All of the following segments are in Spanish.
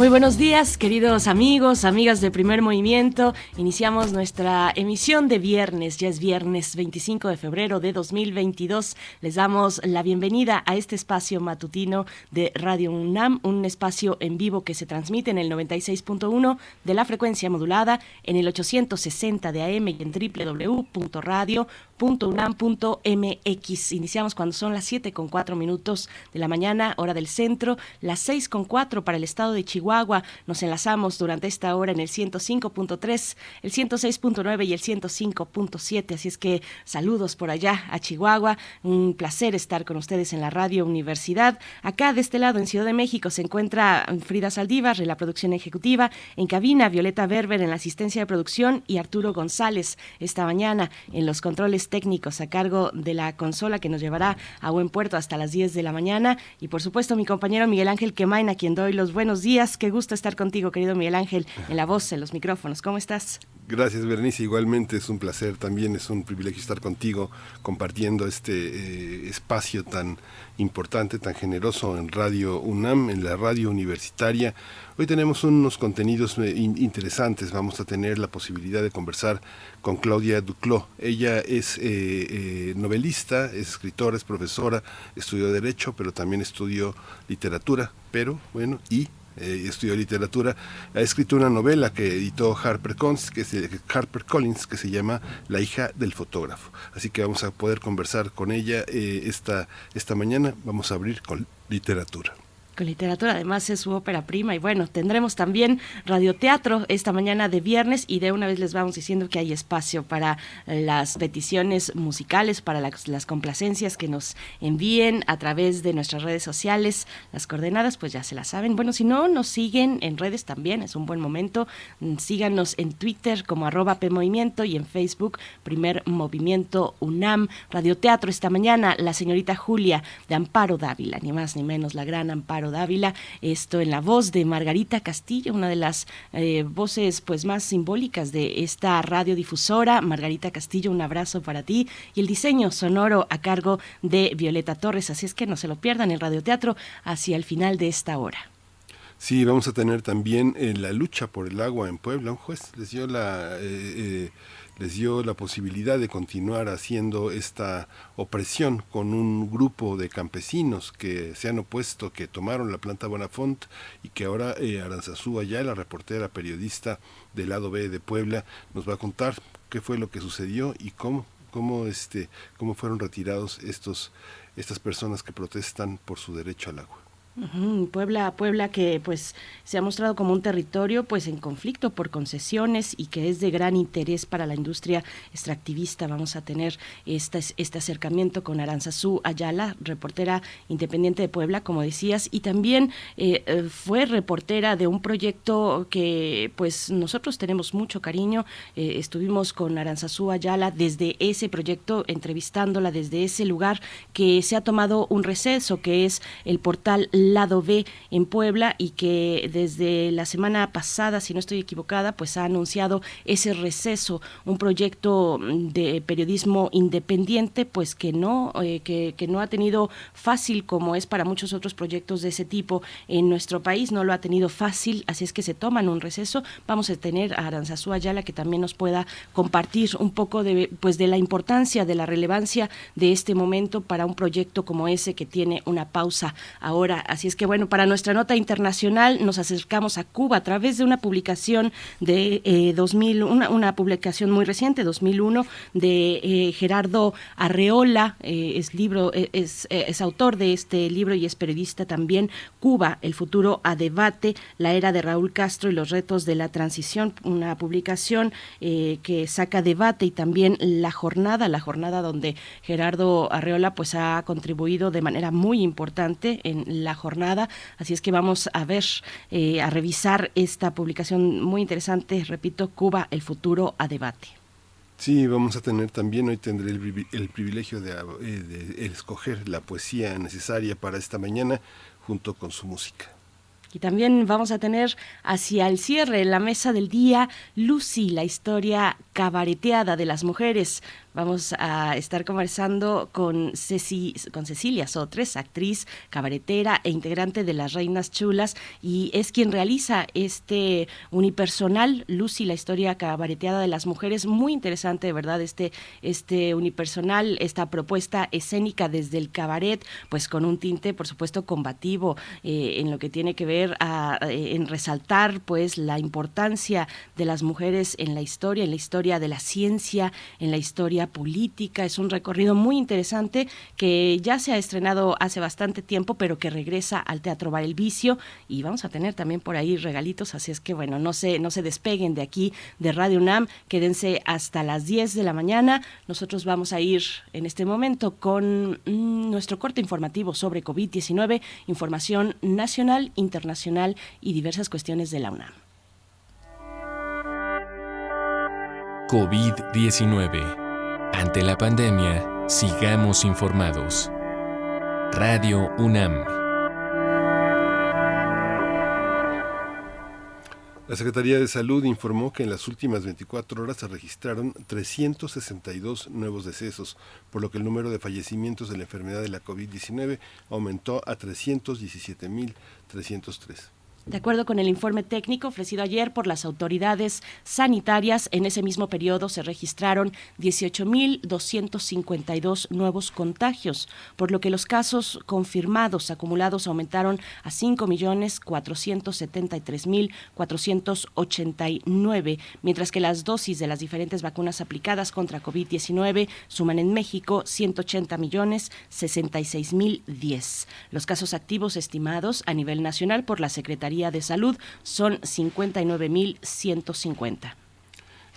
Muy buenos días, queridos amigos, amigas de Primer Movimiento. Iniciamos nuestra emisión de viernes, ya es viernes 25 de febrero de 2022. Les damos la bienvenida a este espacio matutino de Radio UNAM, un espacio en vivo que se transmite en el 96.1 de la frecuencia modulada, en el 860 de AM y en www.radio .unam.mx. Iniciamos cuando son las 7 con 4 minutos de la mañana, hora del centro, las 6 con 4 para el estado de Chihuahua. Nos enlazamos durante esta hora en el 105.3, el 106.9 y el 105.7. Así es que saludos por allá a Chihuahua. Un placer estar con ustedes en la Radio Universidad. Acá de este lado, en Ciudad de México, se encuentra Frida Saldívar en la producción ejecutiva, en cabina Violeta Berber en la asistencia de producción y Arturo González esta mañana en los controles técnicos a cargo de la consola que nos llevará a buen puerto hasta las 10 de la mañana. Y por supuesto, mi compañero Miguel Ángel Quemain, a quien doy los buenos días. Qué gusto estar contigo, querido Miguel Ángel, en la voz, en los micrófonos. ¿Cómo estás? Gracias, Bernice. Igualmente es un placer, también es un privilegio estar contigo compartiendo este eh, espacio tan importante, tan generoso en Radio UNAM, en la radio universitaria. Hoy tenemos unos contenidos eh, interesantes. Vamos a tener la posibilidad de conversar con Claudia Duclos. Ella es eh, novelista, es escritora, es profesora, estudió Derecho, pero también estudió literatura, pero bueno, y estudió literatura, ha escrito una novela que editó Harper Collins, que se, Harper Collins, que se llama La hija del fotógrafo. Así que vamos a poder conversar con ella esta, esta mañana. Vamos a abrir con literatura literatura, además es su ópera prima. Y bueno, tendremos también radioteatro esta mañana de viernes y de una vez les vamos diciendo que hay espacio para las peticiones musicales, para las, las complacencias que nos envíen a través de nuestras redes sociales, las coordenadas pues ya se las saben. Bueno, si no nos siguen en redes también, es un buen momento, mm, síganos en Twitter como arroba PMovimiento y en Facebook Primer Movimiento UNAM, radioteatro esta mañana, la señorita Julia de Amparo Dávila, ni más ni menos la gran Amparo Dávila, esto en la voz de Margarita Castillo, una de las eh, voces pues más simbólicas de esta radiodifusora. Margarita Castillo, un abrazo para ti y el diseño sonoro a cargo de Violeta Torres, así es que no se lo pierdan el radioteatro hacia el final de esta hora. Sí, vamos a tener también eh, la lucha por el agua en Puebla. Un juez les dio la eh, les dio la posibilidad de continuar haciendo esta opresión con un grupo de campesinos que se han opuesto, que tomaron la planta Bonafont y que ahora eh, Aranzazú la reportera periodista del lado B de Puebla, nos va a contar qué fue lo que sucedió y cómo, cómo, este, cómo fueron retirados estos, estas personas que protestan por su derecho al agua. Puebla, Puebla que pues se ha mostrado como un territorio pues en conflicto por concesiones y que es de gran interés para la industria extractivista. Vamos a tener este, acercamiento con Aranzazú Ayala, reportera independiente de Puebla, como decías, y también eh, eh, fue reportera de un proyecto que pues nosotros tenemos mucho cariño. Eh, estuvimos con Aranzazú Ayala desde ese proyecto, entrevistándola desde ese lugar que se ha tomado un receso, que es el portal lado B en Puebla y que desde la semana pasada, si no estoy equivocada, pues ha anunciado ese receso, un proyecto de periodismo independiente, pues que no, eh, que, que, no ha tenido fácil como es para muchos otros proyectos de ese tipo en nuestro país, no lo ha tenido fácil, así es que se toman un receso. Vamos a tener a Aranzazú Ayala que también nos pueda compartir un poco de, pues de la importancia, de la relevancia de este momento para un proyecto como ese que tiene una pausa ahora Así es que bueno, para nuestra nota internacional nos acercamos a Cuba a través de una publicación de eh, 2000, una, publicación muy reciente, 2001, de eh, Gerardo Arreola, eh, es libro, es, es, autor de este libro y es periodista también. Cuba, el futuro a debate, la era de Raúl Castro y los retos de la transición, una publicación que saca debate y también la jornada, la jornada donde Gerardo Arreola pues ha contribuido de manera muy importante en la jornada. Así es que vamos a ver, eh, a revisar esta publicación muy interesante, repito, Cuba, el futuro a debate. Sí, vamos a tener también, hoy tendré el, privilegio de, eh, de escoger la poesía necesaria para esta mañana junto con su música. Y también vamos a tener hacia el cierre, en la mesa del día, Lucy, la historia cabareteada de las mujeres. Vamos a estar conversando con, con Cecilia Sotres, actriz, cabaretera e integrante de Las Reinas Chulas, y es quien realiza este unipersonal, Lucy, la historia cabareteada de las mujeres. Muy interesante, de verdad, este, este unipersonal, esta propuesta escénica desde el cabaret, pues con un tinte, por supuesto, combativo eh, en lo que tiene que ver a, eh, en resaltar, pues, la importancia de las mujeres en la historia, en la historia de la ciencia, en la historia política. Es un recorrido muy interesante que ya se ha estrenado hace bastante tiempo, pero que regresa al Teatro Bar El Vicio y vamos a tener también por ahí regalitos, así es que bueno, no se, no se despeguen de aquí de Radio UNAM, quédense hasta las 10 de la mañana. Nosotros vamos a ir en este momento con mm, nuestro corte informativo sobre COVID-19, información nacional, internacional y diversas cuestiones de la UNAM. COVID-19 ante la pandemia, sigamos informados. Radio UNAM. La Secretaría de Salud informó que en las últimas 24 horas se registraron 362 nuevos decesos, por lo que el número de fallecimientos de la enfermedad de la COVID-19 aumentó a 317.303. De acuerdo con el informe técnico ofrecido ayer por las autoridades sanitarias, en ese mismo periodo se registraron 18.252 nuevos contagios, por lo que los casos confirmados acumulados aumentaron a 5.473.489, mientras que las dosis de las diferentes vacunas aplicadas contra COVID-19 suman en México 180.066.010. Los casos activos estimados a nivel nacional por la Secretaría de Salud son 59.150.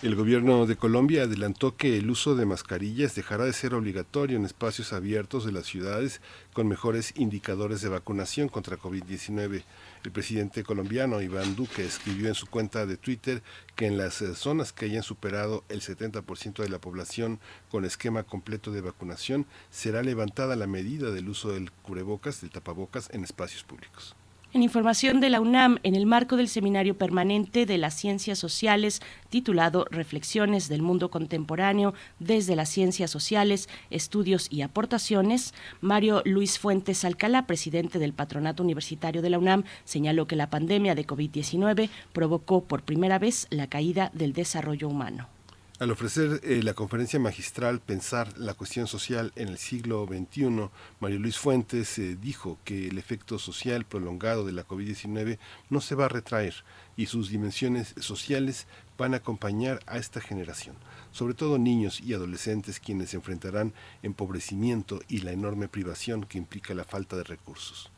El gobierno de Colombia adelantó que el uso de mascarillas dejará de ser obligatorio en espacios abiertos de las ciudades con mejores indicadores de vacunación contra COVID-19. El presidente colombiano Iván Duque escribió en su cuenta de Twitter que en las eh, zonas que hayan superado el 70% de la población con esquema completo de vacunación será levantada la medida del uso del cubrebocas, del tapabocas en espacios públicos. En información de la UNAM, en el marco del Seminario Permanente de las Ciencias Sociales, titulado Reflexiones del Mundo Contemporáneo desde las Ciencias Sociales, Estudios y Aportaciones, Mario Luis Fuentes Alcalá, presidente del Patronato Universitario de la UNAM, señaló que la pandemia de COVID-19 provocó por primera vez la caída del desarrollo humano. Al ofrecer eh, la conferencia magistral Pensar la cuestión social en el siglo XXI, Mario Luis Fuentes eh, dijo que el efecto social prolongado de la COVID-19 no se va a retraer y sus dimensiones sociales van a acompañar a esta generación, sobre todo niños y adolescentes quienes enfrentarán empobrecimiento y la enorme privación que implica la falta de recursos.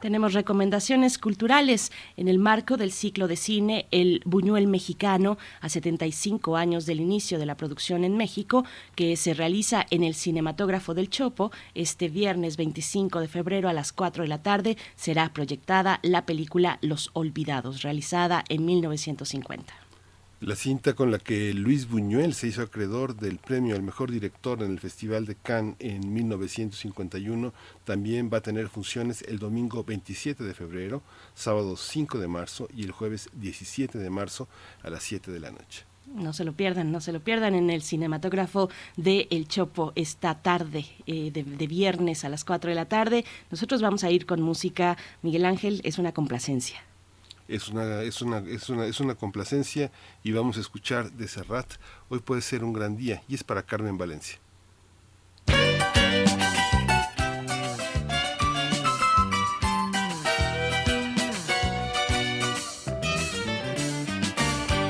Tenemos recomendaciones culturales en el marco del ciclo de cine El Buñuel Mexicano, a 75 años del inicio de la producción en México, que se realiza en el Cinematógrafo del Chopo. Este viernes 25 de febrero a las 4 de la tarde será proyectada la película Los Olvidados, realizada en 1950. La cinta con la que Luis Buñuel se hizo acreedor del premio al mejor director en el Festival de Cannes en 1951 también va a tener funciones el domingo 27 de febrero, sábado 5 de marzo y el jueves 17 de marzo a las 7 de la noche. No se lo pierdan, no se lo pierdan en el cinematógrafo de El Chopo esta tarde, eh, de, de, viernes a las 4 de la tarde. Nosotros vamos a ir con música. Miguel Ángel, es una complacencia es una, es una, es una, es una complacencia y vamos a escuchar de Serrat. Hoy puede ser un gran día y es para Carmen Valencia.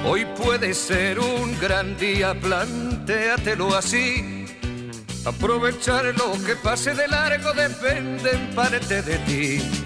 Hoy puede ser un gran día, plantéatelo así. Aprovechar lo que pase de largo depende en parte de ti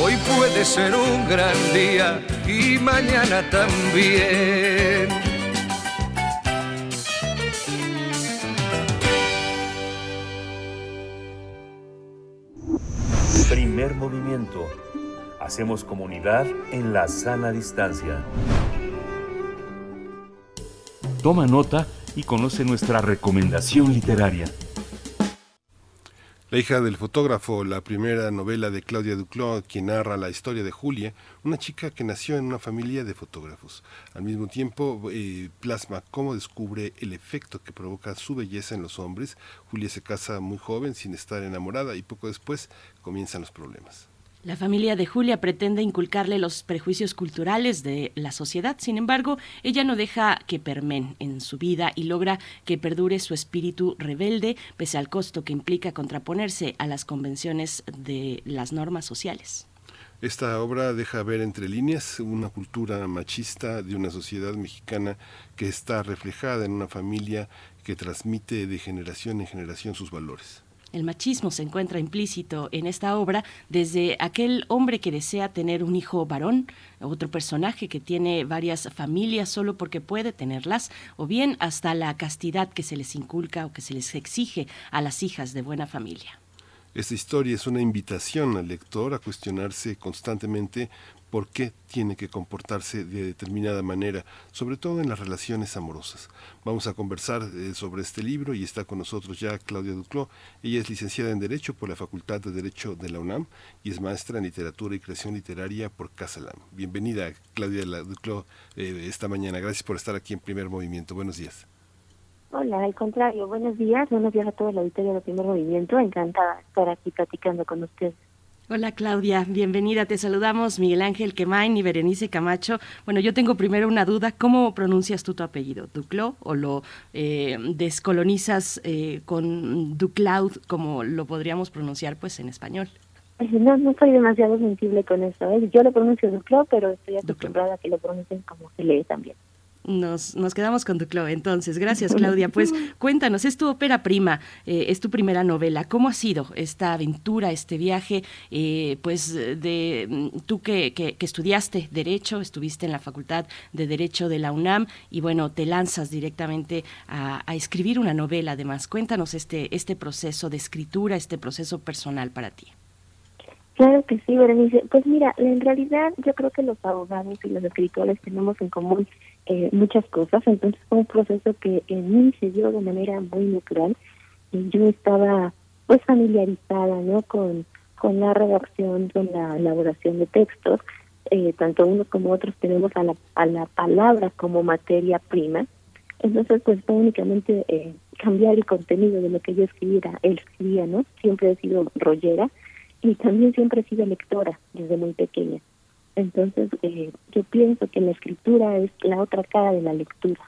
Hoy puede ser un gran día y mañana también. Primer movimiento. Hacemos comunidad en la sana distancia. Toma nota y conoce nuestra recomendación literaria. La hija del fotógrafo, la primera novela de Claudia Duclos, quien narra la historia de Julia, una chica que nació en una familia de fotógrafos. Al mismo tiempo, eh, plasma cómo descubre el efecto que provoca su belleza en los hombres. Julia se casa muy joven, sin estar enamorada, y poco después comienzan los problemas. La familia de Julia pretende inculcarle los prejuicios culturales de la sociedad, sin embargo, ella no deja que permen en su vida y logra que perdure su espíritu rebelde, pese al costo que implica contraponerse a las convenciones de las normas sociales. Esta obra deja ver entre líneas una cultura machista de una sociedad mexicana que está reflejada en una familia que transmite de generación en generación sus valores. El machismo se encuentra implícito en esta obra desde aquel hombre que desea tener un hijo varón, otro personaje que tiene varias familias solo porque puede tenerlas, o bien hasta la castidad que se les inculca o que se les exige a las hijas de buena familia. Esta historia es una invitación al lector a cuestionarse constantemente por qué tiene que comportarse de determinada manera, sobre todo en las relaciones amorosas. Vamos a conversar eh, sobre este libro y está con nosotros ya Claudia Duclos. Ella es licenciada en Derecho por la Facultad de Derecho de la UNAM y es maestra en Literatura y Creación Literaria por Casalam. Bienvenida, Claudia Duclos, eh, esta mañana. Gracias por estar aquí en Primer Movimiento. Buenos días. Hola, al contrario, buenos días. Buenos días a todo el auditorio de Primer Movimiento. Encantada de estar aquí platicando con ustedes. Hola Claudia, bienvenida. Te saludamos Miguel Ángel Quemain y Berenice Camacho. Bueno, yo tengo primero una duda. ¿Cómo pronuncias tú tu apellido? ¿Duclo o lo eh, descolonizas eh, con Duclaud como lo podríamos pronunciar pues en español? No, no soy demasiado sensible con eso. ¿eh? Yo lo pronuncio Duclo, pero estoy acostumbrada a que lo pronuncien como se lee también. Nos, nos quedamos con Duclo, entonces. Gracias, Claudia. Pues cuéntanos, es tu ópera prima, eh, es tu primera novela. ¿Cómo ha sido esta aventura, este viaje? Eh, pues de mm, tú que, que, estudiaste Derecho, estuviste en la Facultad de Derecho de la UNAM y bueno, te lanzas directamente a, a escribir una novela además. Cuéntanos este, este proceso de escritura, este proceso personal para ti. Claro que sí, Berenice. Pues mira, en realidad yo creo que los abogados y los escritores tenemos en común eh, muchas cosas, entonces fue un proceso que en mí se dio de manera muy natural y yo estaba pues familiarizada no con, con la redacción, con la elaboración de textos, eh, tanto unos como otros tenemos a la, a la palabra como materia prima, entonces pues fue únicamente eh, cambiar el contenido de lo que yo escribiera, él escribía, ¿no? Siempre he sido rollera y también siempre he sido lectora desde muy pequeña. Entonces, eh, yo pienso que la escritura es la otra cara de la lectura.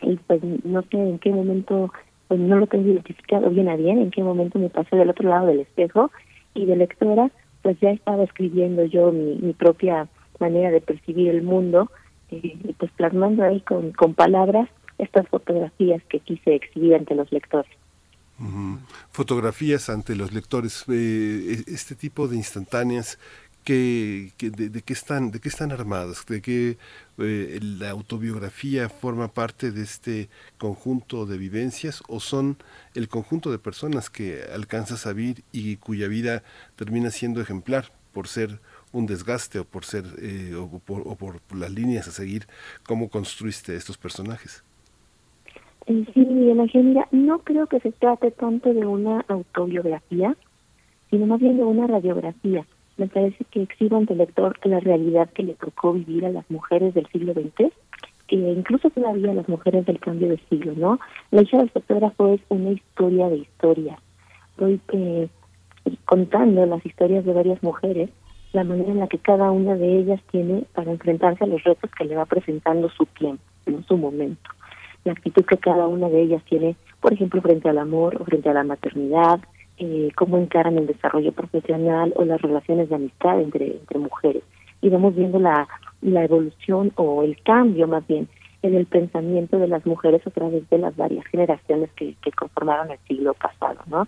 Y pues no sé en qué momento, pues no lo tengo identificado bien a bien, en qué momento me pasé del otro lado del espejo y de lectora, pues ya estaba escribiendo yo mi, propia manera de percibir el mundo eh, y pues plasmando ahí con, con palabras estas fotografías que quise exhibir ante los lectores. Fotografías ante los lectores, eh, e, este tipo de instantáneas que, de, qué están, de qué están armadas, de qué eh, la autobiografía forma parte de este conjunto de vivencias o son el conjunto de personas que alcanzas a vivir y cuya vida termina siendo ejemplar por ser un desgaste o por ser eh, o, por, las líneas a seguir cómo construiste estos personajes sí mira no creo que se trate tanto de una autobiografía sino más bien de una radiografía me parece que exhibe ante lector la realidad que le tocó vivir a las mujeres del siglo XX, que incluso todavía a las mujeres del cambio de siglo, ¿no? La hija del fotógrafo es una historia de historia. Voy eh, contando las historias de varias mujeres, la manera en la que cada una de ellas tiene para enfrentarse a los retos que le va presentando su tiempo, su momento. La actitud que cada una de ellas tiene, por ejemplo, frente al amor o frente a la maternidad, eh, cómo encaran el desarrollo profesional o las relaciones de amistad entre, entre mujeres. Y vamos viendo la, la evolución o el cambio más bien en el pensamiento de las mujeres a través de las varias generaciones que, que conformaron el siglo pasado, ¿no?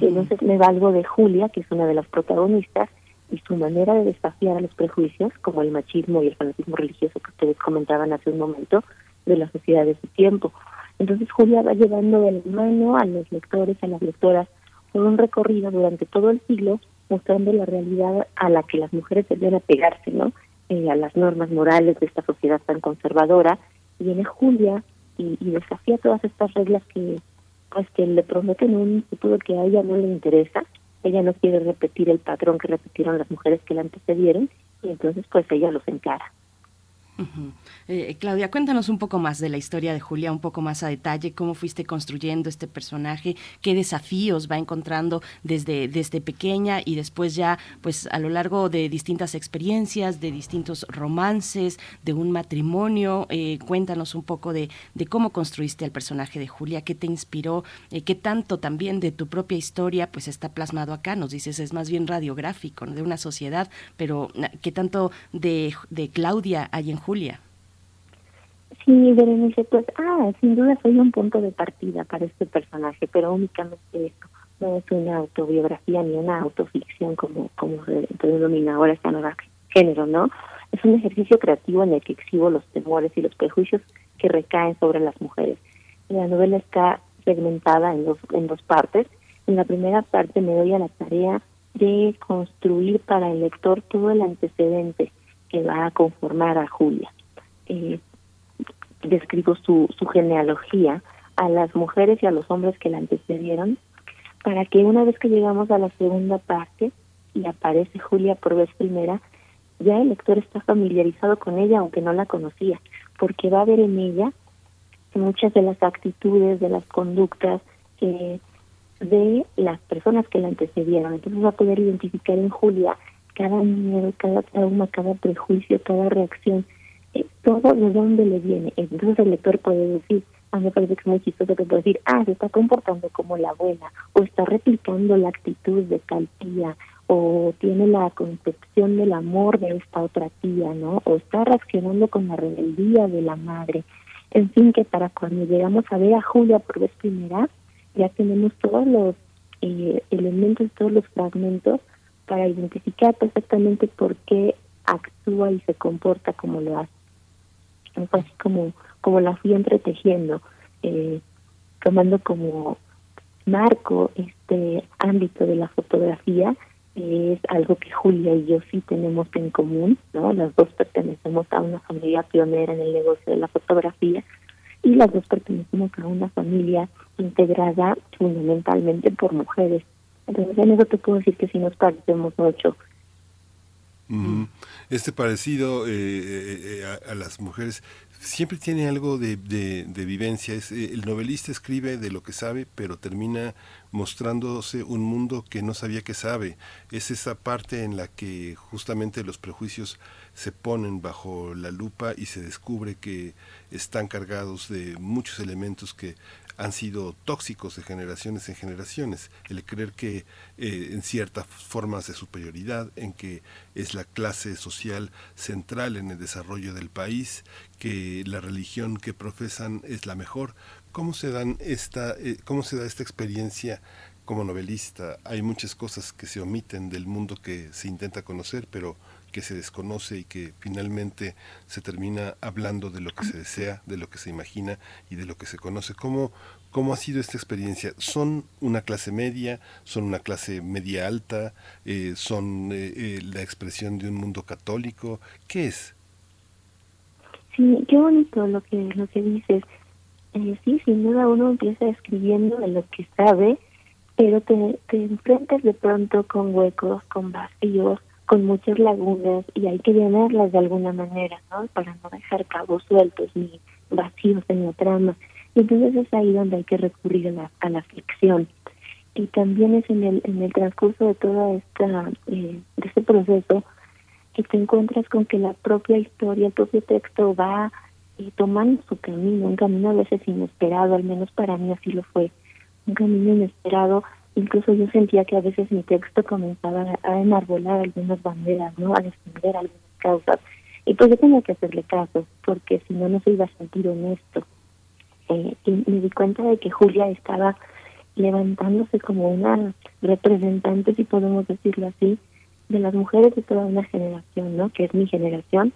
Entonces me valgo de Julia, que es una de las protagonistas, y su manera de desafiar a los prejuicios, como el machismo y el fanatismo religioso que ustedes comentaban hace un momento, de la sociedad de su tiempo. Entonces Julia va llevando de la mano a los lectores, a las lectoras, por un recorrido durante todo el siglo, mostrando la realidad a la que las mujeres deben apegarse, ¿no? Eh, a las normas morales de esta sociedad tan conservadora. Viene Julia y, y desafía todas estas reglas que, pues, que le prometen un futuro que a ella no le interesa. Ella no quiere repetir el patrón que repitieron las mujeres que la antecedieron y entonces pues ella los encara. Eh, Claudia, cuéntanos un poco más de la historia de Julia, un poco más a detalle, cómo fuiste construyendo este personaje, qué desafíos va encontrando desde, desde pequeña y después ya, pues a lo largo de distintas experiencias, de distintos romances, de un matrimonio. Eh, cuéntanos un poco de, cómo construiste el personaje de Julia, qué te inspiró, eh, qué tanto también de tu propia historia pues está plasmado acá. Nos dices, es más bien radiográfico, de una sociedad, pero qué tanto de, de Claudia hay en Julia. Sí, Berenice, pues, ah, sin duda soy un punto de partida para este personaje, pero únicamente esto. No es una autobiografía ni una autoficción como, como se denomina ahora esta nueva género, ¿no? Es un ejercicio creativo en el que exhibo los temores y los prejuicios que recaen sobre las mujeres. La novela está segmentada en dos, en dos partes. En la primera parte me doy a la tarea de construir para el lector todo el antecedente que va a conformar a Julia. Eh, describo su, su genealogía a las mujeres y a los hombres que la antecedieron, para que una vez que llegamos a la segunda parte y aparece Julia por vez primera, ya el lector está familiarizado con ella, aunque no la conocía, porque va a ver en ella muchas de las actitudes, de las conductas eh, de las personas que la antecedieron. Entonces va a poder identificar en Julia cada miedo, cada trauma, cada prejuicio, cada reacción, eh, todo de dónde le viene. Entonces el lector puede decir, a mí me parece que es muy chistoso que puede decir, ah, se está comportando como la abuela, o está replicando la actitud de tal tía, o tiene la concepción del amor de esta otra tía, ¿no? O está reaccionando con la rebeldía de la madre. En fin, que para cuando llegamos a ver a Julia por vez primera, ya tenemos todos los eh, elementos, todos los fragmentos para identificar perfectamente por qué actúa y se comporta como lo hace. Es así como, como la fui entretejiendo, eh, tomando como marco este ámbito de la fotografía, es algo que Julia y yo sí tenemos en común, ¿no? Las dos pertenecemos a una familia pionera en el negocio de la fotografía y las dos pertenecemos a una familia integrada fundamentalmente por mujeres. Entonces, en eso te puedo decir que sí nos parecemos mucho. Este parecido eh, eh, eh, a, las mujeres siempre tiene algo de, de, vivencia. Es, el novelista escribe de lo que sabe, pero termina mostrándose un mundo que no sabía que sabe. Es esa parte en la que justamente los prejuicios se ponen bajo la lupa y se descubre que están cargados de muchos elementos que han sido tóxicos de generaciones en generaciones. El creer que eh, en ciertas formas de superioridad, en que es la clase social central en el desarrollo del país, que la religión que profesan es la mejor. ¿Cómo se, dan esta, eh, cómo se da esta experiencia como novelista? Hay muchas cosas que se omiten del mundo que se intenta conocer, pero que se desconoce y que finalmente se termina hablando de lo que se desea, de lo que se imagina y de lo que se conoce. ¿Cómo, cómo ha sido esta experiencia? ¿Son una clase media? ¿Son una clase media alta? Eh, ¿Son eh, eh, la expresión de un mundo católico? ¿Qué es? Sí, qué bonito lo que, lo que dices. sí, sin duda uno empieza escribiendo de lo que sabe, pero te, te enfrentas de pronto con huecos, con vacíos, con muchas lagunas y hay que llenarlas de alguna manera, ¿no? Para no dejar cabos sueltos ni vacíos en la trama. Y entonces es ahí donde hay que recurrir a la, a la ficción. Y también es en el, transcurso de toda esta, eh, este proceso, que te encuentras con que la propia historia, el propio texto va eh, tomando su camino, un camino a veces inesperado, al menos para mí así lo fue, un camino inesperado incluso yo sentía que a veces mi texto comenzaba a enarbolar algunas banderas, ¿no? A defender algunas causas. Y pues yo tenía que hacerle caso, porque si no, no se iba a sentir honesto. Eh, y me di cuenta de que Julia estaba levantándose como una representante, si podemos decirlo así, de las mujeres de toda una generación, ¿no? Que es mi generación,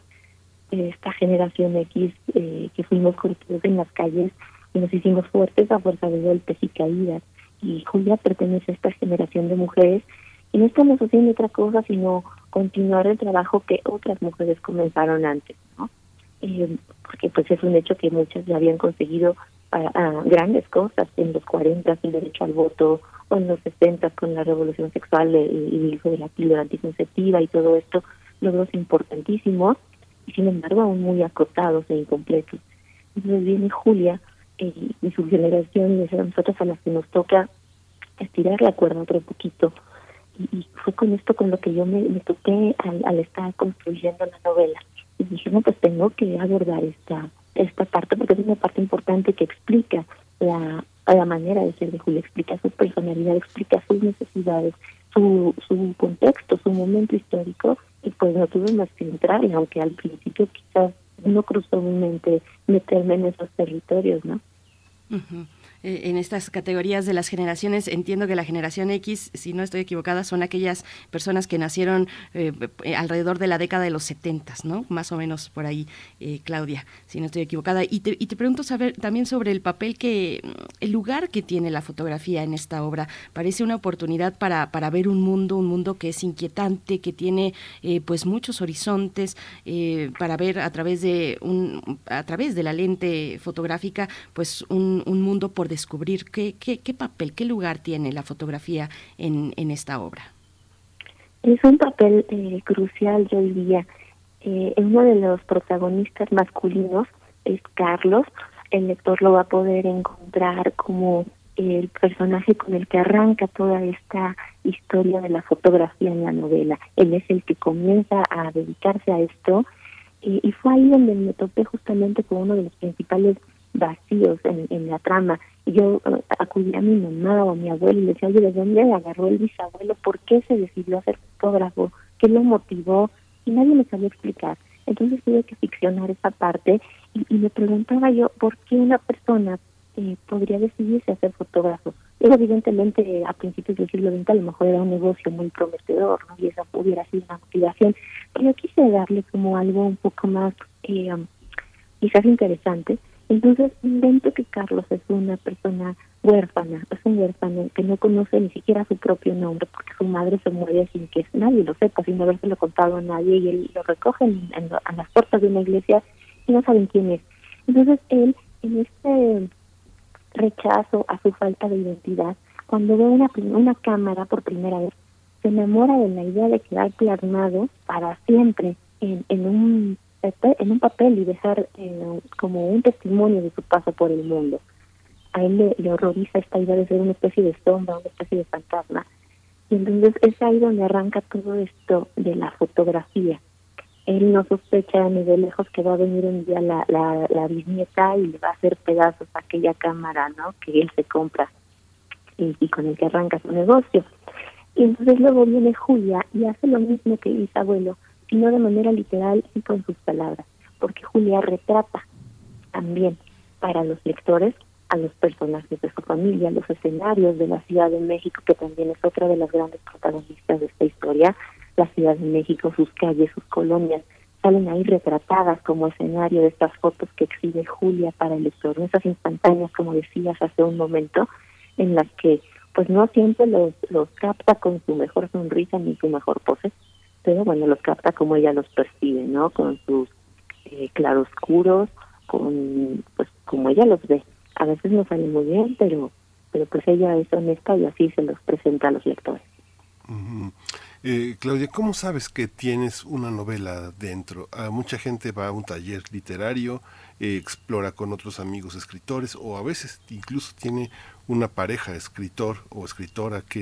esta generación X eh, que fuimos corridos en las calles y nos hicimos fuertes a fuerza de golpes y caídas y Julia pertenece a esta generación de mujeres y no estamos haciendo otra cosa sino continuar el trabajo que otras mujeres comenzaron antes, ¿no? Eh, porque pues es un hecho que muchas ya habían conseguido grandes cosas en los 40 sin derecho al voto o en los 60 con la revolución sexual y el uso de la píldora anticonceptiva y todo esto, logros importantísimos y sin embargo aún muy acotados e incompletos. Entonces viene Julia y, su generación y a nosotros a las que nos toca estirar la cuerda otro poquito. Y, fue con esto con lo que yo me, toqué al, al, estar construyendo la novela. Y dije, no, pues tengo que abordar esta esta parte porque es una parte importante que explica la, la manera de ser de Julia, explica su personalidad, explica sus necesidades, su, su contexto, su momento histórico, y pues no tuve más que entrar, y aunque al principio quizás no cruzó mi mente meterme en esos territorios, ¿no? Eh, en estas categorías de las generaciones, entiendo que la generación X, si no estoy equivocada, son aquellas personas que nacieron eh, eh, alrededor de la década de los 70, ¿no? Más o menos por ahí, Claudia, si no estoy equivocada. Y te, y te pregunto saber también sobre el papel que, el lugar que tiene la fotografía en esta obra. Parece una oportunidad para, para ver un mundo, un mundo que es inquietante, que tiene pues muchos horizontes, para ver a través de un, a través de la lente fotográfica, pues un, un mundo por descubrir qué, papel, qué lugar tiene la fotografía en, esta obra. Es un papel eh, crucial, yo diría. Eh, uno de los protagonistas masculinos es Carlos. El lector lo va a poder encontrar como el personaje con el que arranca toda esta historia de la fotografía en la novela. Él es el que comienza a dedicarse a esto y fue ahí donde me topé justamente con uno de los principales vacíos en, la trama yo uh, acudí a mi mamá o a mi abuelo y le decía, oye, ¿de dónde agarró el bisabuelo? ¿Por qué se decidió hacer fotógrafo? ¿Qué lo motivó? Y nadie me sabía explicar. Entonces tuve que ficcionar esa parte y, me preguntaba yo, ¿por qué una persona eh, podría decidirse a ser fotógrafo? evidentemente, a principios del siglo XX a lo mejor era un negocio muy prometedor, ¿no? Y esa pudiera ser una motivación. Pero quise darle como algo un poco más, eh, quizás interesante, entonces invento que Carlos es una persona huérfana, es un huérfano que no conoce ni siquiera su propio nombre porque su madre se muere sin que nadie lo sepa, sin habérselo contado a nadie y él lo recoge en, a las puertas de una iglesia y no saben quién es. Entonces él, en este rechazo a su falta de identidad, cuando ve una, una cámara por primera vez, se enamora de la idea de quedar plasmado para siempre en, en un en un papel y dejar eh, como un testimonio de su paso por el mundo. A él le, horroriza esta idea de ser una especie de sombra, una especie de fantasma. Y entonces es ahí donde arranca todo esto de la fotografía. él no sospecha ni de lejos que va a venir un día la, la, la bisnieta y le va a hacer pedazos a aquella cámara, ¿no? Que él se compra y, y con el que arranca su negocio. Y entonces luego viene Julia y hace lo mismo que hizo abuelo, sino de manera literal y con sus palabras, porque Julia retrata también para los lectores a los personajes de su familia, los escenarios de la Ciudad de México, que también es otra de las grandes protagonistas de esta historia, la Ciudad de México, sus calles, sus colonias, salen ahí retratadas como escenario de estas fotos que exhibe Julia para el lector, esas instantáneas, como decías hace un momento, en las que pues no siempre los, los capta con su mejor sonrisa ni su mejor pose, pero bueno, los capta como ella los percibe, ¿no? Con sus eh, claroscuros, con pues como ella los ve. A veces no sale muy bien, pero pero pues ella es honesta y así se los presenta a los lectores. Eh, Claudia, ¿cómo sabes que tienes una novela dentro? A mucha gente va a un taller literario, eh, explora con otros amigos escritores o a veces incluso tiene una pareja escritor o escritora que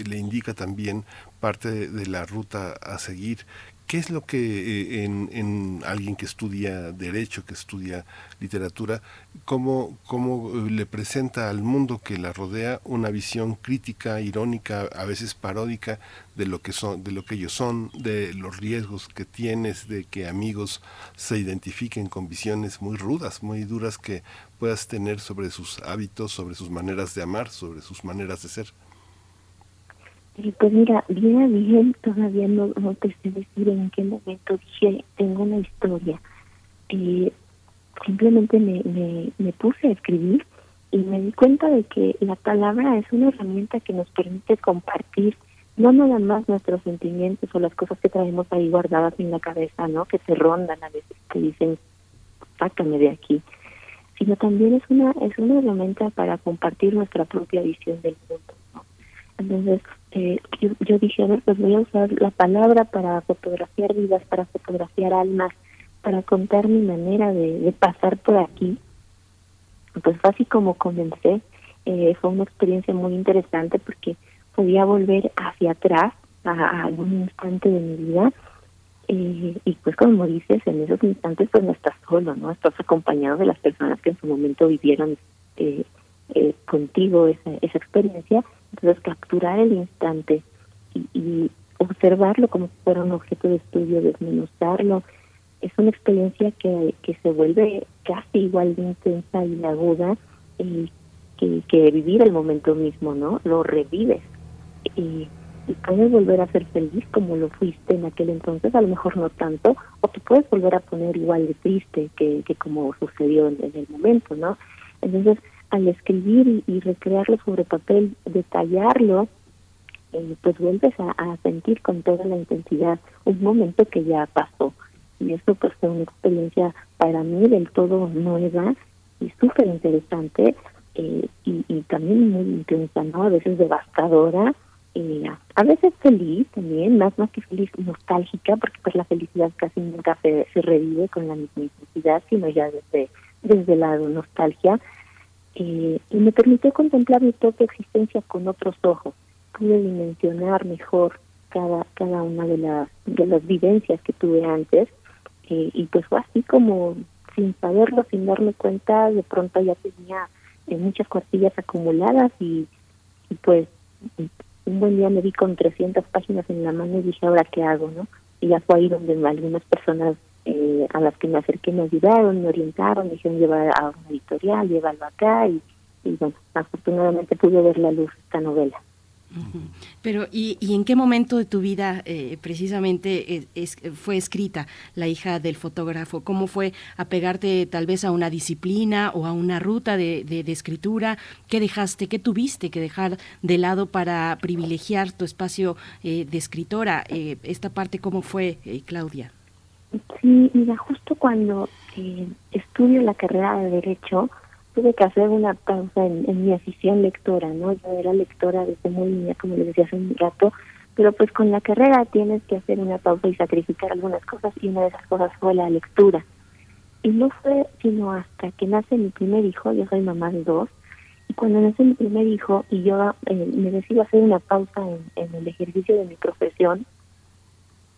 eh, le indica también parte de la ruta a seguir. ¿Qué es lo que eh, en, en, alguien que estudia derecho, que estudia literatura, cómo, cómo eh, le presenta al mundo que la rodea una visión crítica, irónica, a veces paródica de lo que son, de lo que ellos son, de los riesgos que tienes, de que amigos se identifiquen con visiones muy rudas, muy duras que puedas tener sobre sus hábitos, sobre sus maneras de amar, sobre sus maneras de ser? Pues mira, bien a bien todavía no, no te sé decir en qué momento dije, tengo una historia. Eh, simplemente me, me, me puse a escribir y me di cuenta de que la palabra es una herramienta que nos permite compartir no nada más nuestros sentimientos o las cosas que traemos ahí guardadas en la cabeza, ¿no? Que se rondan a veces, que dicen, sácame de aquí, sino también es una es una herramienta para compartir nuestra propia visión del mundo. ¿no? Entonces, eh, yo, yo, dije, a ver, pues voy a usar la palabra para fotografiar vidas, para fotografiar almas, para contar mi manera de, de pasar por aquí. Pues fue así como comencé. Eh, fue una experiencia muy interesante porque podía volver hacia atrás a, a algún instante de mi vida eh, y pues como dices, en esos instantes pues no estás solo, ¿no? Estás acompañado de las personas que en su momento vivieron eh, eh, contigo esa, esa experiencia entonces, capturar el instante y, y observarlo como si fuera un objeto de estudio, desmenuzarlo, es una experiencia que, que se vuelve casi igual de intensa y aguda y que, que vivir el momento mismo, ¿no? Lo revives y, y puedes volver a ser feliz como lo fuiste en aquel entonces, a lo mejor no tanto, o te puedes volver a poner igual de triste que, que como sucedió en el momento, ¿no? Entonces, al escribir y, recrearlo sobre papel, detallarlo, eh, pues vuelves a, sentir con toda la intensidad un momento que ya pasó. Y eso pues fue una experiencia para mí del todo nueva y súper interesante eh, y, y, también muy intensa, ¿no? A veces devastadora, eh, a veces feliz también, más más que feliz, nostálgica, porque pues la felicidad casi nunca se, se revive con la misma intensidad, sino ya desde, desde la nostalgia eh, y me permitió contemplar mi propia existencia con otros ojos. Pude dimensionar mejor cada cada una de las de las vivencias que tuve antes eh, y pues fue así como sin saberlo, sin darme cuenta, de pronto ya tenía eh, muchas cuartillas acumuladas y, y pues un buen día me vi con 300 páginas en la mano y dije, ¿ahora qué hago? no Y ya fue ahí donde algunas personas eh, a las que me acerqué me ayudaron, me orientaron, me dijeron llevar a una editorial, llévalo acá y, bueno, afortunadamente pude ver la luz esta novela. Pero, ¿y, ¿y, en qué momento de tu vida eh, precisamente fue escrita La hija del fotógrafo? ¿Cómo fue apegarte tal vez a una disciplina o a una ruta de, de, escritura? ¿Qué dejaste, qué tuviste que dejar de lado para privilegiar tu espacio eh, de escritora? Eh, esta parte, ¿cómo fue, Claudia? Sí, mira, justo cuando eh, estudio la carrera de Derecho, tuve que hacer una pausa en, mi afición lectora, ¿no? Yo era lectora desde muy niña, como les decía hace un rato, pero pues con la carrera tienes que hacer una pausa y sacrificar algunas cosas, y una de esas cosas fue la lectura. Y no fue sino hasta que nace mi primer hijo, yo soy mamá de dos, y cuando nace mi primer hijo y yo eh, me decido hacer una pausa en el ejercicio de mi profesión,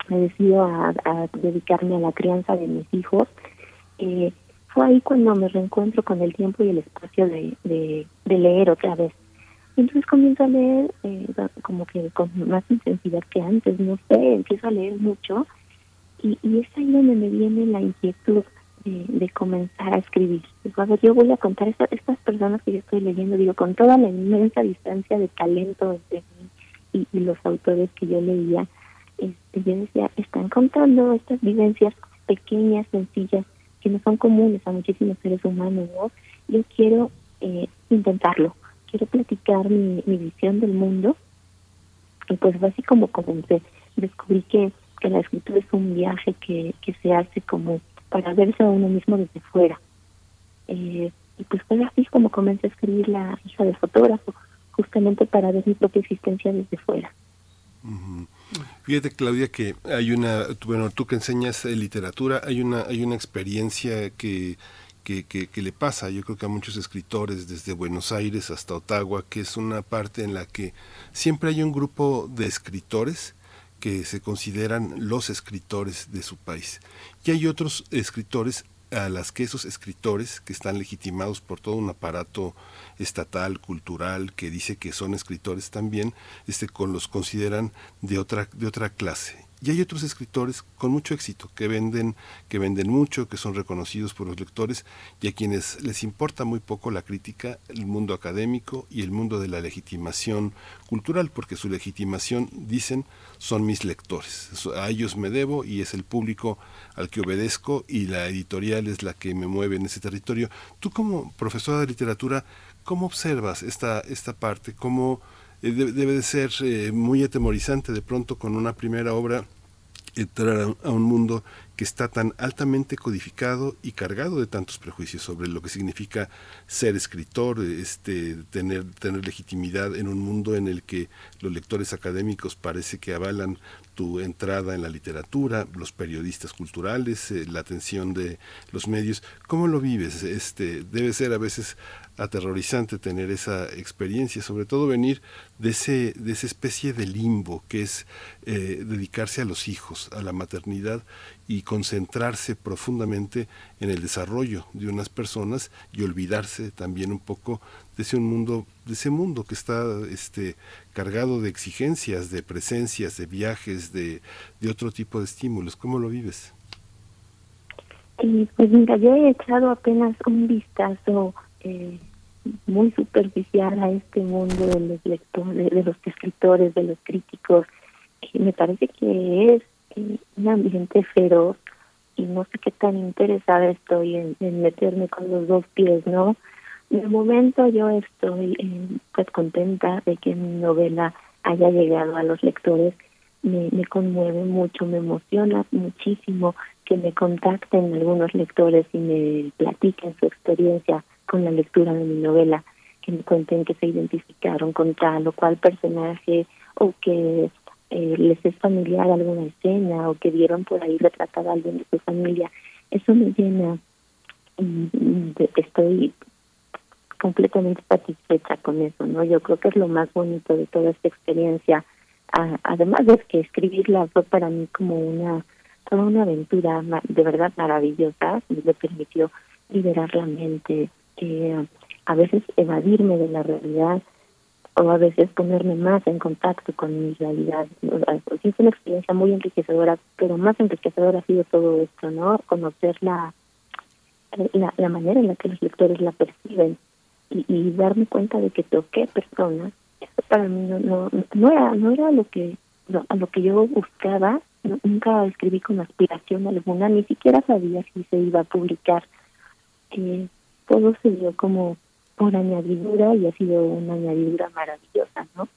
me decido a, dedicarme a la crianza de mis hijos, eh, fue ahí cuando me reencuentro con el tiempo y el espacio de, leer otra vez. Entonces comienzo a leer eh, como que con más intensidad que antes, no sé, empiezo a leer mucho y, es ahí donde me viene la inquietud de, comenzar a escribir. Digo, a ver, yo voy a contar a estas personas que yo estoy leyendo, digo, con toda la inmensa distancia de talento entre mí y, los autores que yo leía, este, yo decía, están contando estas vivencias pequeñas, sencillas, que no son comunes a muchísimos seres humanos, ¿no? Yo quiero eh, intentarlo, quiero platicar mi, visión del mundo y pues así como comencé. Descubrí que, que la escritura es un viaje que, que se hace como para verse a uno mismo desde fuera. Eh, y pues fue así como comencé a escribir La hija del fotógrafo, justamente para ver mi propia existencia desde fuera. Fíjate Claudia que hay una, bueno, tú que enseñas eh, literatura, hay una, hay una experiencia que, que, que, le pasa, yo creo que a muchos escritores desde Buenos Aires hasta Ottawa, que es una parte en la que siempre hay un grupo de escritores que se consideran los escritores de su país. Y hay otros escritores a las que esos escritores que están legitimados por todo un aparato estatal, cultural, que dice que son escritores también, este, con los consideran de otra, de otra clase. Y hay otros escritores con mucho éxito, que venden, que venden mucho, que son reconocidos por los lectores y a quienes les importa muy poco la crítica, el mundo académico y el mundo de la legitimación cultural, porque su legitimación, dicen, son mis lectores. A ellos me debo y es el público al que obedezco y la editorial es la que me mueve en ese territorio. Tú como profesora de literatura, ¿cómo observas esta, esta parte? ¿Cómo eh, debe de ser eh, muy atemorizante de pronto con una primera obra entrar a, un mundo que está tan altamente codificado y cargado de tantos prejuicios sobre lo que significa ser escritor, este, tener, tener legitimidad en un mundo en el que los lectores académicos parece que avalan tu entrada en la literatura, los periodistas culturales, eh, la atención de los medios. ¿Cómo lo vives? Este, debe ser a veces aterrorizante tener esa experiencia, sobre todo venir de, ese, de esa especie de limbo que es eh, dedicarse a los hijos, a la maternidad y concentrarse profundamente en el desarrollo de unas personas y olvidarse también un poco de ese mundo, de ese mundo que está este, cargado de exigencias, de presencias, de viajes, de, de otro tipo de estímulos. ¿Cómo lo vives? pues mira, yo he echado apenas un vistazo eh, muy superficial a este mundo de los lectores, de los escritores, de los críticos. que me parece que es eh, un ambiente feroz y no sé qué tan interesada estoy en, meterme con los dos pies, ¿no? De momento yo estoy eh, pues contenta de que mi novela haya llegado a los lectores. Me, me conmueve mucho, me emociona muchísimo que me contacten algunos lectores y me platiquen su experiencia con la lectura de mi novela, que me cuenten que se identificaron con tal o cual personaje o que eh, les es familiar alguna escena o que vieron por ahí retratada a alguien de su familia. Eso me llena. estoy completamente satisfecha con eso, ¿no? Yo creo que es lo más bonito de toda esta experiencia. además de que escribirla fue para mí como una toda una aventura de verdad maravillosa, me permitió liberar la mente, eh, a veces evadirme de la realidad o a veces ponerme más en contacto con mi realidad. Es una experiencia muy enriquecedora, pero más enriquecedora ha sido todo esto, ¿no? Conocer la, la, manera en la que los lectores la perciben y, darme cuenta de que toqué personas. Eso para mí no, no, no era no era lo que a lo que yo buscaba. nunca escribí con aspiración alguna, ni siquiera sabía si se iba a publicar. Eh, todo se dio como por añadidura y ha sido una añadidura maravillosa, ¿no?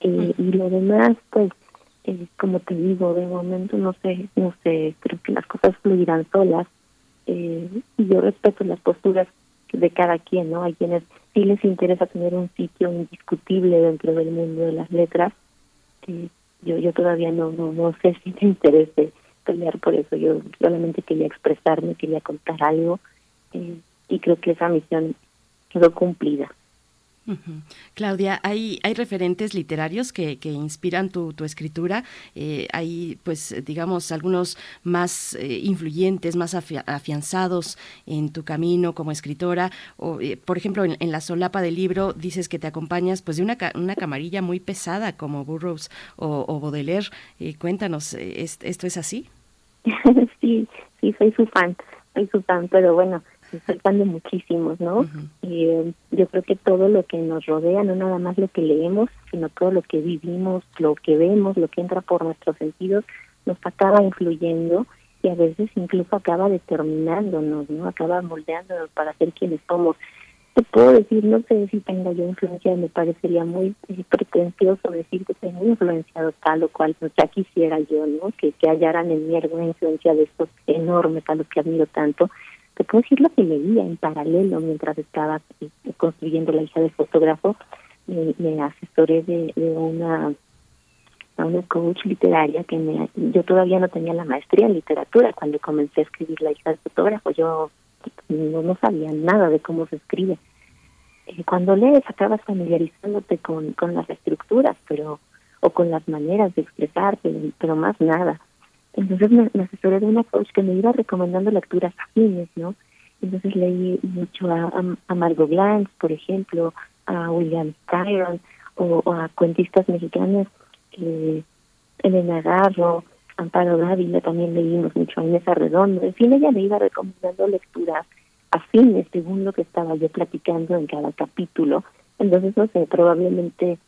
Eh, y lo demás, pues, eh, como te digo, de momento no sé, no sé, creo que las cosas fluirán solas. Eh, y yo respeto las posturas de cada quien, ¿no? Hay quienes sí les interesa tener un sitio indiscutible dentro del mundo de las letras. yo yo todavía no, no, no sé si me interese pelear por eso. Yo solamente quería expresarme, quería contar algo. Eh, y creo que esa misión quedó cumplida. Claudia, ¿hay, hay referentes literarios que, que inspiran tu, tu escritura. Eh, hay, pues, digamos, algunos más eh, influyentes, más afianzados en tu camino como escritora. O, eh, por ejemplo, en, la solapa del libro dices que te acompañas pues de una, una camarilla muy pesada como Burroughs o, o Baudelaire. cuéntanos, ¿esto es así? sí, sí, soy su fan, soy su fan, pero bueno faltando muchísimos, ¿no? y, eh, yo creo que todo lo que nos rodea, no nada más lo que leemos, sino todo lo que vivimos, lo que vemos, lo que entra por nuestros sentidos, nos acaba influyendo y a veces incluso acaba determinándonos, ¿no? Acaba moldeándonos para ser quienes somos. Te puedo decir, no sé si tenga yo influencia, me parecería muy pretencioso decir que tengo influenciado tal o cual, pues ya quisiera yo, ¿no? Que, que hallaran en mí alguna influencia de estos enormes a los que admiro tanto te puedo decir lo que leía en paralelo mientras estaba eh, construyendo la hija del fotógrafo. Me, asesoré de, una una coach literaria que me yo todavía no tenía la maestría en literatura cuando comencé a escribir la hija del fotógrafo yo no, no sabía nada de cómo se escribe eh, cuando lees acabas familiarizándote con con las estructuras pero o con las maneras de expresarte pero más nada entonces me, asesoré de una coach que me iba recomendando lecturas afines, ¿no? Entonces leí mucho a, a, Margot Glantz, por ejemplo, a William Styron o, a cuentistas mexicanas, eh, Elena Garro, Amparo Dávila, también leímos mucho a Inés Arredondo. En fin, ella me iba recomendando lecturas afines según lo que estaba yo platicando en cada capítulo. Entonces, no sé, probablemente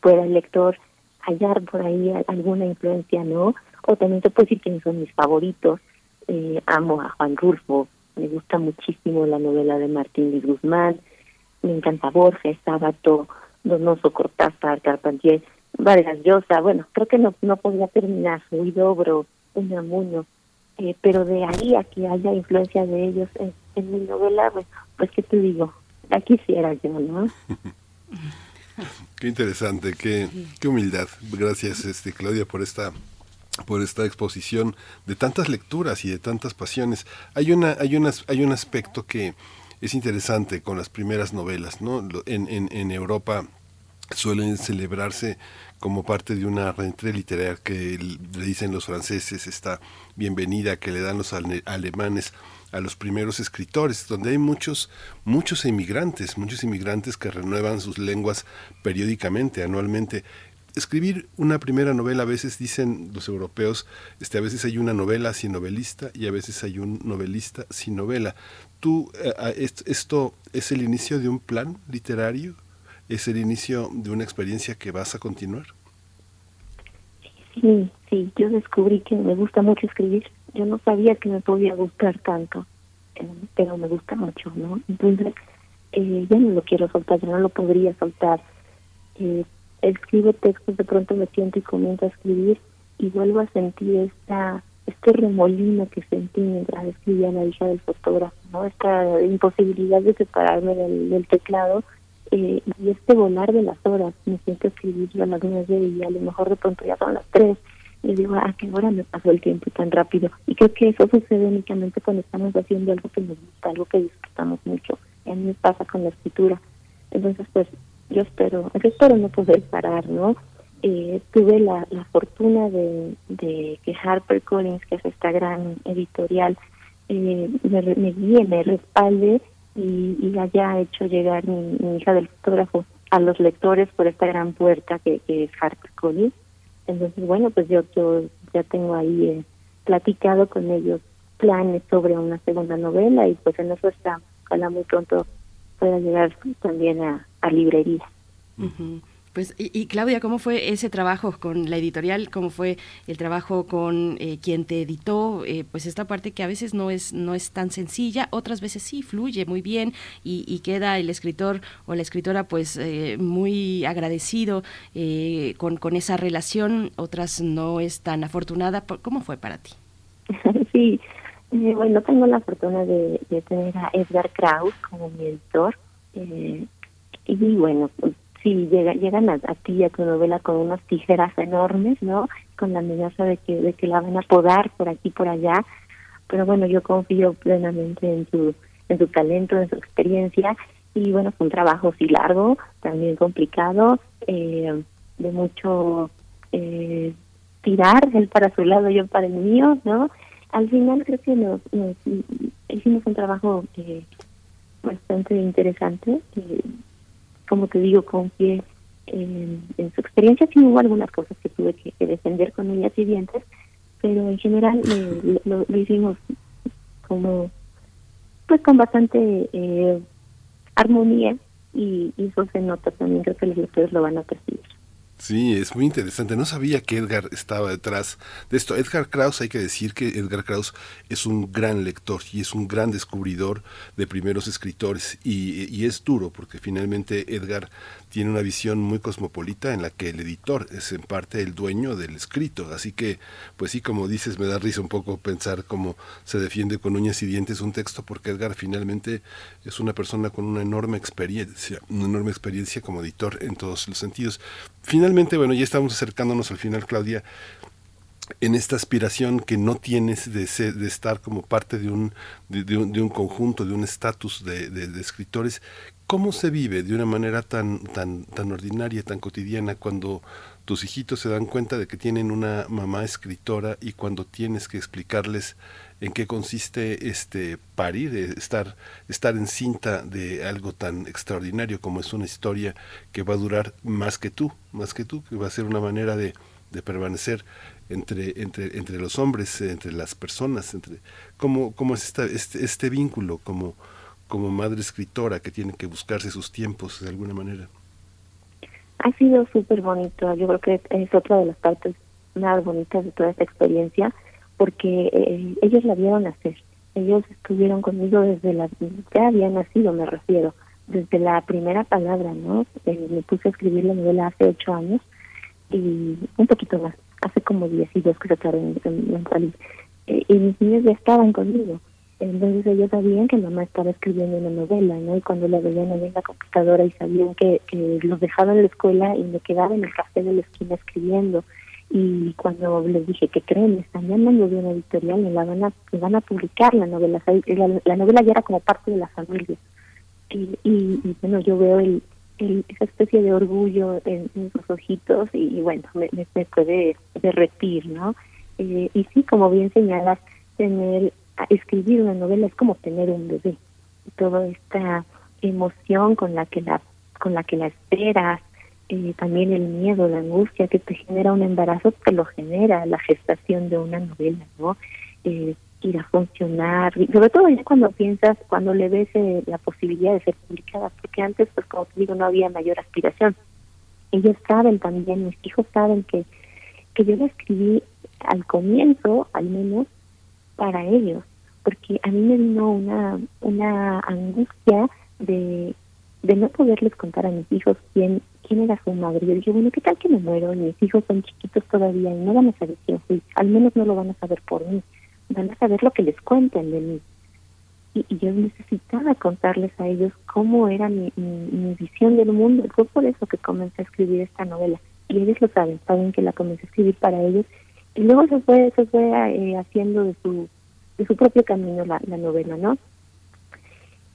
pueda el lector hallar por ahí alguna influencia, ¿no? También te puedo decir son mis favoritos. Eh, amo a Juan Rulfo, me gusta muchísimo la novela de Martín Luis Guzmán, me encanta Borges, Sábato, Donoso Cortázar, Carpentier, Vargas Llosa, bueno, creo que no, no podía terminar, Huidobro, Unamuno, eh, pero de ahí a que haya influencia de ellos en, mi novela, pues, pues qué te digo, ya quisiera yo, ¿no? Qué interesante, qué, qué humildad. Gracias, este Claudia, por esta por esta exposición de tantas lecturas y de tantas pasiones. Hay una, hay unas, hay un aspecto que es interesante con las primeras novelas, ¿no? En, en, Europa suelen celebrarse como parte de una rentrée literaria que le dicen los franceses, esta bienvenida que le dan los alemanes a los primeros escritores, donde hay muchos, muchos inmigrantes, muchos inmigrantes que renuevan sus lenguas periódicamente, anualmente escribir una primera novela, a veces dicen los europeos, este, a veces hay una novela sin novelista y a veces hay un novelista sin novela. ¿Tú, eh, esto es el inicio de un plan literario? ¿Es el inicio de una experiencia que vas a continuar? Sí, sí, yo descubrí que me gusta mucho escribir. Yo no sabía que me podía gustar tanto, eh, pero me gusta mucho, ¿no? Entonces, eh, ya no lo quiero soltar, ya no lo podría soltar. Eh, escribo textos, de pronto me siento y comienzo a escribir y vuelvo a sentir esta este remolino que sentí mientras escribía La hija del fotógrafo, ¿no? Esta imposibilidad de separarme del, teclado eh, y este volar de las horas. Me siento escribir a las nueve y a lo mejor de pronto ya son las tres y digo, ¿a qué hora me pasó el tiempo tan rápido? Y creo que eso sucede únicamente cuando estamos haciendo algo que nos gusta, algo que disfrutamos mucho. Y a mí me pasa con la escritura. Entonces, pues yo espero, yo espero no poder parar, ¿no? Eh, tuve la, la fortuna de, de que Harper Collins, que es esta gran editorial, eh, me, me guíe, me respalde y, y haya hecho llegar mi, hija del fotógrafo a los lectores por esta gran puerta que, que es Harper Collins. Entonces, bueno, pues yo, yo ya tengo ahí eh, platicado con ellos planes sobre una segunda novela y pues en eso está, ojalá muy pronto pueda llegar también a, a librería. Pues, y, Claudia, ¿cómo fue ese trabajo con la editorial? ¿Cómo fue el trabajo con eh, quien te editó? Eh, pues esta parte que a veces no es, no es tan sencilla, otras veces sí, fluye muy bien y, queda el escritor o la escritora pues eh, muy agradecido con, con esa relación, otras no es tan afortunada. ¿Cómo fue para ti? sí, bueno, tengo la fortuna de, de tener a Edgar Kraus como mi editor eh, y bueno, si llega, llegan a, ti a tu novela con unas tijeras enormes, ¿no? Con la amenaza de que, de que la van a podar por aquí por allá, pero bueno, yo confío plenamente en su, en su talento, en su experiencia, Y bueno, fue un trabajo sí largo, también complicado, eh, de mucho eh, tirar, él para su lado, yo para el mío, ¿no? Al final creo que nos, hicimos un trabajo eh, bastante interesante. Eh, como te digo, confié en, en, su experiencia. Sí hubo algunas cosas que tuve que, defender con uñas y dientes, pero en general lo, hicimos como, pues con bastante eh, armonía y, y eso se nota también. Creo que los lectores lo van a percibir. Sí, es muy interesante. No sabía que Edgar estaba detrás de esto. Edgar Krauss, hay que decir que Edgar Krauss es un gran lector y es un gran descubridor de primeros escritores. Y, y es duro porque finalmente Edgar tiene una visión muy cosmopolita en la que el editor es en parte el dueño del escrito. Así que, pues sí, como dices, me da risa un poco pensar cómo se defiende con uñas y dientes un texto, porque Edgar finalmente es una persona con una enorme experiencia, una enorme experiencia como editor en todos los sentidos. Finalmente, bueno, ya estamos acercándonos al final, Claudia en esta aspiración que no tienes de, de estar como parte de un, de, un, conjunto, de un estatus de, de, escritores, ¿Cómo se vive de una manera tan, tan, tan ordinaria, tan cotidiana, cuando tus hijitos se dan cuenta de que tienen una mamá escritora y cuando tienes que explicarles en qué consiste este parir, eh, estar, estar en cinta de algo tan extraordinario como es una historia que va a durar más que tú, más que tú, que va a ser una manera de, de permanecer entre, entre, entre los hombres, entre las personas, entre cómo, cómo es esta, este, este vínculo, como como madre escritora que tiene que buscarse sus tiempos de alguna manera? Ha sido súper bonito, yo creo que es otra de las partes más bonitas de toda esta experiencia, porque eh, ellos la vieron nacer, ellos estuvieron conmigo desde la, había nacido me refiero, desde la primera palabra, ¿no? Eh, me puse a escribir la novela hace ocho años y un poquito más, hace como diez y dos que se en, en, salir. Eh, y mis niños ya estaban conmigo entonces ellos sabían que mamá estaba escribiendo una novela, ¿no? Y cuando la veían en la computadora y sabían que, los dejaba en la escuela y me quedaba en el café de la esquina escribiendo. Y cuando les dije que creen, están llamando de una editorial y la van a, van a publicar la novela. La, novela ya era como parte de la familia. Y, y, bueno, yo veo el, esa especie de orgullo en, sus ojitos y, bueno, me, me, puede derretir, ¿no? Eh, y sí, como bien señalas, tener escribir una novela es como tener un bebé. Toda esta emoción con la que la con la que la esperas, eh, también el miedo, la angustia que te genera un embarazo, te lo genera la gestación de una novela, ¿no? Eh, ir a funcionar, sobre todo ya cuando piensas, cuando le ves eh, la posibilidad de ser publicada, porque antes, pues como te digo, no había mayor aspiración. Ellos saben también, mis hijos saben que, que yo la escribí al comienzo, al menos, para ellos, porque a mí me vino una, una angustia de, de no poderles contar a mis hijos quién, quién era su madre. Yo dije, bueno, ¿qué tal que me muero? Y mis hijos son chiquitos todavía y no van a saber quién fui. Al menos no lo van a saber por mí. Van a saber lo que les cuenten de mí. Y, yo necesitaba contarles a ellos cómo era mi, visión del mundo. Fue por eso que comencé a escribir esta novela. Y ellos lo saben, saben que la comencé a escribir para ellos. Y luego se fue, se fue eh, haciendo de su de su propio camino la novela, ¿no?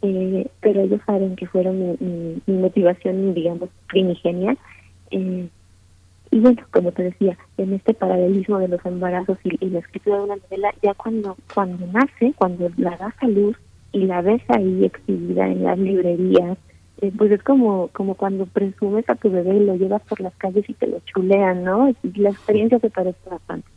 Eh, pero ellos saben que fueron mi, motivación, digamos, primigenia. Eh, y bueno, como te decía, en este paralelismo de los embarazos y, la escritura de una novela, ya cuando, cuando nace, cuando la das a luz y la ves ahí exhibida en las librerías, eh, pues es como, como cuando presumes a tu bebé y lo llevas por las calles y te lo chulean, ¿no? La experiencia se parece bastante.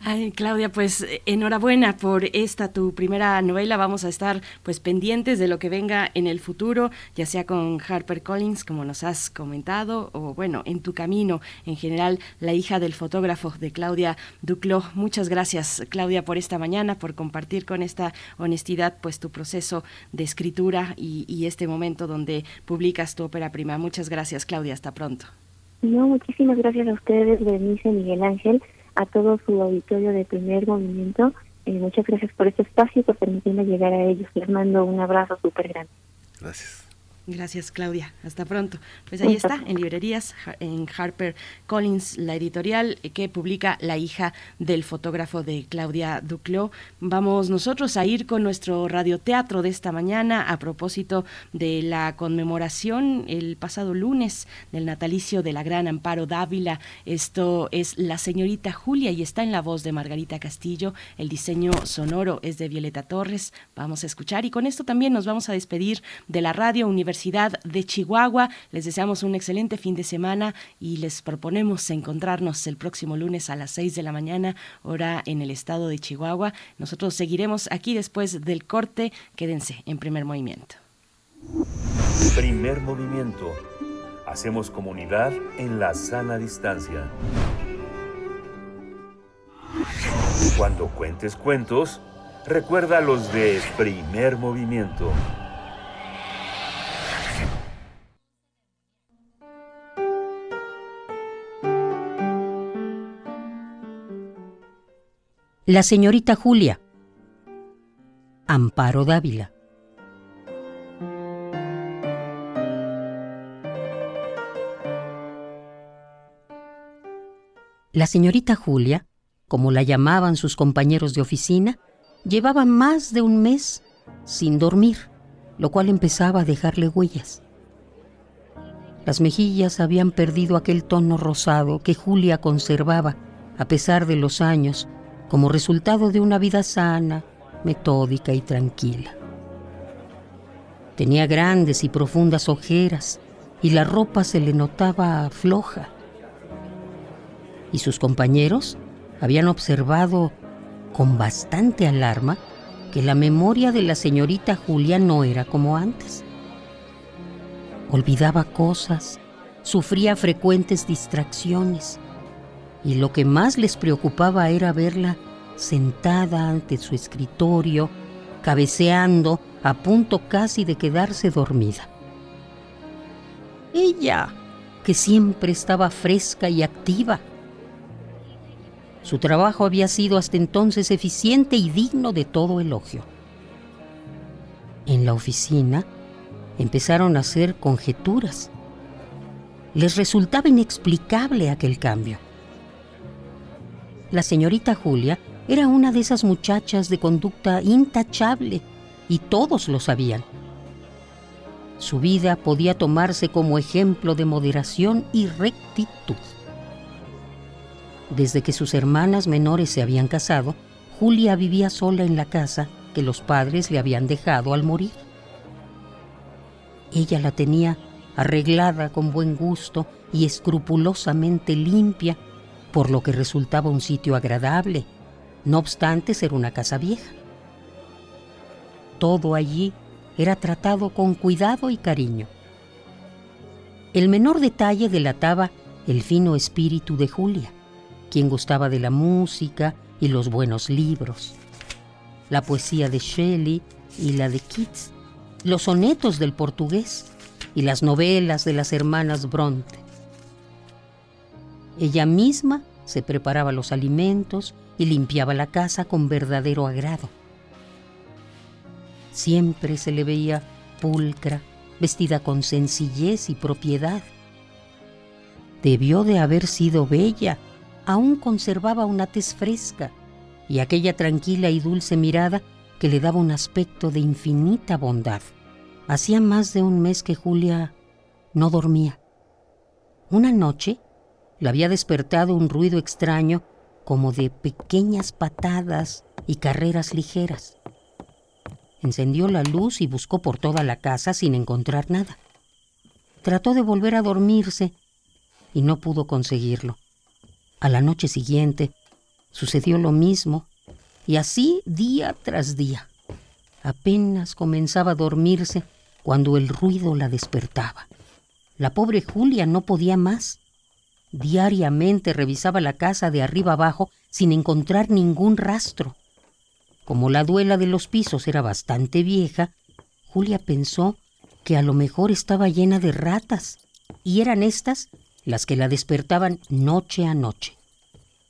Ay, Claudia, pues enhorabuena por esta tu primera novela. Vamos a estar pues pendientes de lo que venga en el futuro, ya sea con Harper Collins, como nos has comentado, o bueno, en tu camino en general, la hija del fotógrafo de Claudia Duclos. Muchas gracias, Claudia, por esta mañana, por compartir con esta honestidad pues tu proceso de escritura y, este momento donde publicas tu ópera prima. Muchas gracias, Claudia. Hasta pronto. No, muchísimas gracias a ustedes, Bernice Miguel Ángel a todo su auditorio de primer movimiento. Eh, muchas gracias por este espacio y por permitirme llegar a ellos. Les mando un abrazo súper grande. Gracias. Gracias, Claudia. Hasta pronto. Pues ahí está, en librerías, en Harper Collins, la editorial que publica La hija del fotógrafo de Claudia Duclos. Vamos nosotros a ir con nuestro radioteatro de esta mañana a propósito de la conmemoración el pasado lunes del natalicio de la gran Amparo Dávila. Esto es La señorita Julia y está en la voz de Margarita Castillo. El diseño sonoro es de Violeta Torres. Vamos a escuchar y con esto también nos vamos a despedir de la radio universitaria de Chihuahua. Les deseamos un excelente fin de semana y les proponemos encontrarnos el próximo lunes a las 6 de la mañana, hora en el estado de Chihuahua. Nosotros seguiremos aquí después del corte. Quédense en primer movimiento. Primer movimiento. Hacemos comunidad en la sana distancia. Cuando cuentes cuentos, recuerda los de primer movimiento. La señorita Julia. Amparo Dávila. La señorita Julia, como la llamaban sus compañeros de oficina, llevaba más de un mes sin dormir, lo cual empezaba a dejarle huellas. Las mejillas habían perdido aquel tono rosado que Julia conservaba a pesar de los años como resultado de una vida sana, metódica y tranquila. Tenía grandes y profundas ojeras y la ropa se le notaba floja. Y sus compañeros habían observado con bastante alarma que la memoria de la señorita Julia no era como antes. Olvidaba cosas, sufría frecuentes distracciones y lo que más les preocupaba era verla sentada ante su escritorio, cabeceando, a punto casi de quedarse dormida. Ella, que siempre estaba fresca y activa. Su trabajo había sido hasta entonces eficiente y digno de todo elogio. En la oficina empezaron a hacer conjeturas. Les resultaba inexplicable aquel cambio. La señorita Julia era una de esas muchachas de conducta intachable y todos lo sabían. Su vida podía tomarse como ejemplo de moderación y rectitud. Desde que sus hermanas menores se habían casado, Julia vivía sola en la casa que los padres le habían dejado al morir. Ella la tenía arreglada con buen gusto y escrupulosamente limpia por lo que resultaba un sitio agradable, no obstante ser una casa vieja. Todo allí era tratado con cuidado y cariño. El menor detalle delataba el fino espíritu de Julia, quien gustaba de la música y los buenos libros, la poesía de Shelley y la de Keats, los sonetos del portugués y las novelas de las hermanas Bronte. Ella misma se preparaba los alimentos y limpiaba la casa con verdadero agrado. Siempre se le veía pulcra, vestida con sencillez y propiedad. Debió de haber sido bella, aún conservaba una tez fresca y aquella tranquila y dulce mirada que le daba un aspecto de infinita bondad. Hacía más de un mes que Julia no dormía. Una noche la había despertado un ruido extraño como de pequeñas patadas y carreras ligeras. Encendió la luz y buscó por toda la casa sin encontrar nada. Trató de volver a dormirse y no pudo conseguirlo. A la noche siguiente sucedió lo mismo y así día tras día. Apenas comenzaba a dormirse cuando el ruido la despertaba. La pobre Julia no podía más. Diariamente revisaba la casa de arriba abajo sin encontrar ningún rastro. Como la duela de los pisos era bastante vieja, Julia pensó que a lo mejor estaba llena de ratas, y eran estas las que la despertaban noche a noche.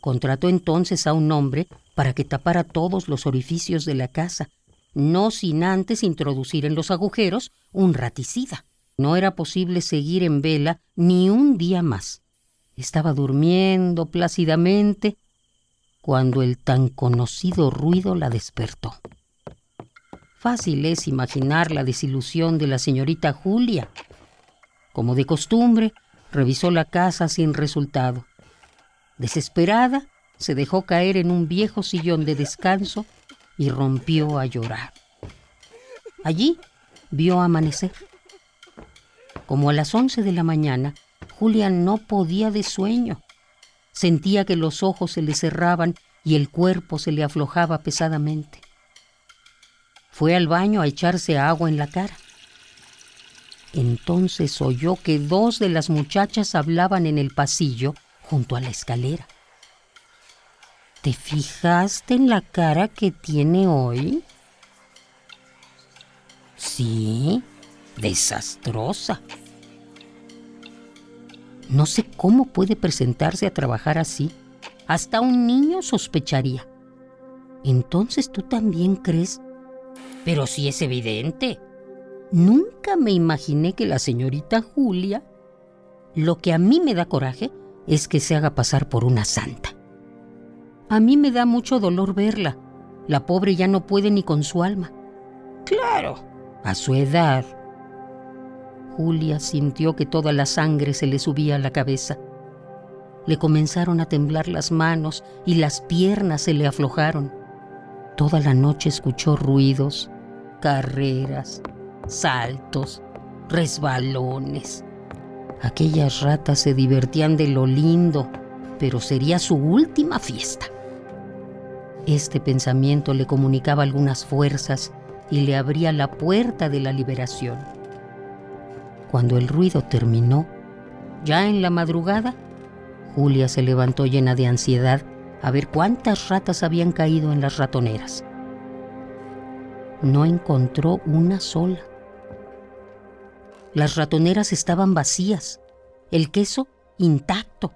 Contrató entonces a un hombre para que tapara todos los orificios de la casa, no sin antes introducir en los agujeros un raticida. No era posible seguir en vela ni un día más. Estaba durmiendo plácidamente cuando el tan conocido ruido la despertó. Fácil es imaginar la desilusión de la señorita Julia. Como de costumbre, revisó la casa sin resultado. Desesperada, se dejó caer en un viejo sillón de descanso y rompió a llorar. Allí vio amanecer. Como a las once de la mañana, Julia no podía de sueño. Sentía que los ojos se le cerraban y el cuerpo se le aflojaba pesadamente. Fue al baño a echarse agua en la cara. Entonces oyó que dos de las muchachas hablaban en el pasillo junto a la escalera. ¿Te fijaste en la cara que tiene hoy? Sí, desastrosa. No sé cómo puede presentarse a trabajar así. Hasta un niño sospecharía. Entonces tú también crees... Pero sí es evidente. Nunca me imaginé que la señorita Julia... Lo que a mí me da coraje es que se haga pasar por una santa. A mí me da mucho dolor verla. La pobre ya no puede ni con su alma. Claro, a su edad. Julia sintió que toda la sangre se le subía a la cabeza. Le comenzaron a temblar las manos y las piernas se le aflojaron. Toda la noche escuchó ruidos, carreras, saltos, resbalones. Aquellas ratas se divertían de lo lindo, pero sería su última fiesta. Este pensamiento le comunicaba algunas fuerzas y le abría la puerta de la liberación. Cuando el ruido terminó, ya en la madrugada, Julia se levantó llena de ansiedad a ver cuántas ratas habían caído en las ratoneras. No encontró una sola. Las ratoneras estaban vacías, el queso intacto.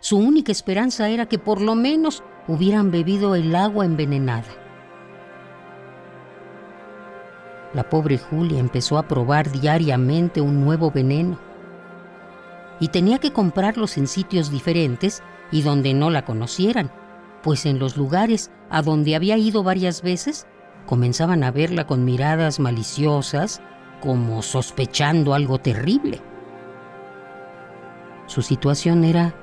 Su única esperanza era que por lo menos hubieran bebido el agua envenenada. La pobre Julia empezó a probar diariamente un nuevo veneno. Y tenía que comprarlos en sitios diferentes y donde no la conocieran, pues en los lugares a donde había ido varias veces comenzaban a verla con miradas maliciosas, como sospechando algo terrible. Su situación era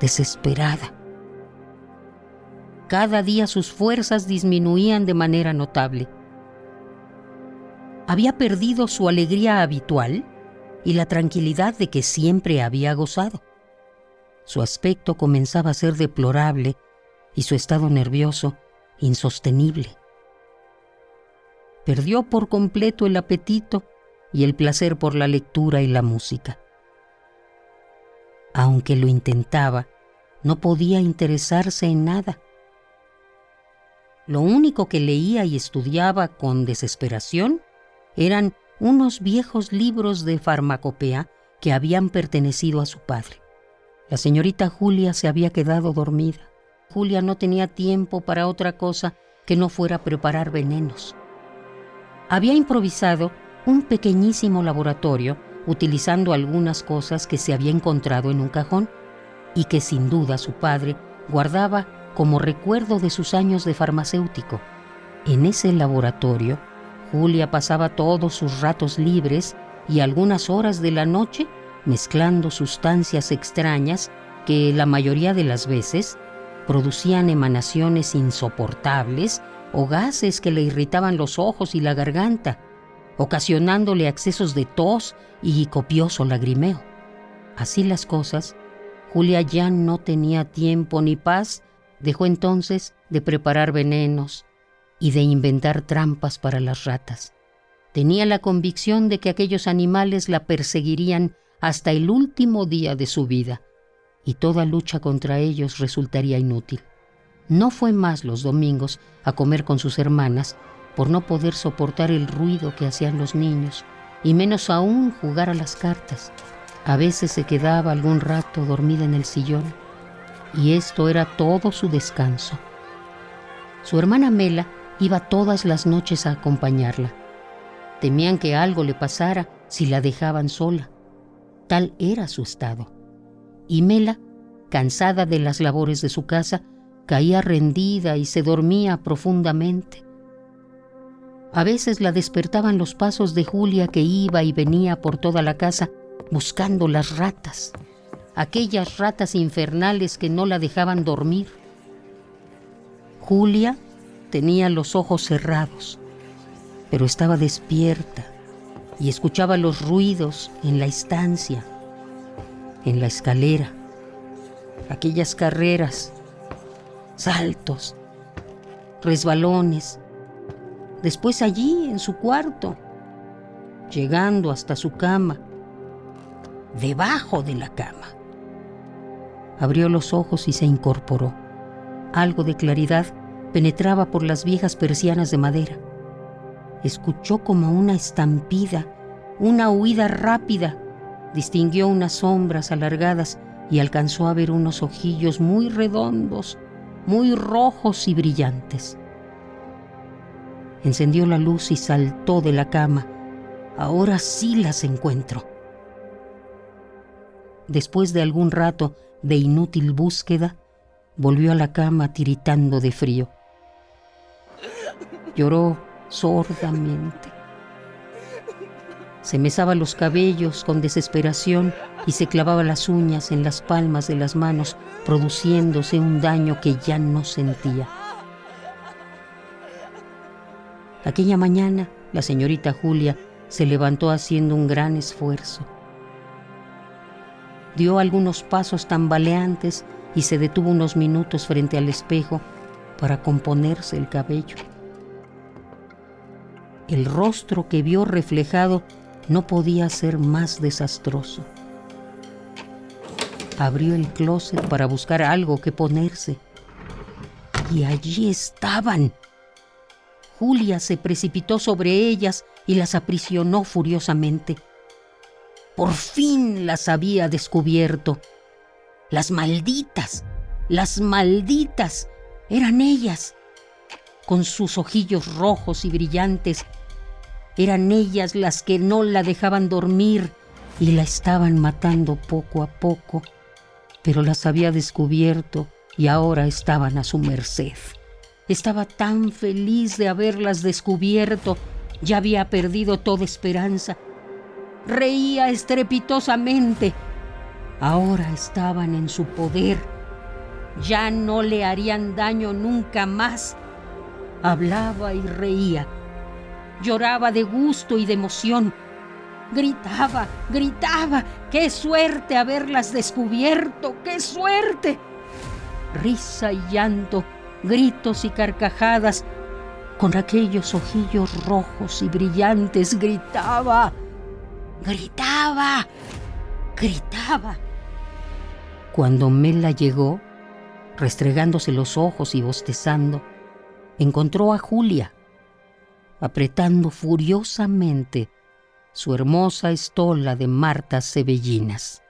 desesperada. Cada día sus fuerzas disminuían de manera notable había perdido su alegría habitual y la tranquilidad de que siempre había gozado. Su aspecto comenzaba a ser deplorable y su estado nervioso insostenible. Perdió por completo el apetito y el placer por la lectura y la música. Aunque lo intentaba, no podía interesarse en nada. Lo único que leía y estudiaba con desesperación eran unos viejos libros de farmacopea que habían pertenecido a su padre. La señorita Julia se había quedado dormida. Julia no tenía tiempo para otra cosa que no fuera preparar venenos. Había improvisado un pequeñísimo laboratorio utilizando algunas cosas que se había encontrado en un cajón y que sin duda su padre guardaba como recuerdo de sus años de farmacéutico. En ese laboratorio Julia pasaba todos sus ratos libres y algunas horas de la noche mezclando sustancias extrañas que la mayoría de las veces producían emanaciones insoportables o gases que le irritaban los ojos y la garganta, ocasionándole accesos de tos y copioso lagrimeo. Así las cosas, Julia ya no tenía tiempo ni paz, dejó entonces de preparar venenos, y de inventar trampas para las ratas. Tenía la convicción de que aquellos animales la perseguirían hasta el último día de su vida, y toda lucha contra ellos resultaría inútil. No fue más los domingos a comer con sus hermanas por no poder soportar el ruido que hacían los niños, y menos aún jugar a las cartas. A veces se quedaba algún rato dormida en el sillón, y esto era todo su descanso. Su hermana Mela iba todas las noches a acompañarla. Temían que algo le pasara si la dejaban sola. Tal era su estado. Y Mela, cansada de las labores de su casa, caía rendida y se dormía profundamente. A veces la despertaban los pasos de Julia que iba y venía por toda la casa buscando las ratas, aquellas ratas infernales que no la dejaban dormir. Julia tenía los ojos cerrados, pero estaba despierta y escuchaba los ruidos en la estancia, en la escalera, aquellas carreras, saltos, resbalones, después allí en su cuarto, llegando hasta su cama, debajo de la cama. Abrió los ojos y se incorporó. Algo de claridad penetraba por las viejas persianas de madera. Escuchó como una estampida, una huida rápida. Distinguió unas sombras alargadas y alcanzó a ver unos ojillos muy redondos, muy rojos y brillantes. Encendió la luz y saltó de la cama. Ahora sí las encuentro. Después de algún rato de inútil búsqueda, volvió a la cama tiritando de frío. Lloró sordamente. Se mesaba los cabellos con desesperación y se clavaba las uñas en las palmas de las manos, produciéndose un daño que ya no sentía. Aquella mañana, la señorita Julia se levantó haciendo un gran esfuerzo dio algunos pasos tambaleantes y se detuvo unos minutos frente al espejo para componerse el cabello. El rostro que vio reflejado no podía ser más desastroso. Abrió el closet para buscar algo que ponerse. Y allí estaban. Julia se precipitó sobre ellas y las aprisionó furiosamente. Por fin las había descubierto. Las malditas, las malditas, eran ellas. Con sus ojillos rojos y brillantes, eran ellas las que no la dejaban dormir y la estaban matando poco a poco, pero las había descubierto y ahora estaban a su merced. Estaba tan feliz de haberlas descubierto, ya había perdido toda esperanza reía estrepitosamente. Ahora estaban en su poder. Ya no le harían daño nunca más. Hablaba y reía. Lloraba de gusto y de emoción. Gritaba, gritaba. ¡Qué suerte haberlas descubierto! ¡Qué suerte! Risa y llanto, gritos y carcajadas. Con aquellos ojillos rojos y brillantes gritaba. Gritaba, gritaba. Cuando Mela llegó, restregándose los ojos y bostezando, encontró a Julia, apretando furiosamente su hermosa estola de martas ceballinas.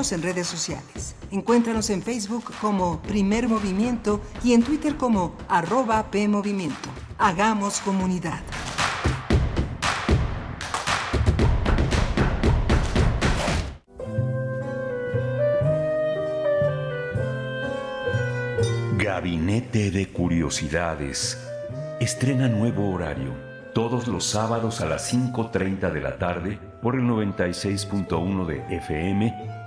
En redes sociales. Encuéntranos en Facebook como Primer Movimiento y en Twitter como arroba PMovimiento. Hagamos comunidad. Gabinete de Curiosidades. Estrena nuevo horario. Todos los sábados a las 5.30 de la tarde por el 96.1 de FM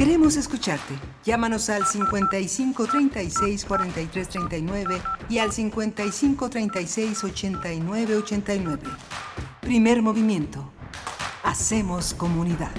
Queremos escucharte. Llámanos al 55 36 43 39 y al 55 36 89 89. Primer movimiento. Hacemos comunidad.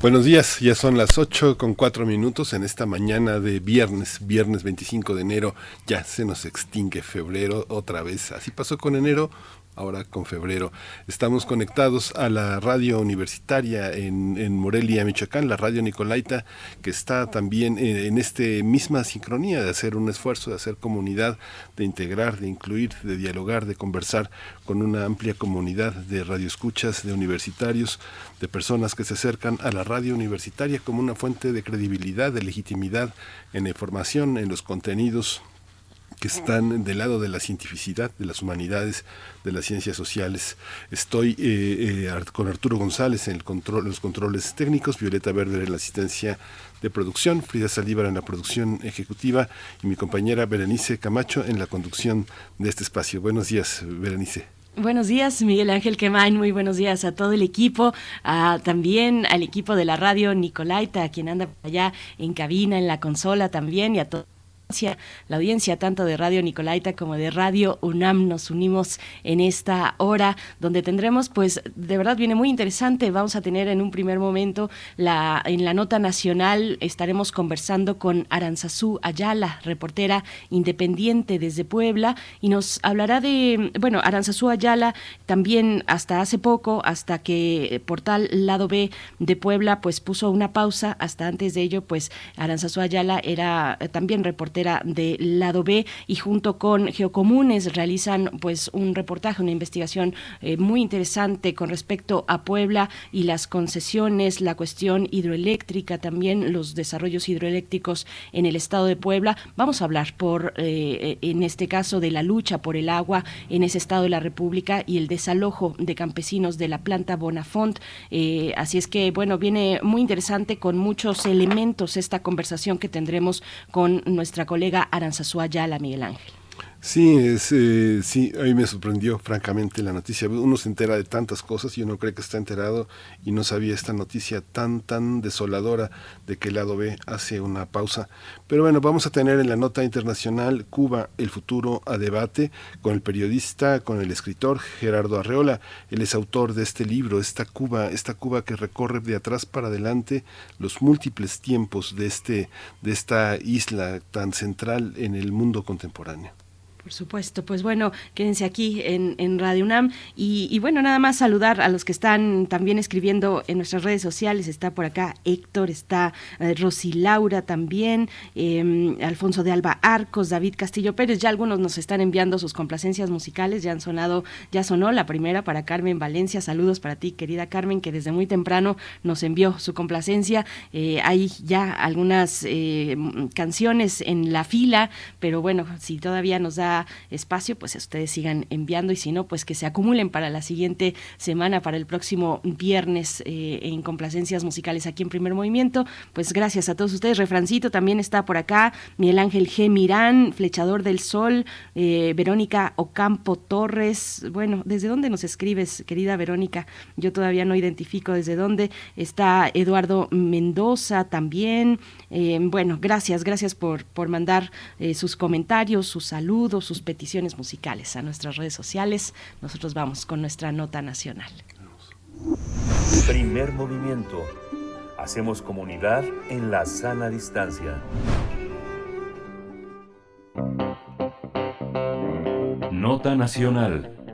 Buenos días, ya son las 8 con 4 minutos en esta mañana de viernes, viernes 25 de enero. Ya se nos extingue febrero otra vez. Así pasó con enero, ahora con febrero. Estamos conectados a la radio universitaria en, en Morelia, Michoacán, la radio Nicolaita, que está también en, en esta misma sincronía de hacer un esfuerzo, de hacer comunidad, de integrar, de incluir, de dialogar, de conversar con una amplia comunidad de radioescuchas, de universitarios, de personas que se acercan a la radio universitaria como una fuente de credibilidad, de legitimidad en la información, en los contenidos que están del lado de la cientificidad, de las humanidades, de las ciencias sociales. Estoy eh, eh, con Arturo González en el control, los controles técnicos, Violeta Verde en la asistencia de producción, Frida Saldívar en la producción ejecutiva y mi compañera Berenice Camacho en la conducción de este espacio. Buenos días, Berenice. Buenos días, Miguel Ángel Quemain. Muy buenos días a todo el equipo, también al equipo de la radio Nicolaita, quien anda allá en cabina, en la consola también, y a todos la audiencia tanto de Radio Nicolaita como de Radio UNAM nos unimos en esta hora donde tendremos pues de verdad viene muy interesante vamos a tener en un primer momento la en la nota nacional estaremos conversando con Aranzazú Ayala reportera independiente desde Puebla y nos hablará de bueno Aranzazú Ayala también hasta hace poco hasta que Portal Lado B de Puebla pues puso una pausa hasta antes de ello pues Aranzazú Ayala era también reportera de Lado B y junto con Geocomunes realizan pues un reportaje, una investigación eh, muy interesante con respecto a Puebla y las concesiones, la cuestión hidroeléctrica, también los desarrollos hidroeléctricos en el estado de Puebla. Vamos a hablar por eh, en este caso de la lucha por el agua en ese estado de la República y el desalojo de campesinos de la planta Bonafont. Eh, así es que bueno, viene muy interesante con muchos elementos esta conversación que tendremos con nuestra colega Aranzazú Ayala, Miguel Ángel. Sí, eh, sí, a mí me sorprendió francamente la noticia. Uno se entera de tantas cosas y uno cree que está enterado y no sabía esta noticia tan, tan desoladora de que el lado B hace una pausa. Pero bueno, vamos a tener en la nota internacional Cuba, el futuro a debate con el periodista, con el escritor Gerardo Arreola. Él es autor de este libro, esta Cuba, esta Cuba que recorre de atrás para adelante los múltiples tiempos de, este, de esta isla tan central en el mundo contemporáneo. Por supuesto, pues bueno, quédense aquí en, Radio UNAM y, bueno, nada más saludar a los que están también escribiendo en nuestras redes sociales. Está por acá Héctor, está eh, Rosy Laura también, em, Alfonso de Alba Arcos, David Castillo Pérez. Ya algunos nos están enviando sus complacencias musicales, ya han sonado, ya sonó la primera para Carmen Valencia. Saludos para ti, querida Carmen, que desde muy temprano nos envió su complacencia. Eh, hay ya algunas eh, canciones en la fila, pero bueno, si todavía nos da espacio, pues ustedes sigan enviando y si no, pues que se acumulen para la siguiente semana, para el próximo viernes eh, en complacencias musicales aquí en Primer Movimiento. Pues gracias a todos ustedes. Refrancito también está por acá, Miguel Ángel G. Mirán, Flechador del Sol, eh, Verónica Ocampo Torres. Bueno, ¿desde dónde nos escribes, querida Verónica? Yo todavía no identifico desde dónde. Está Eduardo Mendoza también. Eh, bueno, gracias, gracias por, por mandar sus comentarios, sus saludos, sus peticiones musicales a nuestras redes sociales. Nosotros vamos con nuestra nota nacional. Primer movimiento. Hacemos comunidad en la sana distancia. Nota nacional.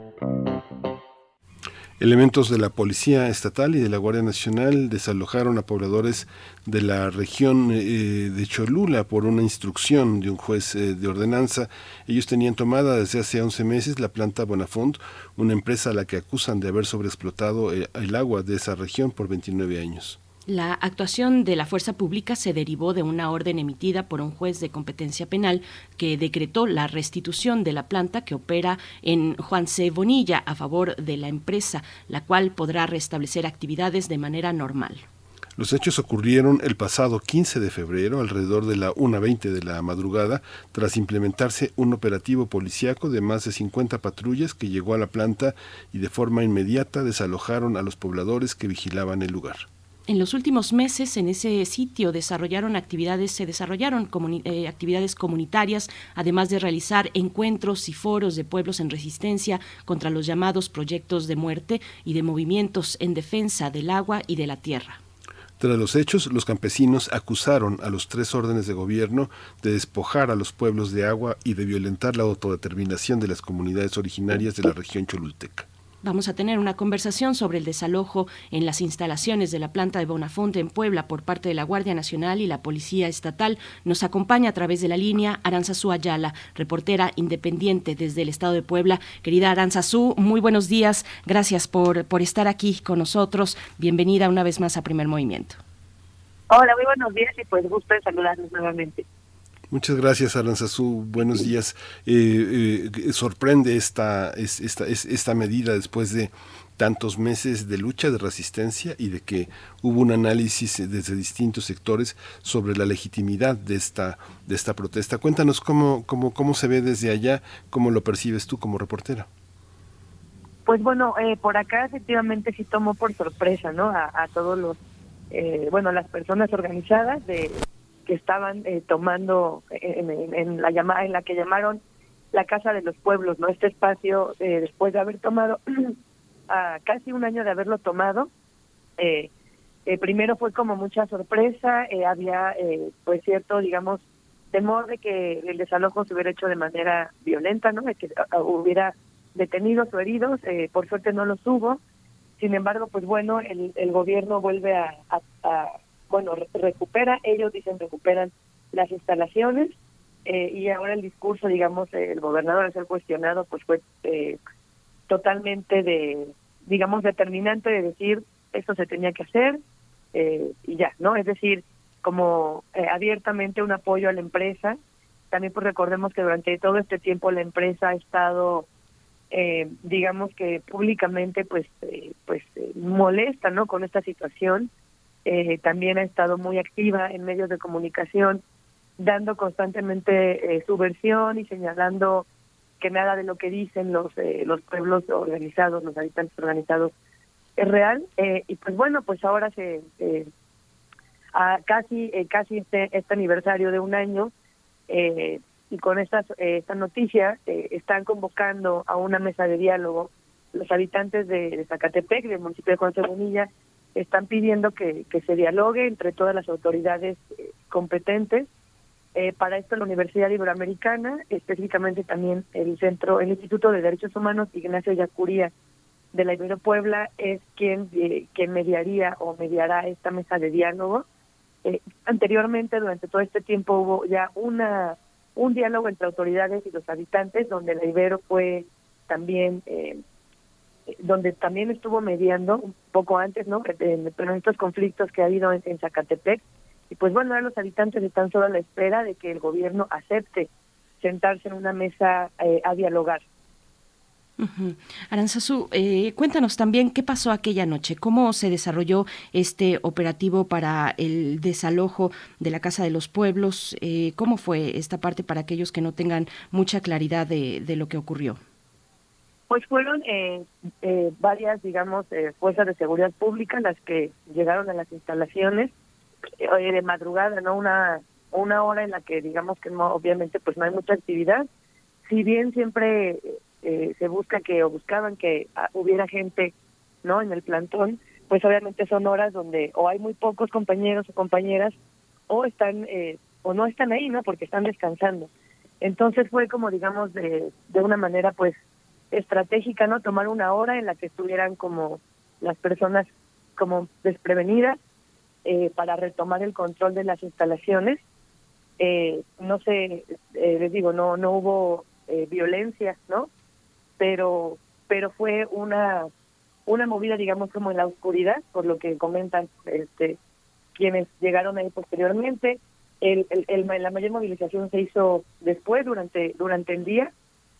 Elementos de la Policía Estatal y de la Guardia Nacional desalojaron a pobladores de la región eh, de Cholula por una instrucción de un juez eh, de ordenanza. Ellos tenían tomada desde hace 11 meses la planta Bonafont, una empresa a la que acusan de haber sobreexplotado eh, el agua de esa región por 29 años. La actuación de la fuerza pública se derivó de una orden emitida por un juez de competencia penal que decretó la restitución de la planta que opera en Juan C. Bonilla a favor de la empresa, la cual podrá restablecer actividades de manera normal. Los hechos ocurrieron el pasado 15 de febrero, alrededor de la 1.20 de la madrugada, tras implementarse un operativo policiaco de más de 50 patrullas que llegó a la planta y de forma inmediata desalojaron a los pobladores que vigilaban el lugar. En los últimos meses en ese sitio desarrollaron actividades, se desarrollaron eh, actividades comunitarias, además de realizar encuentros y foros de pueblos en resistencia contra los llamados proyectos de muerte y de movimientos en defensa del agua y de la tierra. Tras los hechos, los campesinos acusaron a los tres órdenes de gobierno de despojar a los pueblos de agua y de violentar la autodeterminación de las comunidades originarias de la región cholulteca. Vamos a tener una conversación sobre el desalojo en las instalaciones de la planta de Bonafonte en Puebla por parte de la Guardia Nacional y la Policía Estatal. Nos acompaña a través de la línea Aranzazú Ayala, reportera independiente desde el Estado de Puebla. Querida Aranzazú, muy buenos días. Gracias por, por estar aquí con nosotros. Bienvenida una vez más a Primer Movimiento. Hola, muy buenos días y pues gusto de saludarnos nuevamente. Muchas gracias, Aranzazú. Buenos días. Eh, eh, sorprende esta, esta, esta medida después de tantos meses de lucha, de resistencia y de que hubo un análisis desde distintos sectores sobre la legitimidad de esta, de esta protesta. Cuéntanos cómo, cómo, cómo se ve desde allá, cómo lo percibes tú como reportera. Pues bueno, eh, por acá efectivamente sí tomó por sorpresa, ¿no? A, a todos los, eh, bueno, las personas organizadas de que estaban eh, tomando en, la llamada en la que llamaron la casa de los pueblos no este espacio eh, después de haber tomado a casi un año de haberlo tomado eh, primero fue como mucha sorpresa había pues cierto digamos temor de que el desalojo se hubiera hecho de manera violenta no de que hubiera detenidos o heridos por suerte no los hubo. Sin embargo pues bueno el, el gobierno vuelve a bueno, recupera, ellos dicen recuperan las instalaciones eh, y ahora el discurso, digamos, el gobernador al ser cuestionado, pues fue eh, totalmente de, digamos, determinante de decir esto se tenía que hacer eh, y ya, ¿no? Es decir, como abiertamente un apoyo a la empresa. También pues recordemos que durante todo este tiempo la empresa ha estado digamos que públicamente pues pues molesta no con esta situación eh, también ha estado muy activa en medios de comunicación, dando constantemente eh, su versión y señalando que nada de lo que dicen los eh, los pueblos organizados, los habitantes organizados es real. y pues bueno, pues ahora se casi casi este, este aniversario de un año y con estas esta noticia están convocando a una mesa de diálogo los habitantes de, Zacatepec, del municipio de Juan están pidiendo que, que se dialogue entre todas las autoridades eh, competentes Eh, para esto la Universidad Iberoamericana, específicamente también el Centro, el Instituto de Derechos Humanos Ignacio Yacuría de la Ibero Puebla es quien, eh, mediaría o mediará esta mesa de diálogo. Eh, anteriormente, durante todo este tiempo, hubo ya una un diálogo entre autoridades y los habitantes, donde la Ibero fue también, eh, donde también estuvo mediando un poco antes, ¿no? Pero en estos conflictos que ha habido en, Zacatepec. Y pues bueno, ahora los habitantes están solo a la espera de que el gobierno acepte sentarse en una mesa a dialogar. Aranzazu, eh, cuéntanos también qué pasó aquella noche, cómo se desarrolló este operativo para el desalojo de la Casa de los Pueblos, eh, cómo fue esta parte para aquellos que no tengan mucha claridad de, lo que ocurrió. Pues fueron eh, varias, digamos, fuerzas de seguridad pública las que llegaron a las instalaciones de madrugada, no una una hora en la que digamos que no, obviamente pues no hay mucha actividad. Si bien siempre eh, se busca que o buscaban que ah, hubiera gente no en el plantón pues obviamente son horas donde o hay muy pocos compañeros o compañeras o están eh, o no están ahí no porque están descansando. Entonces fue como digamos de de una manera pues estratégica no tomar una hora en la que estuvieran como las personas como desprevenidas eh, para retomar el control de las instalaciones. Eh, no sé eh, les digo no no hubo eh, violencia no pero pero fue una una movida digamos como en la oscuridad por lo que comentan este quienes llegaron ahí posteriormente. El, la mayor movilización se hizo después durante durante el día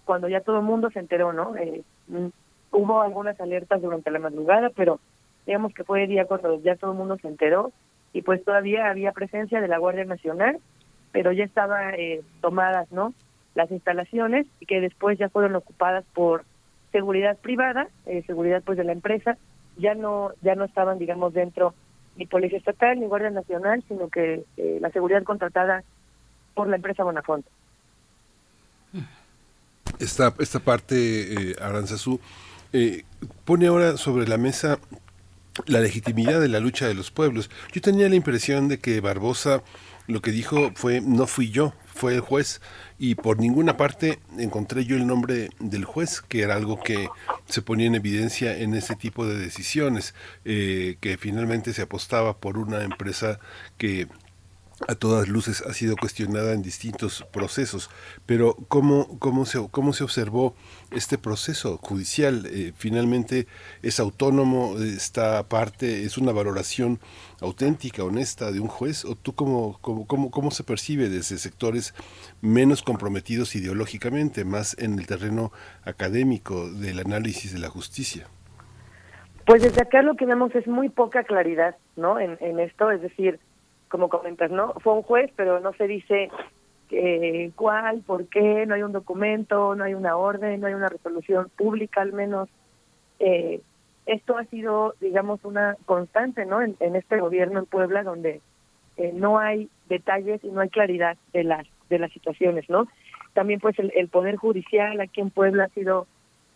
cuando ya todo el mundo se enteró no eh, mm, hubo algunas alertas durante la madrugada pero digamos que fue el día cuando ya todo el mundo se enteró y pues todavía había presencia de la Guardia Nacional pero ya estaba eh, tomadas no las instalaciones y que después ya fueron ocupadas por seguridad privada, eh, seguridad pues de la empresa, ya no ya no estaban digamos dentro ni policía estatal ni guardia nacional, sino que eh, la seguridad contratada por la empresa Bonafont. Esta esta parte eh, Aranzazú eh, pone ahora sobre la mesa la legitimidad de la lucha de los pueblos. Yo tenía la impresión de que Barbosa lo que dijo fue no fui yo, fue el juez y por ninguna parte encontré yo el nombre del juez, que era algo que se ponía en evidencia en ese tipo de decisiones, eh, que finalmente se apostaba por una empresa que a todas luces ha sido cuestionada en distintos procesos, pero ¿cómo, cómo, se, cómo se observó este proceso judicial? Eh, finalmente es autónomo, esta parte es una valoración auténtica, honesta de un juez, o tú cómo, cómo, cómo, cómo se percibe desde sectores menos comprometidos ideológicamente, más en el terreno académico del análisis de la justicia. Pues desde acá lo que vemos es muy poca claridad, ¿no? En, en esto, es decir, como comentas, ¿no? Fue un juez, pero no se dice eh, cuál, por qué, no hay un documento, no hay una orden, no hay una resolución pública al menos. Eh, esto ha sido, digamos, una constante, ¿no? En, este gobierno en Puebla, donde eh, no hay detalles y no hay claridad de las de las situaciones, ¿no? También, pues, el, el poder judicial aquí en Puebla ha sido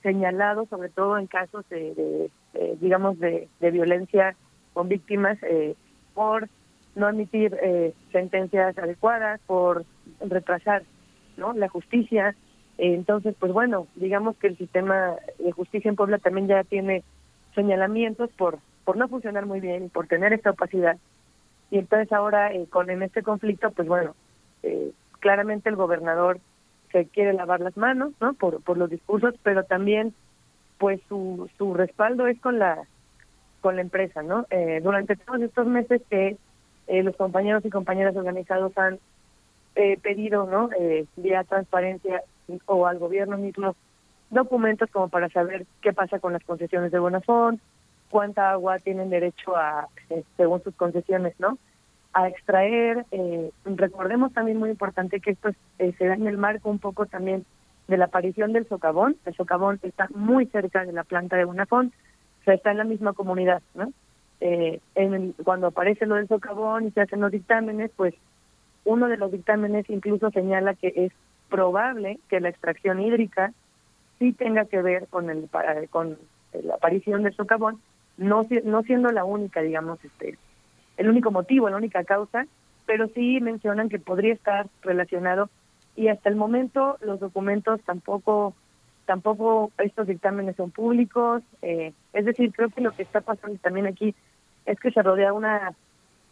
señalado, sobre todo en casos de, de, digamos, de, de violencia con víctimas eh, por no admitir eh, sentencias adecuadas, por retrasar no la justicia. Eh, entonces, pues bueno, digamos que el sistema de justicia en Puebla también ya tiene señalamientos por por no funcionar muy bien por tener esta opacidad. Y entonces ahora eh, con en este conflicto, pues bueno, claramente el gobernador se quiere lavar las manos, ¿no? Por por los discursos, pero también pues su su respaldo es con la con la empresa, ¿no? durante todos estos meses que eh, los compañeros y compañeras organizados han eh, pedido, ¿no? Eh, vía transparencia o al gobierno mismo documentos como para saber qué pasa con las concesiones de Bonafont, cuánta agua tienen derecho a, eh, según sus concesiones, ¿no? A extraer. Eh, recordemos también muy importante que esto se da en el marco un poco también de la aparición del socavón. El socavón está muy cerca de la planta de Bonafont, o sea, está en la misma comunidad, ¿no? Eh, en cuando aparece lo del socavón y se hacen los dictámenes, pues uno de los dictámenes incluso señala que es probable que la extracción hídrica sí tenga que ver con el con la aparición del socavón, no no siendo la única, digamos, este el único motivo, la única causa, pero sí mencionan que podría estar relacionado y hasta el momento los documentos tampoco tampoco estos dictámenes son públicos eh, es decir creo que lo que está pasando también aquí es que se rodea una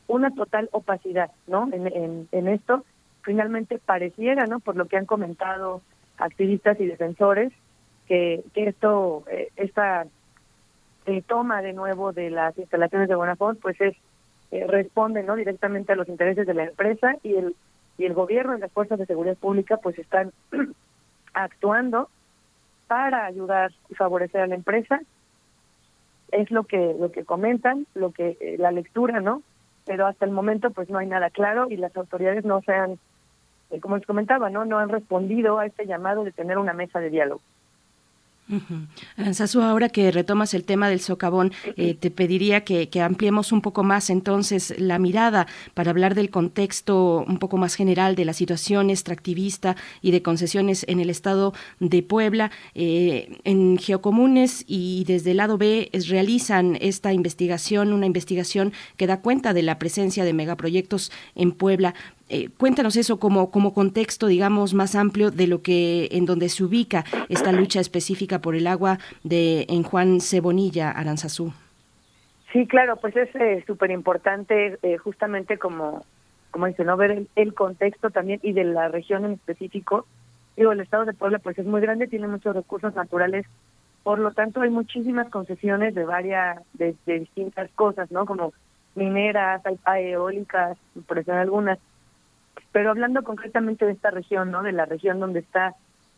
una total opacidad no en, en, esto finalmente pareciera no por lo que han comentado activistas y defensores que, que esto eh, esta eh, toma de nuevo de las instalaciones de Bonafont pues es eh, responde no directamente a los intereses de la empresa y el y el gobierno y las fuerzas de seguridad pública pues están actuando para ayudar y favorecer a la empresa. Es lo que lo que comentan lo que eh, la lectura no pero hasta el momento pues no hay nada claro y las autoridades no se han eh, como les comentaba no no han respondido a este llamado de tener una mesa de diálogo Uh ahora que retomas el tema del socavón, eh, te pediría que, ampliemos un poco más entonces la mirada para hablar del contexto un poco más general de la situación extractivista y de concesiones en el estado de Puebla. Eh, en Geocomunes y desde el lado B realizan esta investigación, una investigación que da cuenta de la presencia de megaproyectos en Puebla. Eh, cuéntanos eso como, como contexto, digamos, más amplio de lo que en donde se ubica esta lucha específica por el agua de en Juan Cebonilla, Aranzazú. Sí, claro, pues es eh, súper importante eh, justamente como, como dice, ¿no? ver el, contexto también y de la región en específico. Digo, el estado de Puebla pues es muy grande, tiene muchos recursos naturales, por lo tanto hay muchísimas concesiones de varias, de, distintas cosas, ¿no? Como mineras, hay, eólicas, por ejemplo algunas pero hablando concretamente de esta región, ¿no? De la región donde está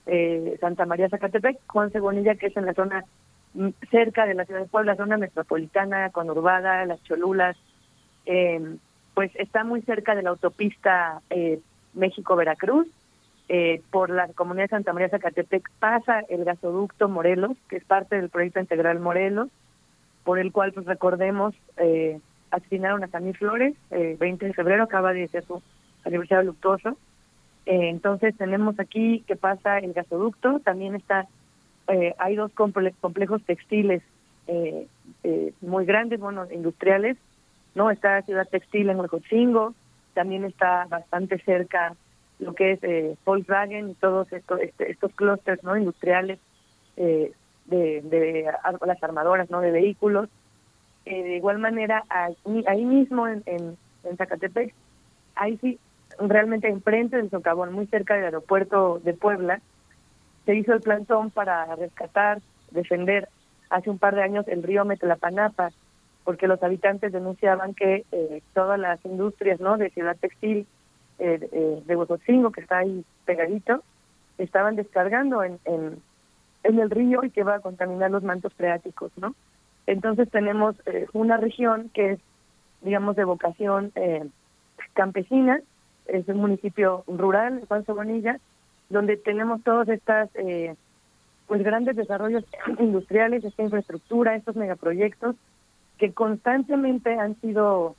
eh, Santa María Zacatepec, Juan Cebonilla, que es en la zona mm, cerca de la ciudad de Puebla, zona metropolitana, conurbada, las Cholulas, eh, pues está muy cerca de la autopista eh, México-Veracruz. Eh, por la comunidad de Santa María Zacatepec pasa el gasoducto Morelos, que es parte del proyecto integral Morelos, por el cual, pues recordemos, eh, asesinaron a Samir Flores, eh, 20 de febrero, acaba de ser su aniversario luctuoso. Eh, entonces tenemos aquí que pasa el gasoducto, también está, eh, hay dos complejos textiles eh, muy grandes, bueno, industriales, ¿no? Está Ciudad Textil en Huejotzingo, también está bastante cerca lo que es Volkswagen y todos estos, este, estos clústeres, ¿no? Industriales de, de, las armadoras, ¿no? De vehículos. de igual manera, ahí, mismo en, en, en Zacatepec, ahí sí realmente enfrente del socavón, muy cerca del aeropuerto de Puebla, se hizo el plantón para rescatar, defender hace un par de años el río Metlapanapa, porque los habitantes denunciaban que eh, todas las industrias no de Ciudad Textil, eh, eh, de Huejotzingo, que está ahí pegadito, estaban descargando en, en, el río y que va a contaminar los mantos freáticos, ¿no? Entonces tenemos eh, una región que es, digamos, de vocación campesina, es un municipio rural, Juan Sobonilla, donde tenemos todos estas eh, pues grandes desarrollos industriales, esta infraestructura, estos megaproyectos que constantemente han sido,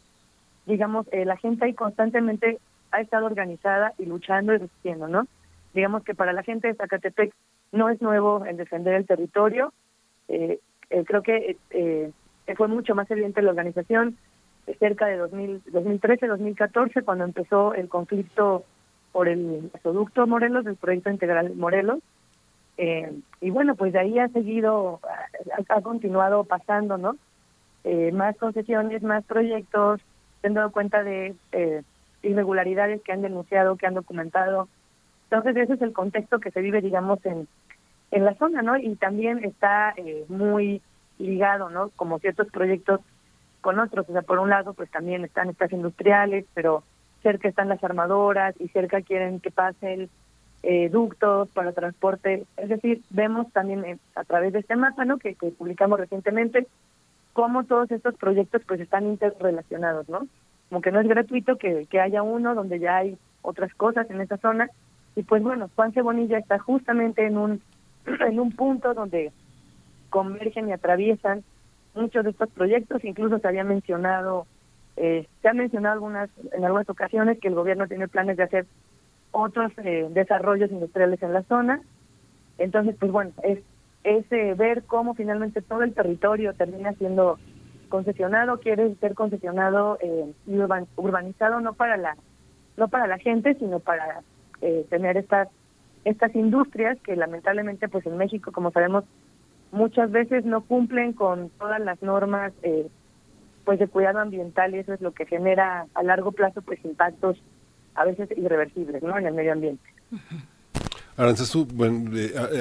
digamos, eh, la gente ahí constantemente ha estado organizada y luchando y resistiendo, ¿no? Digamos que para la gente de Zacatepec no es nuevo el defender el territorio, eh, eh creo que eh, fue mucho más evidente la organización, cerca de 2013-2014, cuando empezó el conflicto por el gasoducto Morelos, del proyecto integral Morelos. Eh, y bueno, pues de ahí ha seguido, ha, continuado pasando, ¿no? Eh, más concesiones, más proyectos, se han dado cuenta de eh, irregularidades que han denunciado, que han documentado. Entonces ese es el contexto que se vive, digamos, en, en la zona, ¿no? Y también está muy ligado, ¿no? Como ciertos proyectos con otros. O sea, por un lado, pues también están estas industriales, pero cerca están las armadoras y cerca quieren que pasen eh, ductos para transporte. Es decir, vemos también eh, a través de este mapa, ¿no? Que, publicamos recientemente, cómo todos estos proyectos pues están interrelacionados, ¿no? Como que no es gratuito que, que haya uno donde ya hay otras cosas en esa zona. Y pues bueno, Juan Cebonilla está justamente en un, en un punto donde convergen y atraviesan muchos de estos proyectos, incluso se había mencionado, eh, se ha mencionado algunas en algunas ocasiones que el gobierno tiene planes de hacer otros eh, desarrollos industriales en la zona. Entonces, pues bueno, es, es eh, ver cómo finalmente todo el territorio termina siendo concesionado quiere ser concesionado eh, y urbanizado no para la no para la gente sino para eh, tener estas estas industrias que lamentablemente pues en México como sabemos muchas veces no cumplen con todas las normas eh, pues de cuidado ambiental y eso es lo que genera a largo plazo pues impactos a veces irreversibles no en el medio ambiente. Aranzazú, bueno,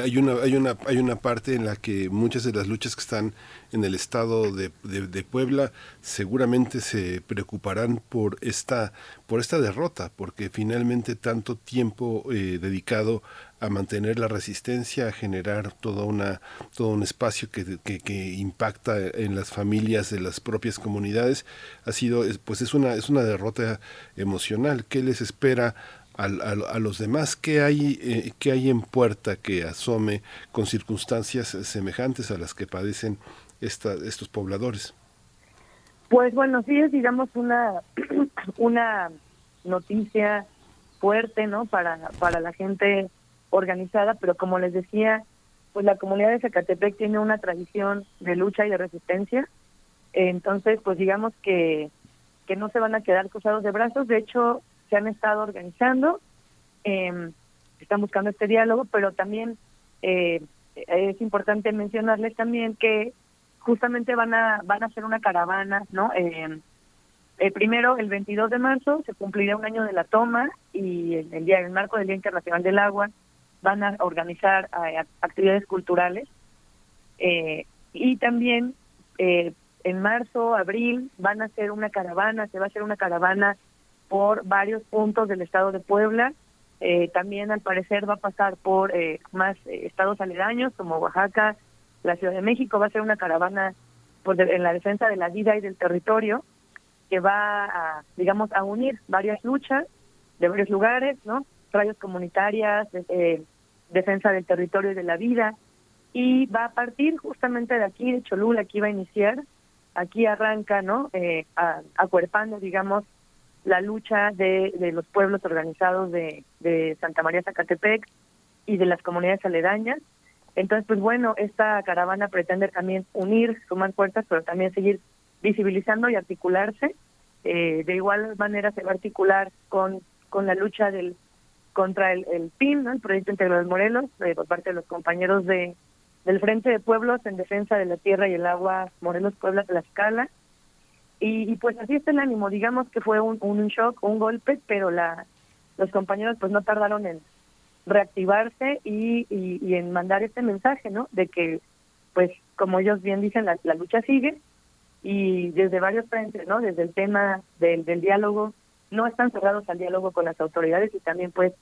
hay una hay una hay una parte en la que muchas de las luchas que están en el estado de, de, Puebla seguramente se preocuparán por esta por esta derrota, porque finalmente tanto tiempo eh, dedicado a mantener la resistencia, a generar toda una todo un espacio que, que, impacta en las familias de las propias comunidades ha sido pues es una es una derrota emocional. ¿Qué les espera a, los demás, ¿qué hay, eh, ¿qué hay en puerta que asome con circunstancias semejantes a las que padecen esta, estos pobladores? Pues bueno, sí es, digamos, una, una noticia fuerte, ¿no? Para, para la gente organizada, pero como les decía, pues la comunidad de Zacatepec tiene una tradición de lucha y de resistencia, entonces, pues digamos que, que no se van a quedar cruzados de brazos, de hecho, se han estado organizando, eh, están buscando este diálogo, pero también eh, es importante mencionarles también que justamente van a van a hacer una caravana, ¿no? Eh, primero, el 22 de marzo se cumplirá un año de la toma y el, el día, el marco del Día Internacional del Agua van a organizar eh, actividades culturales y también en marzo, abril van a hacer una caravana, se va a hacer una caravana por varios puntos del estado de Puebla. Eh, también al parecer va a pasar por eh, más eh, estados aledaños como Oaxaca, la Ciudad de México. Va a ser una caravana por en la defensa de la vida y del territorio que va a, digamos, a unir varias luchas de varios lugares, ¿no? Radios comunitarias, defensa del territorio y de la vida. Y va a partir justamente de aquí, de Cholula, aquí va a iniciar, aquí arranca, ¿no? acuerpando, digamos, la lucha de, de los pueblos organizados de, de Santa María Zacatepec y de las comunidades aledañas. Entonces, pues bueno, esta caravana pretende también unir, sumar fuerzas, pero también seguir visibilizando y articularse. Eh, de igual manera se va a articular con, con la lucha del contra el, el PIN, el Proyecto Integral de Morelos, eh, por parte de los compañeros de del Frente de Pueblos en Defensa de la Tierra y el Agua Morelos Puebla Tlaxcala, y, pues así está el ánimo, digamos que fue un, un shock, un golpe, pero la los compañeros pues no tardaron en reactivarse y, y, en mandar este mensaje, ¿no? De que, pues como ellos bien dicen, la, la lucha sigue y desde varios frentes, ¿no? Desde el tema del, del diálogo, no están cerrados al diálogo con las autoridades y también pues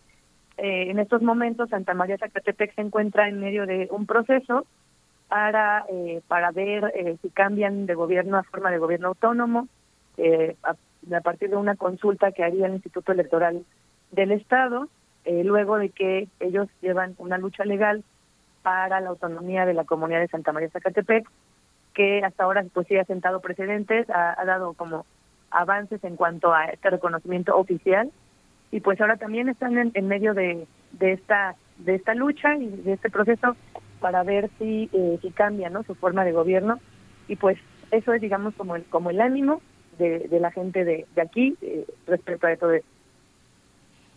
eh, en estos momentos Santa María Zacatepec se encuentra en medio de un proceso para, eh, para ver eh, si cambian de gobierno a forma de gobierno autónomo, eh, a, partir de una consulta que haría el Instituto Electoral del Estado, luego de que ellos llevan una lucha legal para la autonomía de la comunidad de Santa María Zacatepec, que hasta ahora pues sí ha sentado precedentes, ha, dado como avances en cuanto a este reconocimiento oficial y pues ahora también están en, en medio de, de esta de esta lucha y de este proceso para ver si, eh, si cambia ¿no? su forma de gobierno y pues eso es digamos como el como el ánimo de, de la gente de, de aquí eh, respecto a todo esto.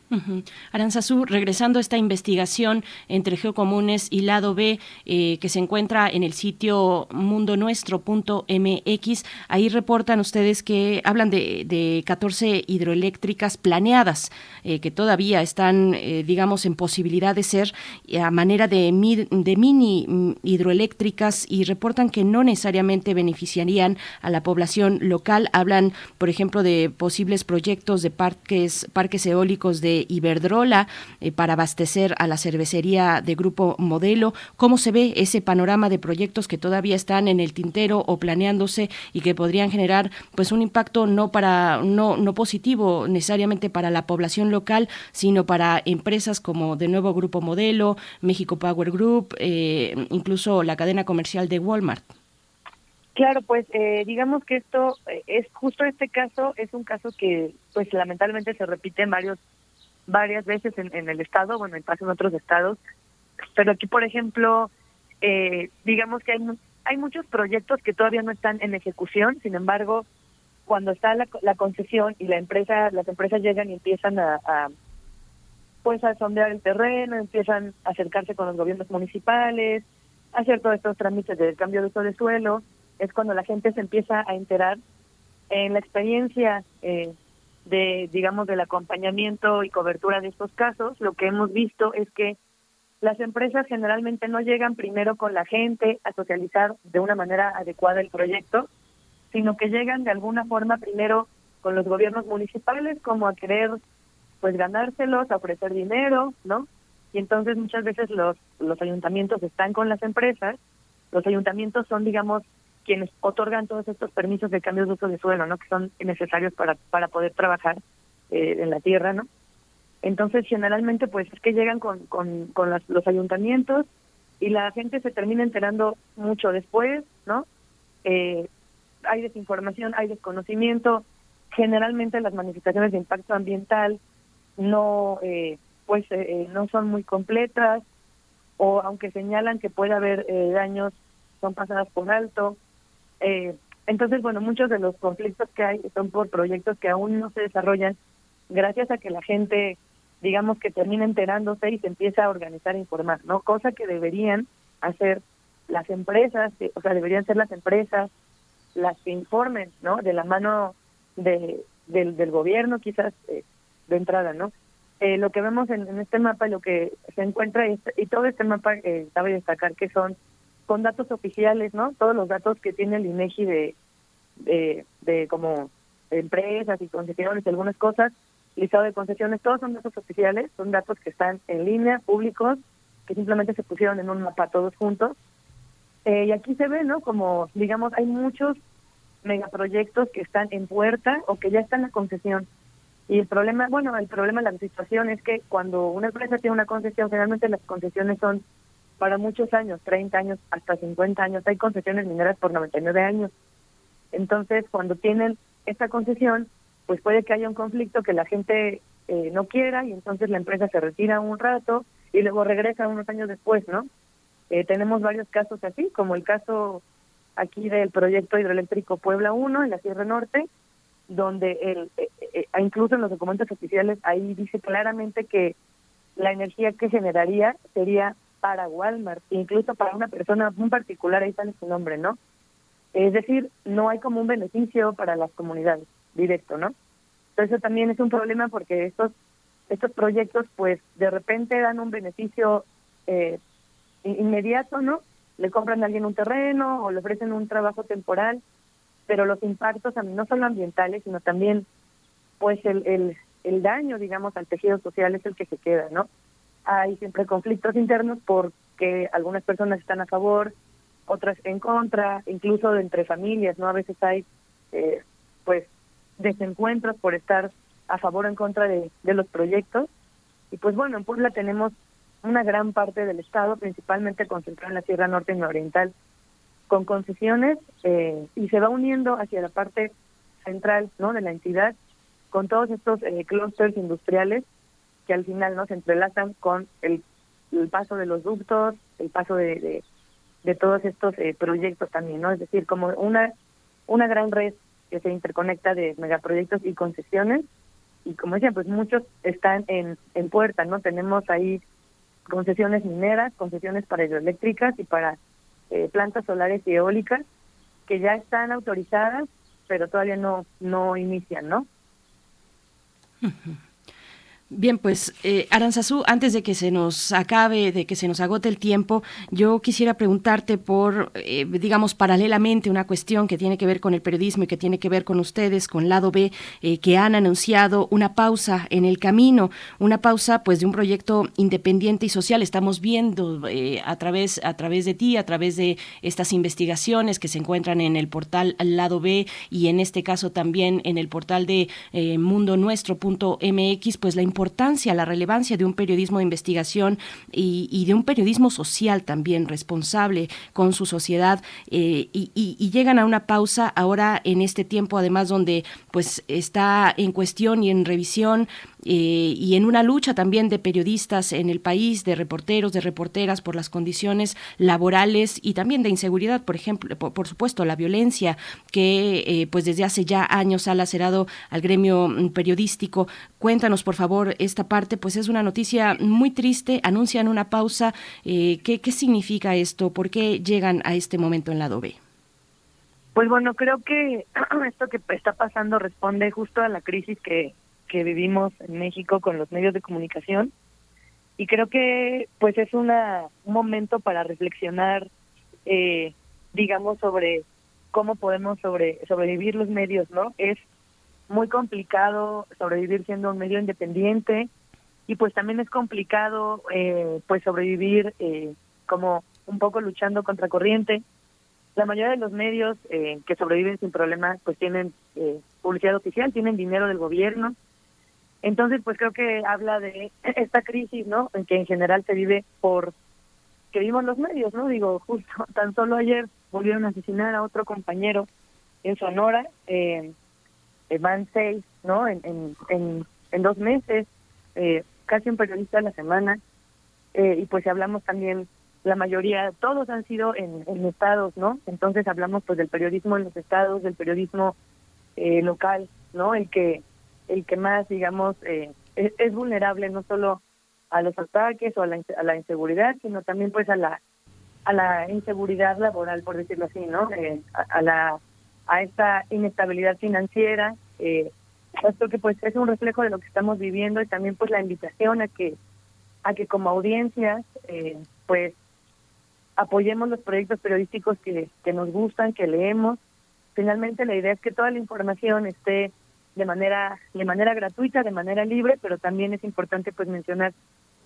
Uh Aranzazú, regresando a esta investigación entre geocomunes y lado B eh, que se encuentra en el sitio mundonuestro.mx, ahí reportan ustedes que hablan de, de 14 hidroeléctricas planeadas eh, que todavía están, eh, digamos, en posibilidad de ser a manera de, de mini mm, hidroeléctricas y reportan que no necesariamente beneficiarían a la población local. Hablan, por ejemplo, de posibles proyectos de parques, parques eólicos de Iberdrola eh, para abastecer a la cervecería de Grupo Modelo. ¿Cómo se ve ese panorama de proyectos que todavía están en el tintero o planeándose y que podrían generar pues un impacto no para no no positivo necesariamente para la población local, sino para empresas como de nuevo Grupo Modelo, México Power Group, eh, incluso la cadena comercial de Walmart? Claro, pues eh, digamos que esto es justo este caso, es un caso que pues lamentablemente se repite en varios varias veces en, en el estado, bueno, y pasa en otros estados, pero aquí, por ejemplo, eh, digamos que hay, hay muchos proyectos que todavía no están en ejecución, sin embargo, cuando está la, la concesión y la empresa, las empresas llegan y empiezan a, a pues a sondear el terreno, empiezan a acercarse con los gobiernos municipales, hacer todos estos trámites de cambio de uso de suelo, es cuando la gente se empieza a enterar en la experiencia eh, de, digamos, del acompañamiento y cobertura de estos casos, lo que hemos visto es que las empresas generalmente no llegan primero con la gente a socializar de una manera adecuada el proyecto, sino que llegan de alguna forma primero con los gobiernos municipales como a querer pues ganárselos, a ofrecer dinero, ¿no? Y entonces muchas veces los los ayuntamientos están con las empresas, los ayuntamientos son digamos quienes otorgan todos estos permisos de cambio de uso de suelo, ¿no? Que son necesarios para para poder trabajar eh, en la tierra, ¿no? Entonces, generalmente, pues es que llegan con, con, con los ayuntamientos y la gente se termina enterando mucho después, ¿no? Eh, hay desinformación, hay desconocimiento. Generalmente las manifestaciones de impacto ambiental no, eh, pues, eh, no son muy completas o aunque señalan que puede haber eh, daños, son pasadas por alto. Eh, entonces, bueno, muchos de los conflictos que hay son por proyectos que aún no se desarrollan gracias a que la gente digamos que termina enterándose y se empieza a organizar e informar, ¿no? Cosa que deberían hacer las empresas, o sea, deberían ser las empresas las que informen, ¿no? De la mano de, del, del gobierno, quizás eh, de entrada, ¿no? Eh, lo que vemos en, este mapa, lo que se encuentra, y, y todo este mapa, eh, cabe destacar que son con datos oficiales, ¿no? Todos los datos que tiene el INEGI de, de, de como empresas y concesiones y algunas cosas, listado de concesiones, todos son datos oficiales, son datos que están en línea, públicos, que simplemente se pusieron en un mapa todos juntos. Eh, y aquí se ve, ¿no? Como, digamos, hay muchos megaproyectos que están en puerta o que ya están en la concesión. Y el problema, bueno, el problema de la situación es que cuando una empresa tiene una concesión, generalmente las concesiones son para muchos años, 30 años, hasta 50 años. Hay concesiones mineras por 99 años. Entonces, cuando tienen esta concesión, pues puede que haya un conflicto que la gente eh, no quiera y entonces la empresa se retira un rato y luego regresa unos años después, ¿no? Eh, tenemos varios casos así, como el caso aquí del proyecto hidroeléctrico Puebla 1 en la Sierra Norte, donde el, eh, eh, incluso en los documentos oficiales ahí dice claramente que la energía que generaría sería para Walmart, incluso para una persona muy particular, ahí sale su nombre, ¿no? Es decir, no hay como un beneficio para las comunidades directo, ¿no? Entonces también es un problema porque estos estos proyectos pues de repente dan un beneficio eh, inmediato, ¿no? Le compran a alguien un terreno o le ofrecen un trabajo temporal, pero los impactos no solo ambientales, sino también pues el, el, el daño, digamos, al tejido social es el que se queda, ¿no? Hay siempre conflictos internos porque algunas personas están a favor, otras en contra, incluso entre familias, ¿no? A veces hay, eh, pues, desencuentros por estar a favor o en contra de, de los proyectos. Y pues bueno, en Puebla tenemos una gran parte del estado, principalmente concentrada en la Sierra Norte y Oriental, con concesiones eh, y se va uniendo hacia la parte central no de la entidad con todos estos eh, clústeres industriales que al final no se entrelazan con el, paso de los ductos, el paso de, de, de todos estos eh, proyectos también, ¿no? Es decir, como una una gran red que se interconecta de megaproyectos y concesiones. Y como decía, pues muchos están en, en puerta, ¿no? Tenemos ahí concesiones mineras, concesiones para hidroeléctricas y para eh, plantas solares y eólicas que ya están autorizadas, pero todavía no, no inician, ¿no? Bien, pues eh, Aranzazú, antes de que se nos acabe, de que se nos agote el tiempo, yo quisiera preguntarte por, eh, digamos, paralelamente una cuestión que tiene que ver con el periodismo y que tiene que ver con ustedes, con Lado B, eh, que han anunciado una pausa en el camino, una pausa pues de un proyecto independiente y social. Estamos viendo eh, a través a través de ti, a través de estas investigaciones que se encuentran en el portal Lado B y en este caso también en el portal de mundonuestro.mx, pues la importancia, la relevancia de un periodismo de investigación y, de un periodismo social también responsable con su sociedad eh, y, y, y, llegan a una pausa ahora en este tiempo además donde pues está en cuestión y en revisión y en una lucha también de periodistas en el país, de reporteros, de reporteras por las condiciones laborales y también de inseguridad, por ejemplo, por, supuesto, la violencia que pues desde hace ya años ha lacerado al gremio mm, periodístico. Cuéntanos, por favor, esta parte, pues es una noticia muy triste, anuncian una pausa. ¿qué, ¿Qué significa esto? ¿Por qué llegan a este momento en la B? Pues bueno, creo que esto que está pasando responde justo a la crisis que, que vivimos en México con los medios de comunicación y creo que pues es una, un momento para reflexionar, eh, digamos, sobre cómo podemos sobre, sobrevivir los medios, ¿no? Es muy complicado sobrevivir siendo un medio independiente y pues también es complicado eh, pues sobrevivir eh, como un poco luchando contra corriente. La mayoría de los medios eh, que sobreviven sin problemas pues tienen eh, publicidad oficial, tienen dinero del gobierno. Entonces pues creo que habla de esta crisis, ¿no? En que en general se vive por que vimos los medios, ¿no? Digo, justo tan solo ayer volvieron a asesinar a otro compañero en Sonora, eh, van seis, ¿no? En, en, en, dos meses, eh, casi un periodista a la semana, eh, y pues si hablamos también la mayoría, todos han sido en, estados, ¿no? Entonces hablamos pues del periodismo en los estados, del periodismo eh, local, ¿no? El que el que más, digamos, eh, es, vulnerable no solo a los ataques o a la, a la inseguridad, sino también pues a la a la inseguridad laboral, por decirlo así, ¿no? Eh, a, la a esta inestabilidad financiera, eh, esto que pues es un reflejo de lo que estamos viviendo y también pues la invitación a que a que como audiencias eh, pues apoyemos los proyectos periodísticos que, que nos gustan, que leemos. Finalmente la idea es que toda la información esté de manera de manera gratuita, de manera libre, pero también es importante pues mencionar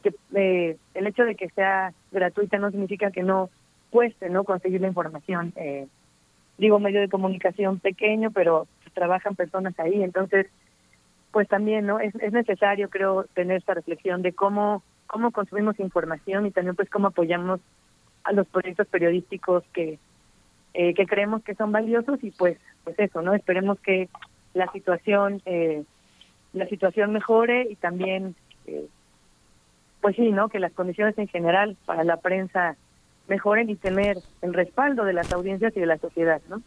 que eh, el hecho de que sea gratuita no significa que no cueste no conseguir la información. Eh, digo medio de comunicación pequeño, pero trabajan personas ahí, entonces pues también no es, es necesario creo tener esta reflexión de cómo cómo consumimos información y también pues cómo apoyamos a los proyectos periodísticos que eh, que creemos que son valiosos y pues pues eso no esperemos que la situación eh, la situación mejore y también eh, pues sí no que las condiciones en general para la prensa mejoren y tener el respaldo de las audiencias y de la sociedad no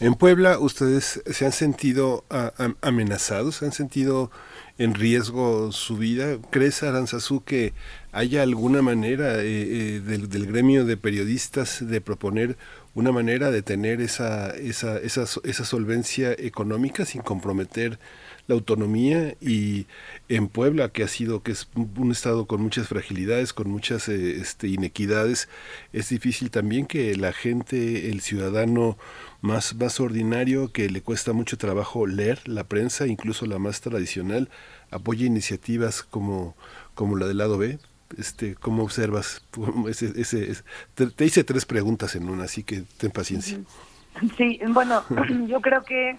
en Puebla ustedes se han sentido amenazados se han sentido en riesgo su vida crees Aranzazú que haya alguna manera eh, eh, del, del, gremio de periodistas de proponer una manera de tener esa, esa, esa, esa solvencia económica sin comprometer la autonomía y en Puebla que ha sido que es un estado con muchas fragilidades con muchas eh, este, inequidades es difícil también que la gente el ciudadano más más ordinario que le cuesta mucho trabajo leer la prensa incluso la más tradicional apoye iniciativas como como la del lado B este, ¿cómo observas? Ese, ese, te, hice tres preguntas en una, así que ten paciencia. Sí, bueno, yo creo que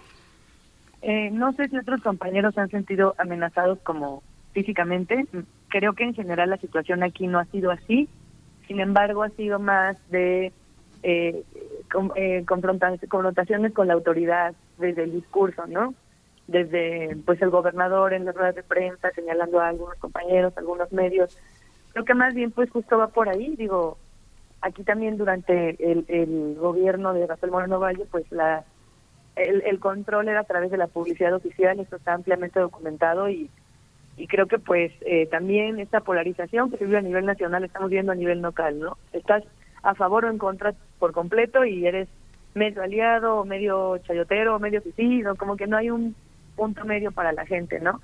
eh, no sé si otros compañeros han sentido amenazados como físicamente. Creo que en general la situación aquí no ha sido así. Sin embargo, ha sido más de eh, eh confrontaciones con la autoridad desde el discurso, ¿no? Desde pues el gobernador en las ruedas de prensa señalando a algunos compañeros, algunos medios Creo que más bien pues justo va por ahí, digo, aquí también durante el, el gobierno de Rafael Moreno Valle, pues la el, el, control era a través de la publicidad oficial, esto está ampliamente documentado y, y creo que pues eh, también esta polarización que se vive a nivel nacional estamos viendo a nivel local, ¿no? Estás a favor o en contra por completo y eres medio aliado, medio chayotero, medio suicidio, como que no hay un punto medio para la gente, ¿no?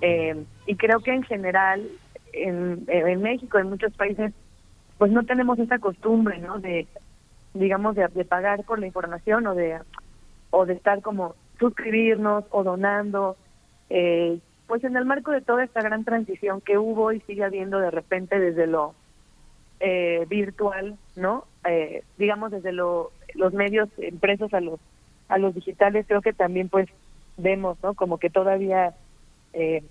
Eh, y creo que en general en, México, en muchos países, pues no tenemos esa costumbre, ¿no? De, digamos, de, pagar por la información o de, o de estar como suscribirnos o donando. Eh, pues en el marco de toda esta gran transición que hubo y sigue habiendo de repente desde lo eh, virtual, ¿no? Eh, digamos desde lo, los medios impresos a los a los digitales, creo que también pues vemos, ¿no? Como que todavía eh,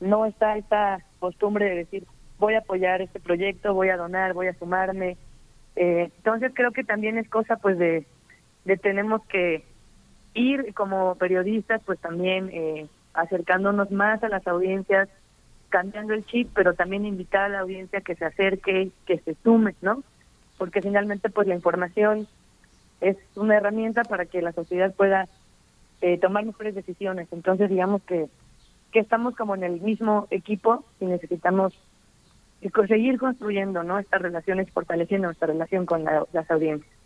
no está esta costumbre de decir voy a apoyar este proyecto, voy a donar, voy a sumarme. Eh, entonces creo que también es cosa pues de, de tenemos que ir como periodistas pues también eh, acercándonos más a las audiencias, cambiando el chip, pero también invitar a la audiencia que se acerque, que se sume, ¿no? Porque finalmente pues la información es una herramienta para que la sociedad pueda eh, tomar mejores decisiones. Entonces digamos que, que estamos como en el mismo equipo y necesitamos seguir construyendo ¿no? estas relaciones, fortaleciendo nuestra relación con las audiencias.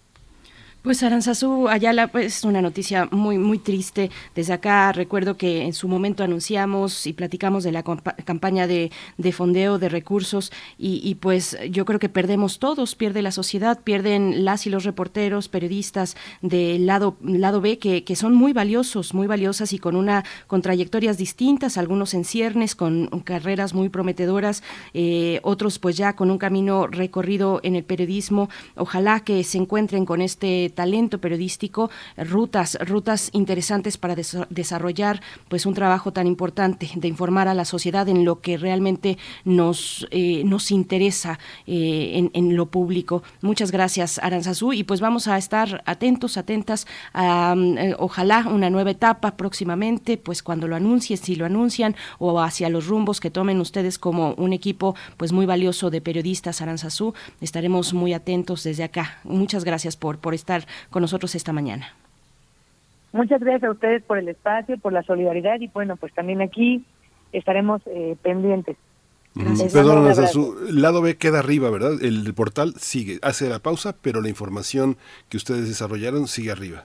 Pues Aranzazú Ayala, pues una noticia muy muy triste. Desde acá recuerdo que en su momento anunciamos y platicamos de la campaña de, fondeo de recursos y, pues yo creo que perdemos todos, pierde la sociedad, pierden las y los reporteros, periodistas del lado lado B que, que son muy valiosos, muy valiosas y con una con trayectorias distintas, algunos en ciernes con carreras muy prometedoras, eh, otros pues ya con un camino recorrido en el periodismo. Ojalá que se encuentren con este talento periodístico, rutas, rutas interesantes para desarrollar pues un trabajo tan importante de informar a la sociedad en lo que realmente nos, eh, nos interesa eh, en, lo público. Muchas gracias, Aranzazú, y pues vamos a estar atentos, atentas a eh, ojalá una nueva etapa próximamente, pues cuando lo anuncien, si lo anuncian, o hacia los rumbos que tomen ustedes como un equipo pues muy valioso de periodistas Aranzazú, estaremos muy atentos desde acá. Muchas gracias por, por estar con nosotros esta mañana. Muchas gracias a ustedes por el espacio, por la solidaridad y bueno, pues también aquí estaremos eh, pendientes. Perdón, su lado B queda arriba, ¿verdad? El, portal sigue, hace la pausa, pero la información que ustedes desarrollaron sigue arriba.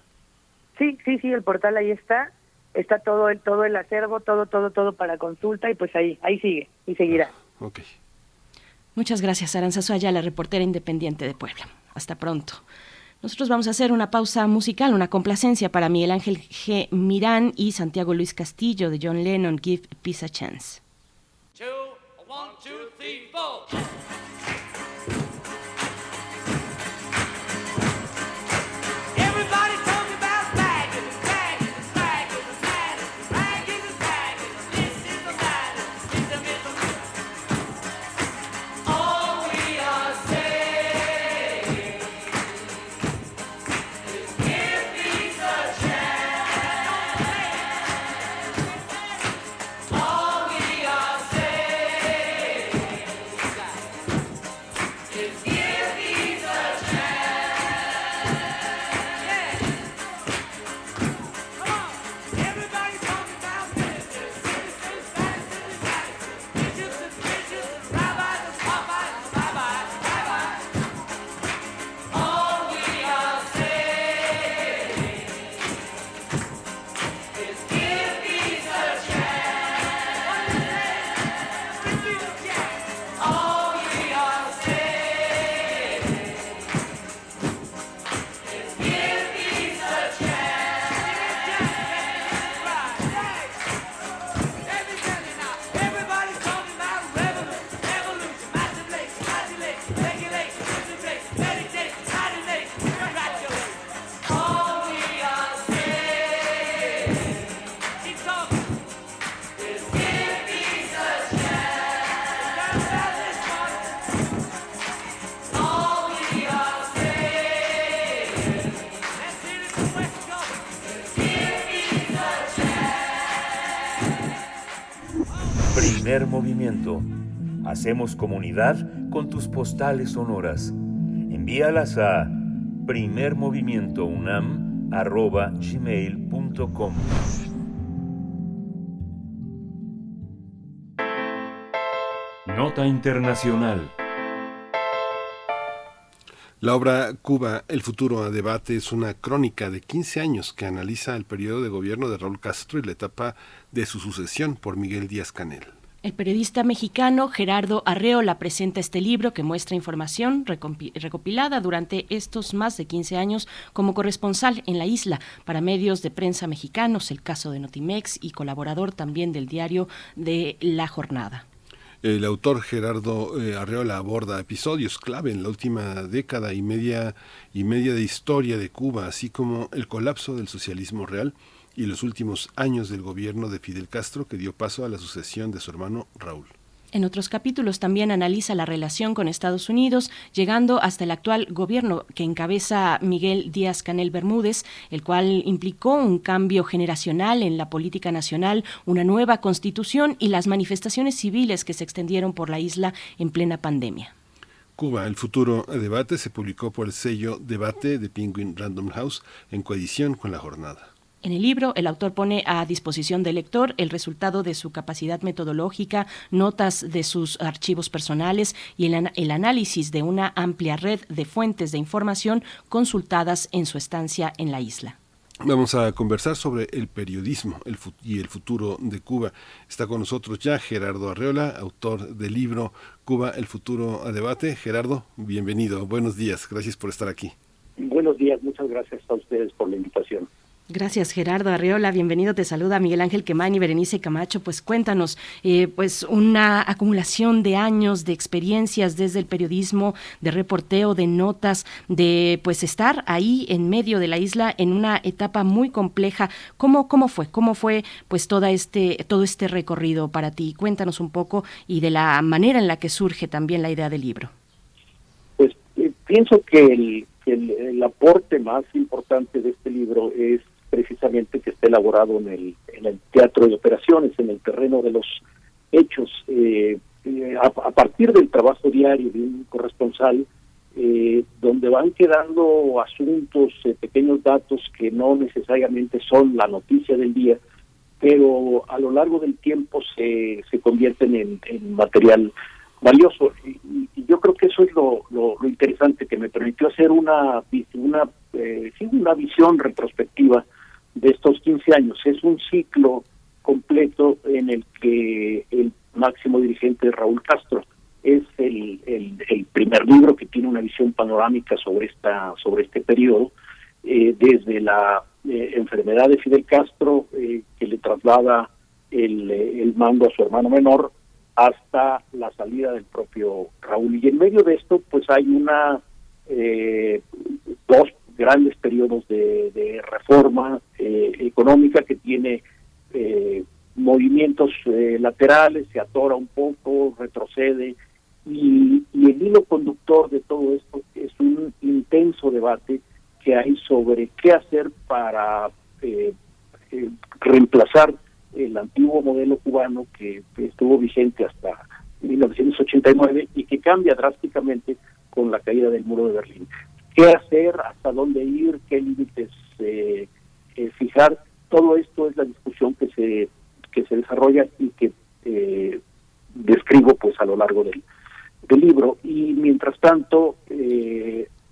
Sí, sí, sí, el portal ahí está, está todo el todo el acervo, todo, todo, todo para consulta y pues ahí, ahí sigue y seguirá. Ah, ok. Muchas gracias, Aranzazu la reportera independiente de Puebla. Hasta pronto. Nosotros vamos a hacer una pausa musical, una complacencia para Miguel Ángel G. Mirán y Santiago Luis Castillo de John Lennon, Give Peace a Chance. Hacemos comunidad con tus postales sonoras. Envíalas a primermovimientounam.gmail.com Nota Internacional la obra Cuba, el futuro a debate es una crónica de 15 años que analiza el periodo de gobierno de Raúl Castro y la etapa de su sucesión por Miguel Díaz Canel. El periodista mexicano Gerardo Arreola presenta este libro que muestra información recopilada durante estos más de 15 años como corresponsal en la isla para medios de prensa mexicanos, el caso de Notimex y colaborador también del diario de La Jornada. El autor Gerardo eh, Arreola aborda episodios clave en la última década y media y media de historia de Cuba, así como el colapso del socialismo real y los últimos años del gobierno de Fidel Castro que dio paso a la sucesión de su hermano Raúl. En otros capítulos también analiza la relación con Estados Unidos, llegando hasta el actual gobierno que encabeza Miguel Díaz Canel Bermúdez, el cual implicó un cambio generacional en la política nacional, una nueva constitución y las manifestaciones civiles que se extendieron por la isla en plena pandemia. Cuba, el futuro debate se publicó por el sello Debate de Penguin Random House en coedición con la jornada. En el libro, el autor pone a disposición del lector el resultado de su capacidad metodológica, notas de sus archivos personales y el, el, análisis de una amplia red de fuentes de información consultadas en su estancia en la isla. Vamos a conversar sobre el periodismo el y el futuro de Cuba. Está con nosotros ya Gerardo Arreola, autor del libro Cuba, el futuro a debate. Gerardo, bienvenido. Buenos días. Gracias por estar aquí. Buenos días. Muchas gracias a ustedes por la invitación. Gracias, Gerardo Arreola. Bienvenido. Te saluda Miguel Ángel Quemán y Berenice Camacho. Pues cuéntanos, eh, pues una acumulación de años de experiencias desde el periodismo, de reporteo, de notas, de pues estar ahí en medio de la isla en una etapa muy compleja. ¿Cómo, cómo fue? ¿Cómo fue pues toda este, todo este recorrido para ti? Cuéntanos un poco y de la manera en la que surge también la idea del libro. Pues eh, pienso que el, el, el aporte más importante de este libro es precisamente que esté elaborado en el, en el teatro de operaciones, en el terreno de los hechos. Eh, eh, a, partir del trabajo diario de un corresponsal, eh, donde van quedando asuntos, eh, pequeños datos que no necesariamente son la noticia del día, pero a lo largo del tiempo se, se convierten en, material valioso. Y, yo creo que eso es lo, interesante que me permitió hacer una, una, eh, una visión retrospectiva de estos 15 años. Es un ciclo completo en el que el máximo dirigente Raúl Castro es el, el, primer libro que tiene una visión panorámica sobre esta sobre este periodo eh, desde la eh, enfermedad de Fidel Castro eh, que le traslada el, el mando a su hermano menor hasta la salida del propio Raúl y en medio de esto pues hay una dos grandes periodos de, reforma eh, económica que tiene eh, movimientos eh, laterales, se atora un poco, retrocede, y, el hilo conductor de todo esto es un intenso debate que hay sobre qué hacer para reemplazar el antiguo modelo cubano que estuvo vigente hasta 1989 y que cambia drásticamente con la caída del muro de Berlín qué hacer, hasta dónde ir, qué límites eh, eh, fijar. Todo esto es la discusión que se que se desarrolla y que eh, describo pues a lo largo del, del libro. Y mientras tanto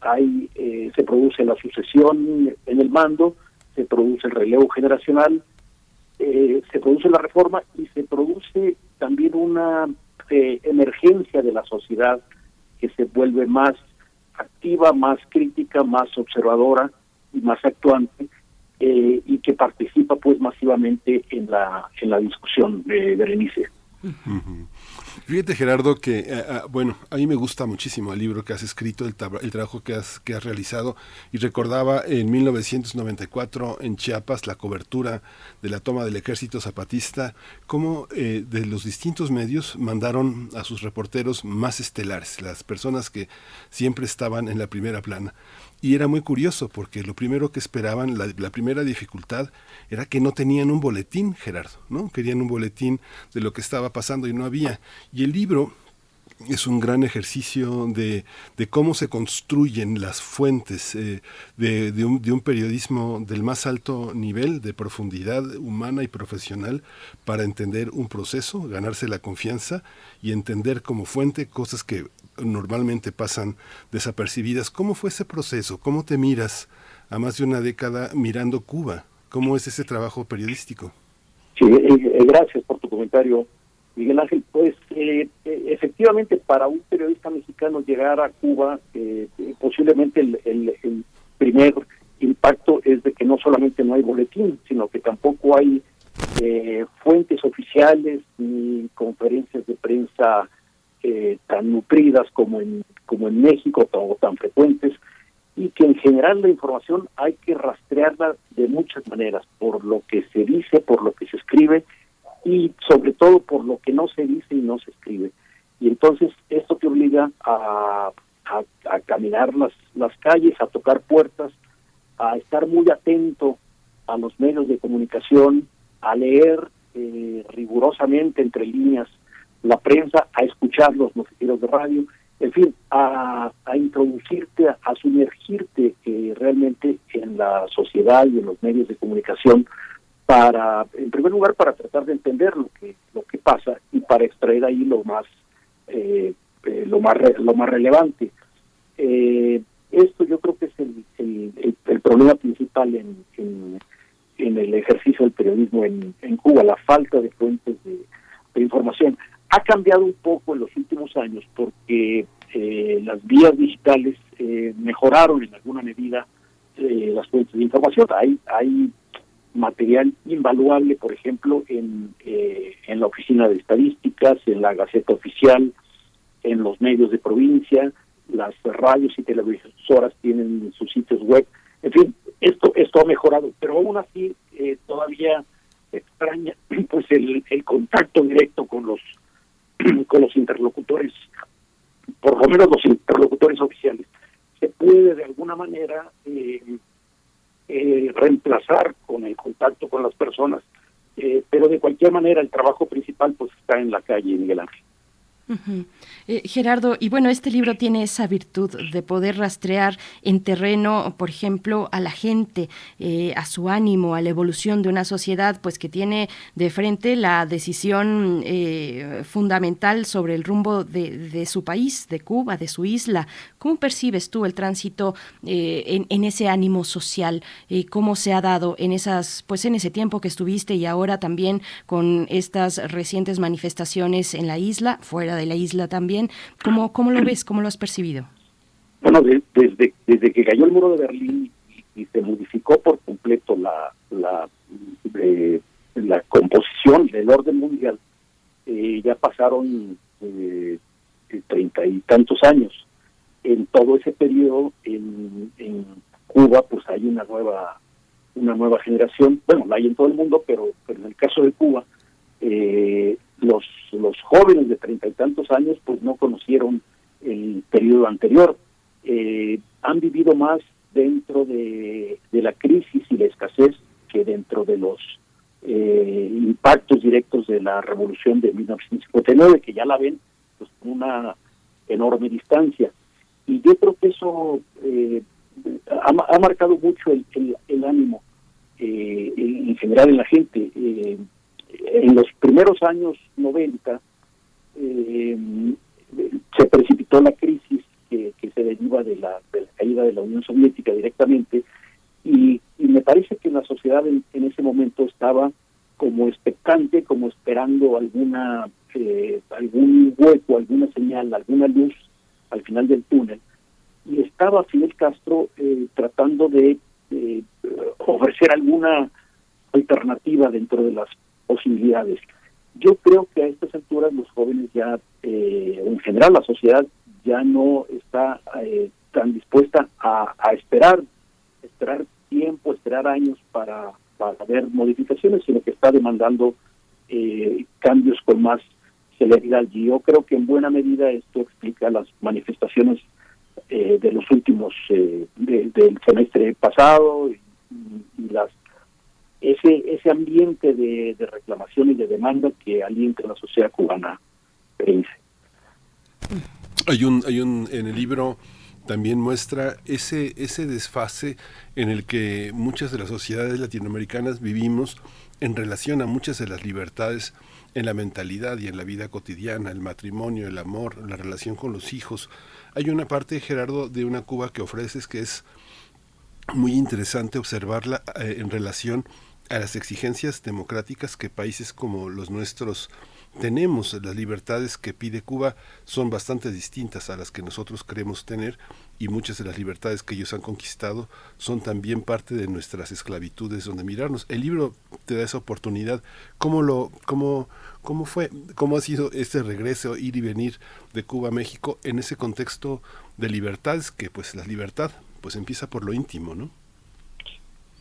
hay se produce la sucesión en el mando, se produce el relevo generacional, se produce la reforma y se produce también una emergencia de la sociedad que se vuelve más activa, más crítica, más observadora y más actuante eh, y que participa pues masivamente en la en la discusión de Berenice. Uh. Fíjate Gerardo que, uh, bueno, a mí me gusta muchísimo el libro que has escrito, el, el, trabajo que has, que has realizado y recordaba en 1994 en Chiapas la cobertura de la toma del ejército zapatista, cómo eh, de los distintos medios mandaron a sus reporteros más estelares, las personas que siempre estaban en la primera plana. Y era muy curioso porque lo primero que esperaban, la, primera dificultad, era que no tenían un boletín, Gerardo, ¿no? Querían un boletín de lo que estaba pasando y no había. Y el libro es un gran ejercicio de, de cómo se construyen las fuentes eh, de, de, un, de, un, periodismo del más alto nivel, de profundidad humana y profesional, para entender un proceso, ganarse la confianza y entender como fuente cosas que normalmente pasan desapercibidas. ¿Cómo fue ese proceso? ¿Cómo te miras a más de una década mirando Cuba? ¿Cómo es ese trabajo periodístico? Sí, eh, gracias por tu comentario. Miguel Ángel, pues eh, efectivamente para un periodista mexicano llegar a Cuba, eh, posiblemente el, el, el, primer impacto es de que no solamente no hay boletín, sino que tampoco hay eh, fuentes oficiales ni conferencias de prensa eh, tan nutridas como en como en México o tan frecuentes y que en general la información hay que rastrearla de muchas maneras, por lo que se dice, por lo que se escribe y sobre todo por lo que no se dice y no se escribe. Y entonces esto te obliga a, a, caminar las, las calles, a tocar puertas, a estar muy atento a los medios de comunicación, a leer eh, rigurosamente entre líneas la prensa, a escuchar los noticieros de radio, en fin, a, a introducirte, a, sumergirte eh, realmente en la sociedad y en los medios de comunicación para, en primer lugar, para tratar de entender lo que lo que pasa y para extraer ahí lo más eh, eh, lo más lo más relevante. esto yo creo que es el, el, problema principal en, en, el ejercicio del periodismo en, en Cuba, la falta de fuentes de información. Ha cambiado un poco en los últimos años porque eh, las vías digitales eh, mejoraron en alguna medida eh, las fuentes de información. Hay, hay material invaluable, por ejemplo, en, en la Oficina de Estadísticas, en la Gaceta Oficial, en los medios de provincia, las radios y televisoras tienen sus sitios web. En fin, esto, esto ha mejorado, pero aún así todavía extraña pues el, el contacto directo con los con los interlocutores, por lo menos los interlocutores oficiales. Se puede de alguna manera eh, eh, reemplazar con el contacto con las personas, eh, pero de cualquier manera el trabajo principal pues está en la calle, Miguel Ángel. Eh, Gerardo, y bueno, este libro tiene esa virtud de poder rastrear en terreno, por ejemplo, a la gente, eh, a su ánimo, a la evolución de una sociedad, pues que tiene de frente la decisión eh, fundamental sobre el rumbo de, su país, de Cuba, de su isla. ¿Cómo percibes tú el tránsito en, en, ese ánimo social? ¿Cómo se ha dado en esas, pues en ese tiempo que estuviste y ahora también con estas recientes manifestaciones en la isla, fuera de la isla también. ¿Cómo, cómo lo ves? ¿Cómo lo has percibido? Bueno, desde, desde que cayó el muro de Berlín y, se modificó por completo la, la, eh, composición del orden mundial, eh, ya pasaron eh, treinta y tantos años. En todo ese periodo, en, en Cuba, pues hay una nueva una nueva generación, bueno, la hay en todo el mundo, pero, pero en el caso de Cuba, eh, los, los jóvenes de treinta y tantos años pues no conocieron el periodo anterior, eh, han vivido más dentro de, la crisis y la escasez que dentro de los eh, impactos directos de la revolución de 1959, que ya la ven pues, con una enorme distancia. Y yo creo que eso eh, ha, marcado mucho el, el, ánimo en general en la gente en los primeros años 90 eh, se precipitó la crisis que, se deriva de la, caída de la Unión Soviética directamente y, me parece que la sociedad en, ese momento estaba como expectante, como esperando alguna eh, algún hueco, alguna señal, alguna luz al final del túnel. Y estaba Fidel Castro eh, tratando de ofrecer alguna alternativa dentro de las posibilidades. Yo creo que a estas alturas los jóvenes ya, eh, en general la sociedad ya no está eh, tan dispuesta a, esperar, esperar tiempo, esperar años para, para ver modificaciones, sino que está demandando eh, cambios con más celeridad. Y yo creo que en buena medida esto explica las manifestaciones de los últimos, del semestre pasado y las ese ese ambiente de, reclamación y de demanda que alienta la sociedad cubana Hay un, hay un, en el libro también muestra ese, ese desfase en el que muchas de las sociedades latinoamericanas vivimos en relación a muchas de las libertades en la mentalidad y en la vida cotidiana, el matrimonio, el amor, la relación con los hijos. Hay una parte, Gerardo, de una Cuba que ofreces que es muy interesante observarla eh, en relación a las exigencias democráticas que países como los nuestros tenemos. Las libertades que pide Cuba son bastante distintas a las que nosotros queremos tener y muchas de las libertades que ellos han conquistado son también parte de nuestras esclavitudes donde mirarnos. El libro te da esa oportunidad. ¿Cómo lo, cómo, cómo fue, cómo ha sido este regreso, ir y venir de Cuba a México en ese contexto de libertades que pues la libertad pues empieza por lo íntimo, ¿no?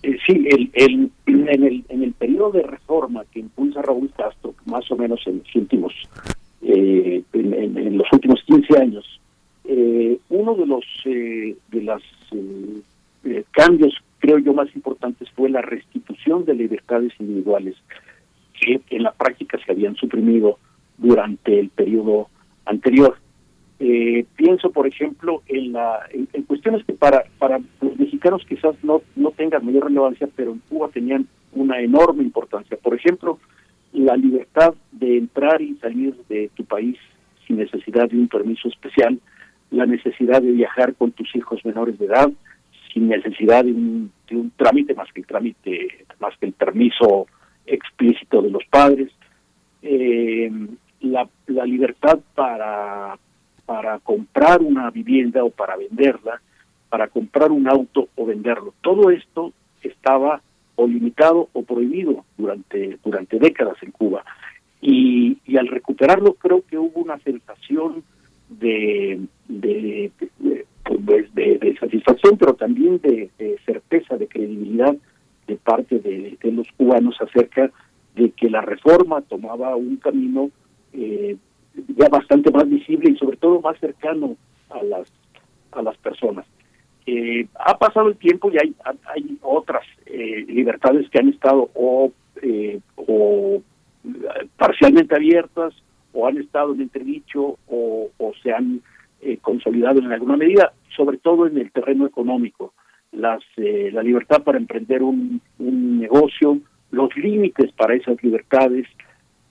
Eh, sí, el, el en, el, en el periodo de reforma que impulsa Raúl Castro, más o menos en los últimos, eh, en, los últimos 15 años, eh, uno de los de los cambios, creo yo, más importantes fue la restitución de libertades individuales que en la práctica se habían suprimido durante el periodo anterior. Eh, pienso, por ejemplo, en, la, en, cuestiones que para, para los mexicanos quizás no, no tengan mayor relevancia, pero en Cuba tenían una enorme importancia. Por ejemplo, la libertad de entrar y salir de tu país sin necesidad de un permiso especial, la necesidad de viajar con tus hijos menores de edad sin necesidad de un, de un trámite más que el trámite, más que el permiso explícito de los padres, eh, la, la libertad para para comprar una vivienda o para venderla, para comprar un auto o venderlo. Todo esto estaba o limitado o prohibido durante, durante décadas en Cuba. Y, al recuperarlo creo que hubo una sensación de, de, de, pues, de satisfacción, pero también de, certeza, de credibilidad de parte de, los cubanos acerca de que la reforma tomaba un camino eh, ya bastante más visible y sobre todo más cercano a las a las personas. Eh, ha pasado el tiempo y hay hay otras eh, libertades que han estado o eh, o parcialmente abiertas o han estado en entredicho o, o se han consolidado en alguna medida, sobre todo en el terreno económico. Las, la libertad para emprender un, un negocio, los límites para esas libertades,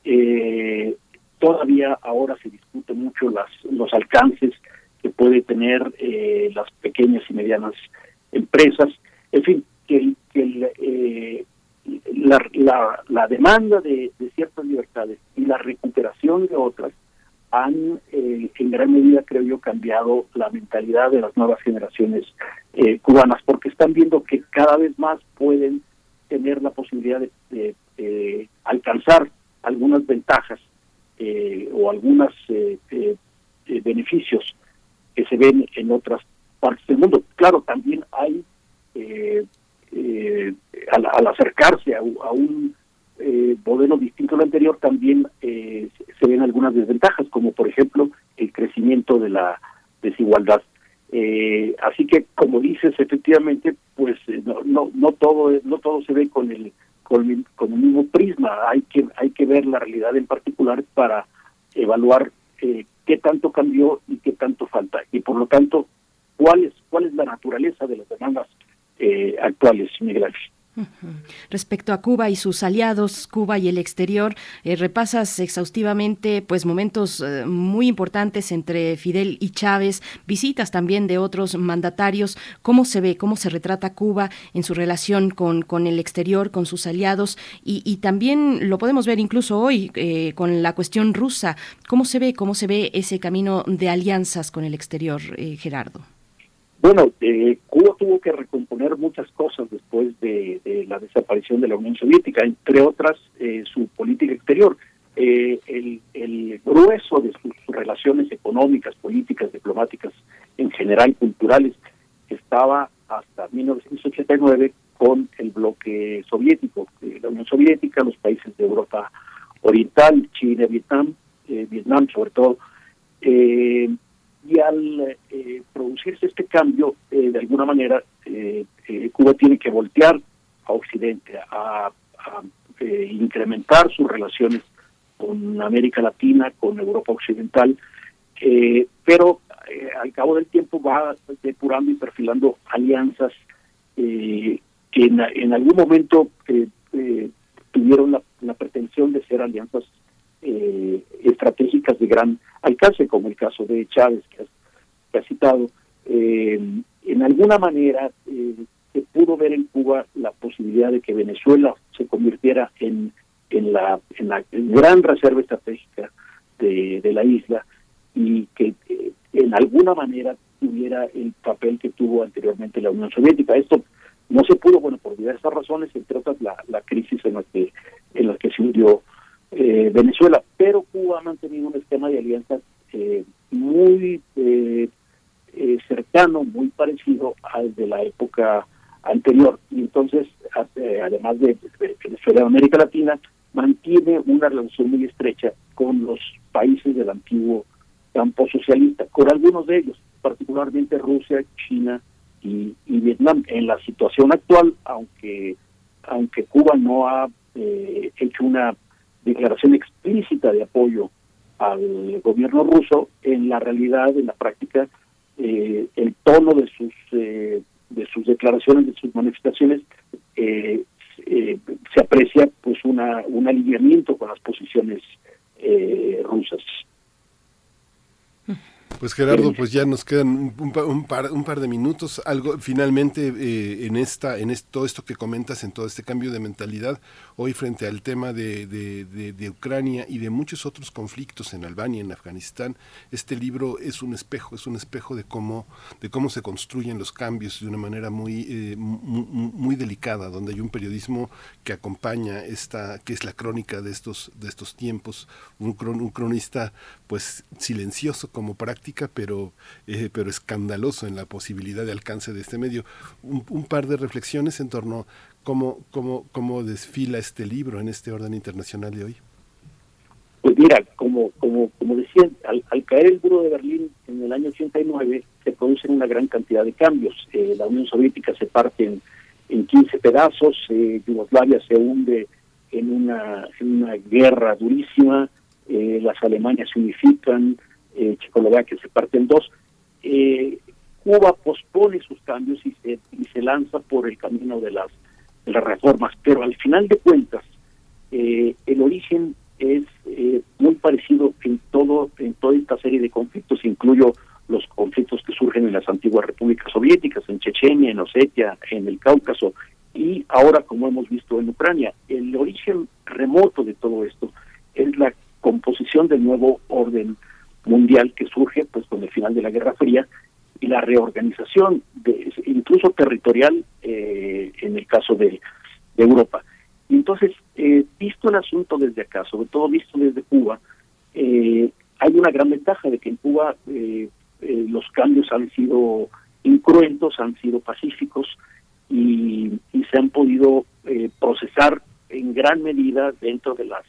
eh, Todavía ahora se discute mucho las, los alcances que puede tener eh, las pequeñas y medianas empresas. En fin, que, eh, la, la, demanda de, ciertas libertades y la recuperación de otras han eh, en gran medida, creo yo, cambiado la mentalidad de las nuevas generaciones cubanas, porque están viendo que cada vez más pueden tener la posibilidad de alcanzar algunas ventajas eh, o algunos eh, eh, beneficios que se ven en otras partes del mundo. Claro, también hay, al, acercarse a, un modelo distinto al anterior, también se ven algunas desventajas, como por ejemplo el crecimiento de la desigualdad. así que, como dices, efectivamente, pues no, no, no todo no todo se ve con el con, el mismo prisma. Hay que, hay que ver la realidad en particular para evaluar eh, qué tanto cambió y qué tanto falta. Y por lo tanto, cuál es, cuál es la naturaleza de las demandas eh, actuales, Miguel. Respecto a Cuba y sus aliados, Cuba y el exterior, eh, repasas exhaustivamente pues momentos eh, muy importantes entre Fidel y Chávez, visitas también de otros mandatarios, cómo se ve, cómo se retrata Cuba en su relación con, con el exterior, con sus aliados y, también lo podemos ver incluso hoy eh, con la cuestión rusa, cómo se ve, cómo se ve ese camino de alianzas con el exterior, Gerardo. Bueno, eh, Cuba tuvo que recomponer muchas cosas después de, la desaparición de la Unión Soviética, entre otras eh, su política exterior. Eh, el, grueso de sus, relaciones económicas, políticas, diplomáticas, en general culturales, estaba hasta 1989 con el bloque soviético, la Unión Soviética, los países de Europa Oriental, China, Vietnam, Vietnam sobre todo. Eh, y al eh, producirse este cambio, eh, de alguna manera, eh, Cuba tiene que voltear a Occidente, a, incrementar sus relaciones con América Latina, con Europa Occidental, pero al cabo del tiempo va depurando y perfilando alianzas que en, algún momento tuvieron la, pretensión de ser alianzas estratégicas de gran alcance, como el caso de Chávez que has, citado, eh, en alguna manera eh, se pudo ver en Cuba la posibilidad de que Venezuela se convirtiera en, en, la, en la gran reserva estratégica de, la isla y que eh, en alguna manera tuviera el papel que tuvo anteriormente la Unión Soviética. Esto no se pudo, bueno, por diversas razones, entre otras la, la crisis en la que en la que se hundió eh, Venezuela, pero Cuba ha mantenido un esquema de alianzas eh, muy eh, cercano, muy parecido al de la época anterior. Y entonces, además de, América Latina, mantiene una relación muy estrecha con los países del antiguo campo socialista, con algunos de ellos, particularmente Rusia, China y, Vietnam. En la situación actual, aunque aunque Cuba no ha eh, hecho una declaración explícita de apoyo al gobierno ruso, en la realidad, en la práctica, eh, el tono de sus eh, de sus declaraciones, de sus manifestaciones, eh, se aprecia pues una un alineamiento con las posiciones rusas. Pues Gerardo, pues ya nos quedan un, par, un par de minutos. Algo finalmente eh, en esta, en todo esto que comentas, en todo este cambio de mentalidad, hoy frente al tema de, de, Ucrania y de muchos otros conflictos en Albania, en Afganistán, este libro es un espejo, es un espejo de cómo, de cómo se construyen los cambios de una manera muy, eh, muy, delicada, donde hay un periodismo que acompaña esta, que es la crónica de estos, de estos tiempos, un, un cronista pues silencioso como práctica, pero, eh, pero escandaloso en la posibilidad de alcance de este medio. Un, par de reflexiones en torno a cómo, cómo, cómo desfila este libro en este orden internacional de hoy. Pues mira, como, como, como decía, al, caer el muro de Berlín en el año 89 se producen una gran cantidad de cambios. Eh, la Unión Soviética se parte en, en 15 pedazos, eh, Yugoslavia se hunde en una, en una guerra durísima, eh, las Alemanias se unifican, eh, Checoslovaquia se parte en dos. Eh, Cuba pospone sus cambios y se, y se lanza por el camino de las, las reformas, pero al final de cuentas eh, el origen es muy parecido en todo en toda esta serie de conflictos, incluyo los conflictos que surgen en las antiguas repúblicas soviéticas, en Chechenia, en Osetia, en el Cáucaso y ahora como hemos visto en Ucrania. El origen remoto de todo esto es la composición del nuevo orden mundial que surge pues con el final de la Guerra Fría y la reorganización de, incluso territorial eh, en el caso de, Europa. Y entonces, eh, visto el asunto desde acá, sobre todo visto desde Cuba, eh, hay una gran ventaja de que en Cuba los cambios han sido incruentos, han sido pacíficos y, y se han podido procesar en gran medida dentro de las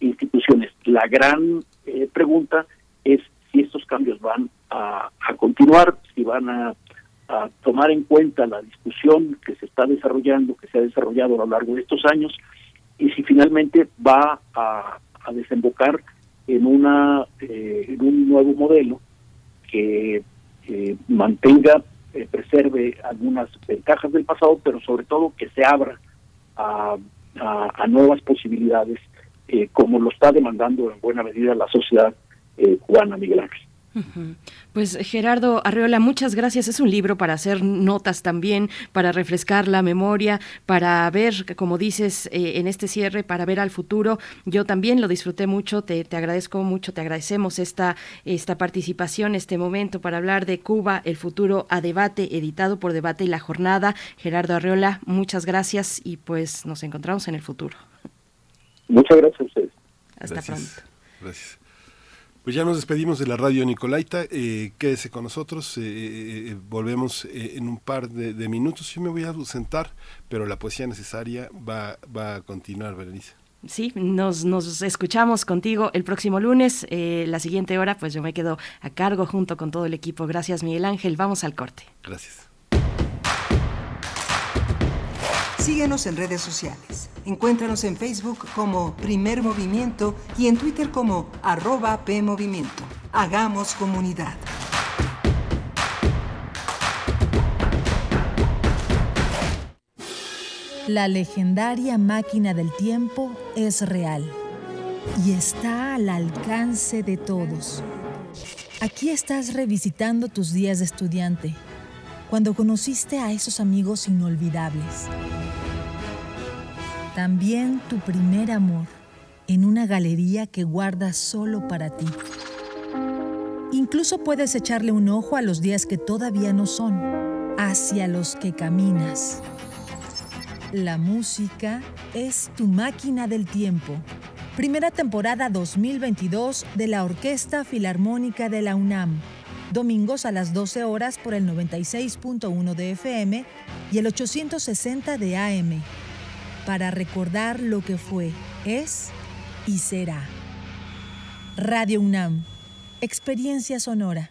instituciones. La gran eh, pregunta es si estos cambios van a, continuar, si van a, tomar en cuenta la discusión que se está desarrollando, que se ha desarrollado a lo largo de estos años, y si finalmente va a, desembocar en una eh, en un nuevo modelo que mantenga, eh, preserve algunas ventajas del pasado, pero sobre todo que se abra a, a nuevas posibilidades eh, como lo está demandando en buena medida la sociedad eh, cubana, Miguel Ángel. Pues Gerardo Arreola, muchas gracias. Es un libro para hacer notas también, para refrescar la memoria, para ver, como dices eh, en este cierre, para ver al futuro. Yo también lo disfruté mucho, te, te, agradezco mucho, te agradecemos esta, esta participación, este momento para hablar de Cuba, el futuro a debate, editado por Debate y la Jornada. Gerardo Arreola, muchas gracias y pues nos encontramos en el futuro. Muchas gracias a ustedes. Hasta pronto. Gracias. Pues ya nos despedimos de la radio Nicolaita. Eh, quédese con nosotros. Eh, eh, volvemos en un par de, minutos. Yo me voy a ausentar, pero la poesía necesaria va, va a continuar, Berenice. Sí, nos, nos escuchamos contigo el próximo lunes. la siguiente hora, pues yo me quedo a cargo junto con todo el equipo. Gracias, Miguel Ángel. Vamos al corte. Gracias. Síguenos en redes sociales. Encuéntranos en Facebook como Primer Movimiento y en Twitter como arroba PMovimiento. Hagamos comunidad. La legendaria máquina del tiempo es real y está al alcance de todos. Aquí estás revisitando tus días de estudiante, cuando conociste a esos amigos inolvidables también tu primer amor en una galería que guardas solo para ti. Incluso puedes echarle un ojo a los días que todavía no son, hacia los que caminas. La música es tu máquina del tiempo. Primera temporada 2022 de la Orquesta Filarmónica de la UNAM. Domingos a las 12 horas por el 96.1 de FM y el 860 de AM para recordar lo que fue, es y será. Radio UNAM, experiencia sonora.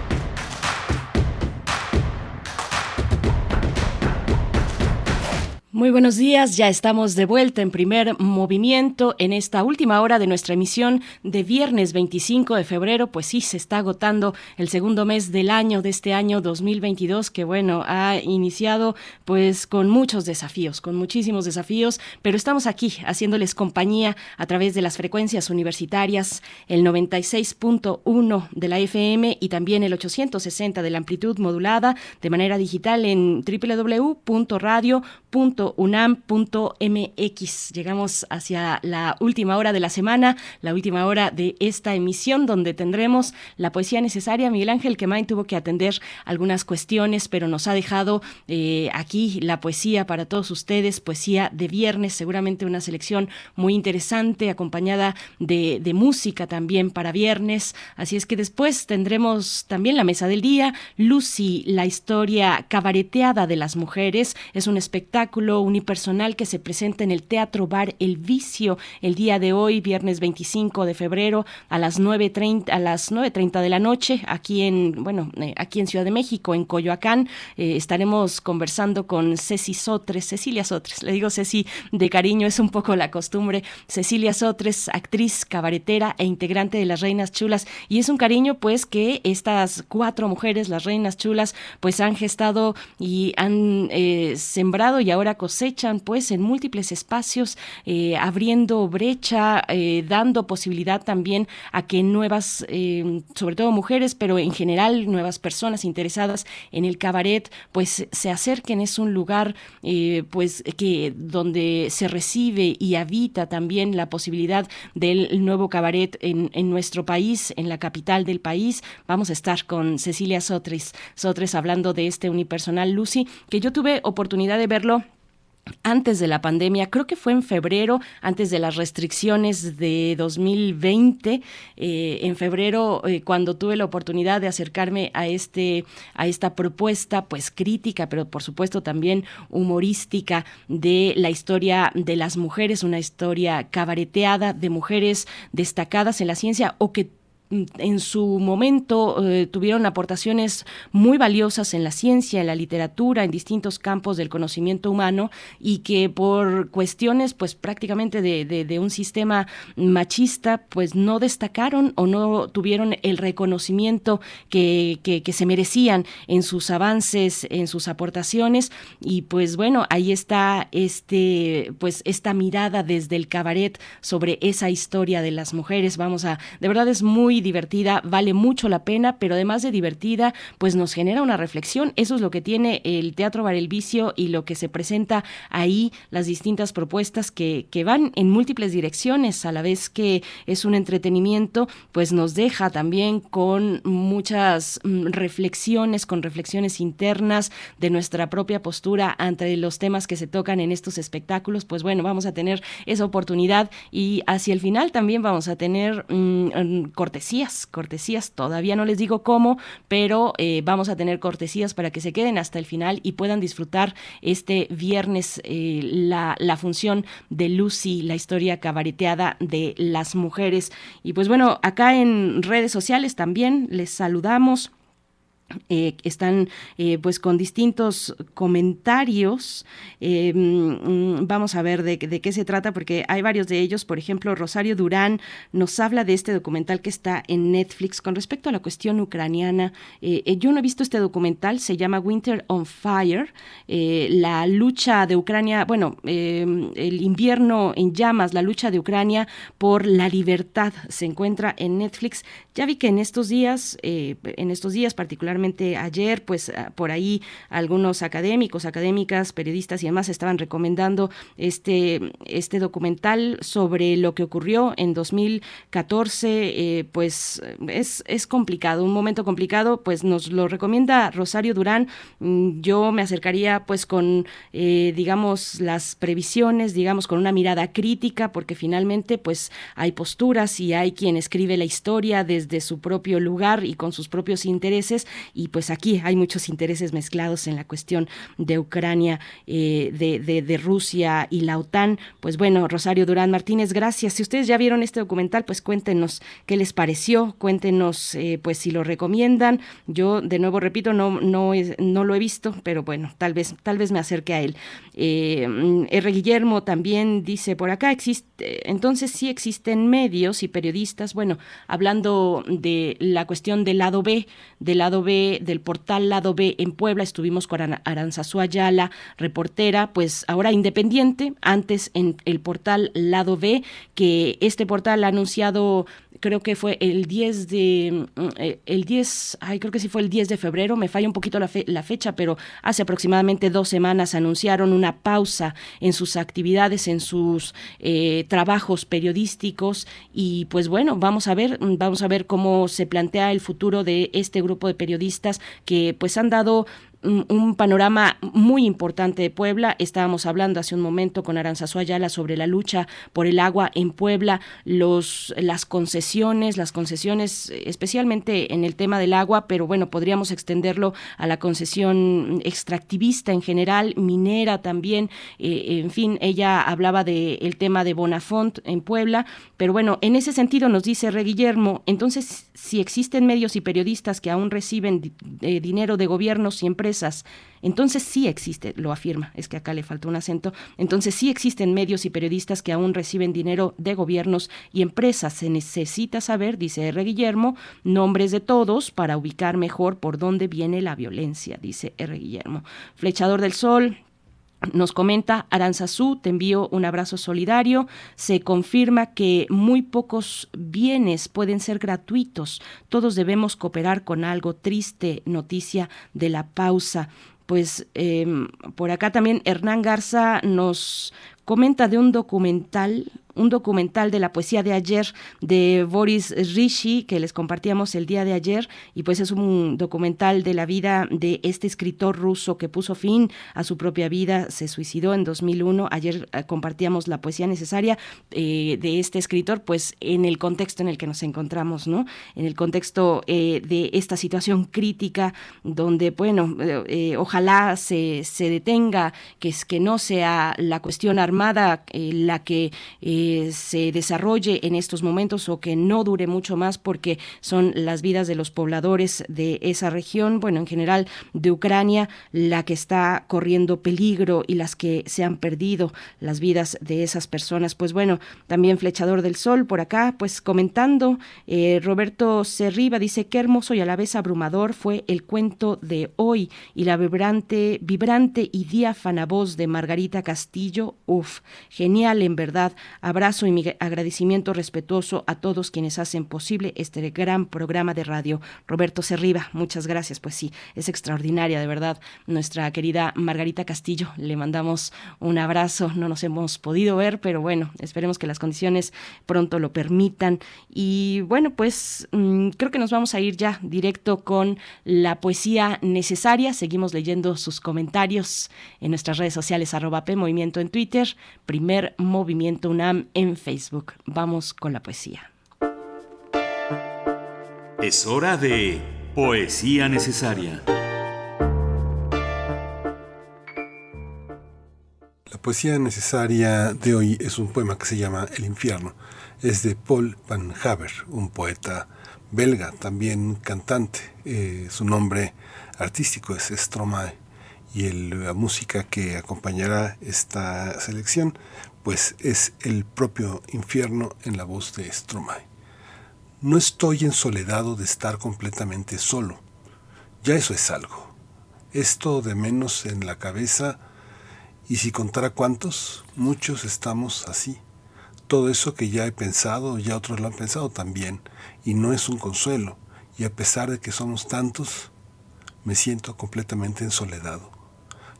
Muy buenos días, ya estamos de vuelta en primer movimiento en esta última hora de nuestra emisión de viernes 25 de febrero, pues sí, se está agotando el segundo mes del año de este año 2022 que bueno, ha iniciado pues con muchos desafíos, con muchísimos desafíos, pero estamos aquí haciéndoles compañía a través de las frecuencias universitarias, el 96.1 de la FM y también el 860 de la amplitud modulada de manera digital en www.radio.com unam.mx. Llegamos hacia la última hora de la semana, la última hora de esta emisión, donde tendremos la poesía necesaria. Miguel Ángel Quemain tuvo que atender algunas cuestiones, pero nos ha dejado eh, aquí la poesía para todos ustedes, poesía de viernes, seguramente una selección muy interesante, acompañada de música también para viernes. Así es que después tendremos también la mesa del día, Lucy, la historia cabareteada de las mujeres. Es un espectáculo unipersonal que se presenta en el Teatro Bar El Vicio el día de hoy, viernes 25 de febrero a las 9.30 a las 9.30 de la noche aquí en, bueno, eh, aquí en Ciudad de México, en Coyoacán. Eh, estaremos conversando con Ceci Sotres, Cecilia Sotres, le digo Ceci de cariño, es un poco la costumbre. Cecilia Sotres, actriz, cabaretera e integrante de las Reinas Chulas. Y es un cariño, pues, que estas cuatro mujeres, las Reinas Chulas, pues han gestado y han eh, sembrado y ahora cosechan pues en múltiples espacios, eh, abriendo brecha, eh, dando posibilidad también a que nuevas, eh, sobre todo mujeres, pero en general nuevas personas interesadas en el cabaret, pues se acerquen. Es un lugar pues que donde se recibe y habita también la posibilidad del nuevo cabaret en, en nuestro país, en la capital del país. Vamos a estar con Cecilia Sotres, Sotres hablando de este unipersonal Lucy, que yo tuve oportunidad de verlo antes de la pandemia, creo que fue en febrero, antes de las restricciones de 2020, eh, en febrero, eh, cuando tuve la oportunidad de acercarme a este, a esta propuesta, pues crítica, pero por supuesto también humorística de la historia de las mujeres, una historia cabareteada de mujeres destacadas en la ciencia o que en su momento eh, tuvieron aportaciones muy valiosas en la ciencia, en la literatura, en distintos campos del conocimiento humano y que por cuestiones pues prácticamente de, un sistema machista pues no destacaron o no tuvieron el reconocimiento que, que se merecían en sus avances, en sus aportaciones y pues bueno, ahí está este pues esta mirada desde el cabaret sobre esa historia de las mujeres. Vamos a, de verdad es muy divertida, vale mucho la pena, pero además de divertida, pues nos genera una reflexión. Eso es lo que tiene el Teatro Bar el Vicio y lo que se presenta ahí, las distintas propuestas que, que van en múltiples direcciones, a la vez que es un entretenimiento, pues nos deja también con muchas mm, reflexiones, con reflexiones internas de nuestra propia postura ante los temas que se tocan en estos espectáculos. Pues bueno, vamos a tener esa oportunidad y hacia el final también vamos a tener mm, mm, cortesías, cortesías, todavía no les digo cómo, pero eh, vamos a tener cortesías para que se queden hasta el final y puedan disfrutar este viernes eh, la, la función de Lucy, la historia cabareteada de las mujeres. Y pues bueno, acá en redes sociales también les saludamos. Eh, están eh, pues con distintos comentarios. Eh, mm, vamos a ver de, qué se trata, porque hay varios de ellos. Por ejemplo, Rosario Durán nos habla de este documental que está en Netflix con respecto a la cuestión ucraniana. yo no he visto este documental, se llama Winter on Fire, la lucha de Ucrania, bueno, el invierno en llamas, la lucha de Ucrania por la libertad, se encuentra en Netflix. Ya vi que en estos días, en estos días particularmente, ayer, pues ah, por ahí algunos académicos, académicas, periodistas y demás estaban recomendando este, este documental sobre lo que ocurrió en 2014, eh, pues es, es complicado, un momento complicado, pues nos lo recomienda Rosario Durán. Mm, yo me acercaría pues con, eh, digamos, las previsiones, digamos, con una mirada crítica, porque finalmente pues hay posturas y hay quien escribe la historia desde su propio lugar y con sus propios intereses y pues aquí hay muchos intereses mezclados en la cuestión de Ucrania, eh, de, de, Rusia y la OTAN. Pues bueno, Rosario Durán Martínez, gracias. Si ustedes ya vieron este documental, pues cuéntenos qué les pareció, cuéntenos eh, pues si lo recomiendan. Yo de nuevo repito, no, no, no lo he visto, pero bueno, tal vez, tal vez me acerque a él. Eh, R. Guillermo también dice por acá, existe, entonces sí existen medios y periodistas, bueno, hablando de la cuestión del lado B, del lado B del portal Lado B en Puebla, estuvimos con Aranzazú Ayala, reportera, pues ahora independiente, antes en el portal Lado B, que este portal ha anunciado creo que fue el 10 de, mm, eh, el 10, ay, creo que sí fue el 10 de febrero, me falla un poquito la, fecha, pero hace aproximadamente dos semanas anunciaron una pausa en sus actividades, en sus eh, trabajos periodísticos y pues bueno, vamos a ver, mm, vamos a ver cómo se plantea el futuro de este grupo de periodistas que pues han dado un, panorama muy importante de Puebla. Estábamos hablando hace un momento con Aranzazu Ayala sobre la lucha por el agua en Puebla, los, las concesiones, las concesiones especialmente en el tema del agua, pero bueno, podríamos extenderlo a la concesión extractivista en general, minera también. Eh, en fin, ella hablaba del el tema de Bonafont en Puebla, pero bueno, en ese sentido nos dice Re Guillermo, entonces si existen medios y periodistas que aún reciben eh, dinero de gobiernos y empresas, entonces sí existe, lo afirma, es que acá le falta un acento, entonces sí existen medios y periodistas que aún reciben dinero de gobiernos y empresas. Se necesita saber, dice R. Guillermo, nombres de todos para ubicar mejor por dónde viene la violencia, dice R. Guillermo. Flechador del Sol, nos comenta Aranzazú, te envío un abrazo solidario. Se confirma que muy pocos bienes pueden ser gratuitos. Todos debemos cooperar con algo. Triste noticia de la pausa. Pues em, por acá también Hernán Garza nos comenta de un documental un documental de la poesía de ayer de Boris Rishi que les compartíamos el día de ayer y pues es un documental de la vida de este escritor ruso que puso fin a su propia vida, se suicidó en 2001. Ayer eh, compartíamos la poesía necesaria eh, de este escritor pues en el contexto en el que nos encontramos, ¿no? En el contexto eh, de esta situación crítica donde, bueno, ojalá se, se detenga, que es que no sea la cuestión armada la que se desarrolle en estos momentos o que no dure mucho más porque son las vidas de los pobladores de esa región, bueno, en general de Ucrania, la que está corriendo peligro y las que se han perdido las vidas de esas personas. Pues bueno, también Flechador del Sol por acá, pues comentando, eh, Roberto Cerriba dice, qué hermoso y a la vez abrumador fue el cuento de hoy y la vibrante, vibrante y diáfana voz de Margarita Castillo. Uf, genial en verdad. Abrazo y mi agradecimiento respetuoso a todos quienes hacen posible este gran programa de radio. Roberto Cerriba, muchas gracias. Pues sí, es extraordinaria, de verdad. Nuestra querida Margarita Castillo, le mandamos un abrazo. No nos hemos podido ver, pero bueno, esperemos que las condiciones pronto lo permitan. Y bueno, pues mm, creo que nos vamos a ir ya directo con la poesía necesaria. Seguimos leyendo sus comentarios en nuestras redes sociales, arroba P Movimiento en Twitter, primer Movimiento UNAM en Facebook. Vamos con la poesía. Es hora de poesía necesaria. La poesía necesaria de hoy es un poema que se llama El infierno. Es de Paul Van Haver, un poeta belga, también cantante. Eh, su nombre artístico es Stromae y la música que acompañará esta selección pues es el propio infierno en la voz de Stromae. No estoy ensoledado de estar completamente solo. Ya eso es algo. Esto de menos en la cabeza, y si contara cuántos, muchos estamos así. Todo eso que ya he pensado, ya otros lo han pensado también, y no es un consuelo, y a pesar de que somos tantos, me siento completamente ensoledado.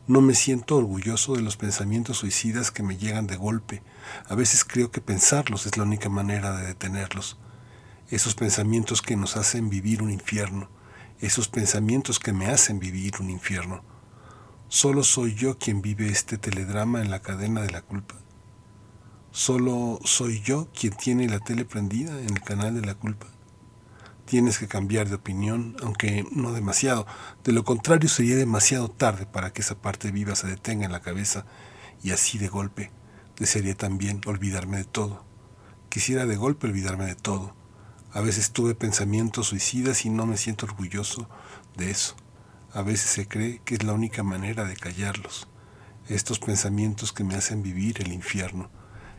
No me siento orgulloso de los pensamientos suicidas que me llegan de golpe. A veces creo que pensarlos es la única manera de detenerlos. Esos pensamientos que nos hacen vivir un infierno. Esos pensamientos que me hacen vivir un infierno. Solo soy yo quien vive este teledrama en la cadena de la culpa. Solo soy yo quien tiene la tele prendida en el canal de la culpa tienes que cambiar de opinión, aunque no demasiado. De lo contrario sería demasiado tarde para que esa parte viva se detenga en la cabeza y así de golpe desearía también olvidarme de todo. Quisiera de golpe olvidarme de todo. A veces tuve pensamientos suicidas y no me siento orgulloso de eso. A veces se cree que es la única manera de callarlos. Estos pensamientos que me hacen vivir el infierno.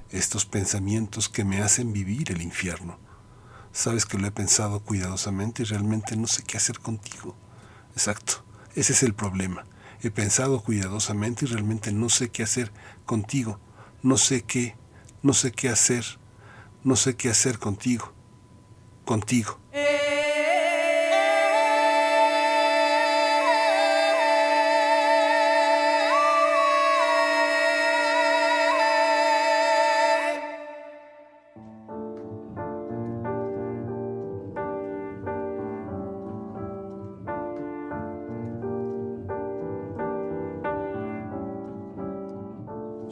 Estos pensamientos que me hacen vivir el infierno. Sabes que lo he pensado cuidadosamente y realmente no sé qué hacer contigo. Exacto, ese es el problema. He pensado cuidadosamente y realmente no sé qué hacer contigo. No sé qué, no sé qué hacer, no sé qué hacer contigo. Contigo. Je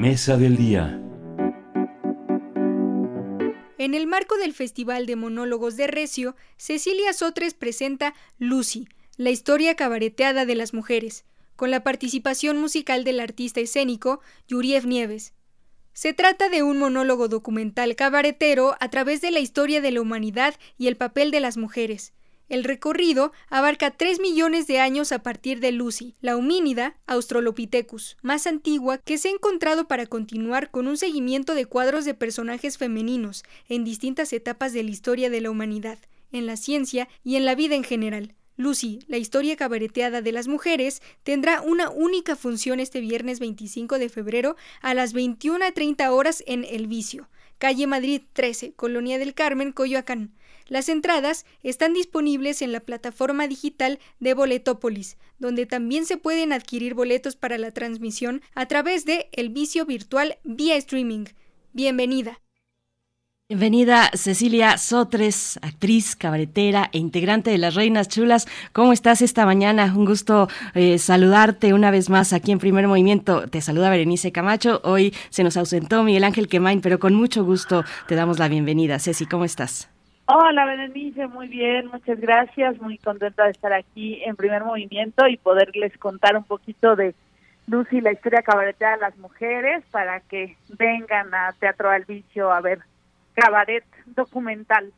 Mesa del día. En el marco del Festival de Monólogos de Recio, Cecilia Sotres presenta Lucy, la historia cabareteada de las mujeres, con la participación musical del artista escénico Yuriev Nieves. Se trata de un monólogo documental cabaretero a través de la historia de la humanidad y el papel de las mujeres. El recorrido abarca 3 millones de años a partir de Lucy, la homínida Australopithecus, más antigua que se ha encontrado para continuar con un seguimiento de cuadros de personajes femeninos en distintas etapas de la historia de la humanidad, en la ciencia y en la vida en general. Lucy, la historia cabareteada de las mujeres, tendrá una única función este viernes 25 de febrero a las 21.30 horas en El Vicio, calle Madrid 13, Colonia del Carmen, Coyoacán. Las entradas están disponibles en la plataforma digital de Boletópolis, donde también se pueden adquirir boletos para la transmisión a través de El Vicio Virtual vía streaming. Bienvenida. Bienvenida Cecilia Sotres, actriz, cabaretera e integrante de Las Reinas Chulas. ¿Cómo estás esta mañana? Un gusto eh, saludarte una vez más aquí en Primer Movimiento. Te saluda Berenice Camacho. Hoy se nos ausentó Miguel Ángel Quemain, pero con mucho gusto te damos la bienvenida. Ceci, ¿cómo estás? Hola, Berenice, muy bien, muchas gracias. Muy contenta de estar aquí en Primer Movimiento y poderles contar un poquito de Lucy, la historia cabareteada de las mujeres, para que vengan a Teatro al Vicio a ver cabaret documental.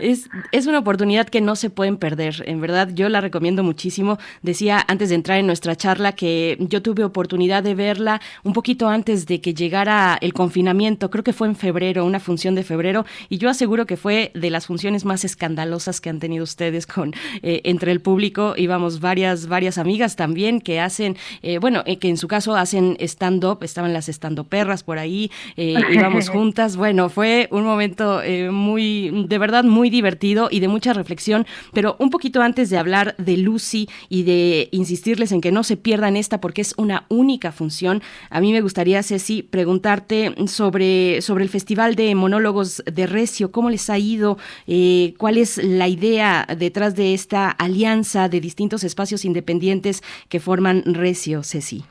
Es, es una oportunidad que no se pueden perder, en verdad yo la recomiendo muchísimo. Decía antes de entrar en nuestra charla que yo tuve oportunidad de verla un poquito antes de que llegara el confinamiento, creo que fue en febrero, una función de febrero, y yo aseguro que fue de las funciones más escandalosas que han tenido ustedes con eh, entre el público. Íbamos varias, varias amigas también que hacen, eh, bueno, eh, que en su caso hacen stand-up, estaban las stand perras por ahí, eh, íbamos juntas, bueno, fue un momento eh, muy, de verdad, muy divertido y de mucha reflexión. Pero un poquito antes de hablar de Lucy y de insistirles en que no se pierdan esta porque es una única función, a mí me gustaría, Ceci, preguntarte sobre, sobre el Festival de Monólogos de Recio, cómo les ha ido, eh, cuál es la idea detrás de esta alianza de distintos espacios independientes que forman Recio, Ceci.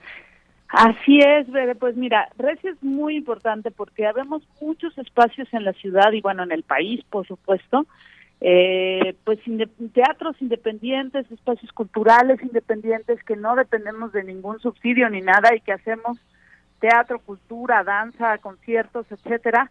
Así es, Bebe. Pues mira, Recio es muy importante porque habemos muchos espacios en la ciudad y bueno, en el país, por supuesto, eh, pues teatros independientes, espacios culturales independientes que no dependemos de ningún subsidio ni nada y que hacemos teatro, cultura, danza, conciertos, etcétera.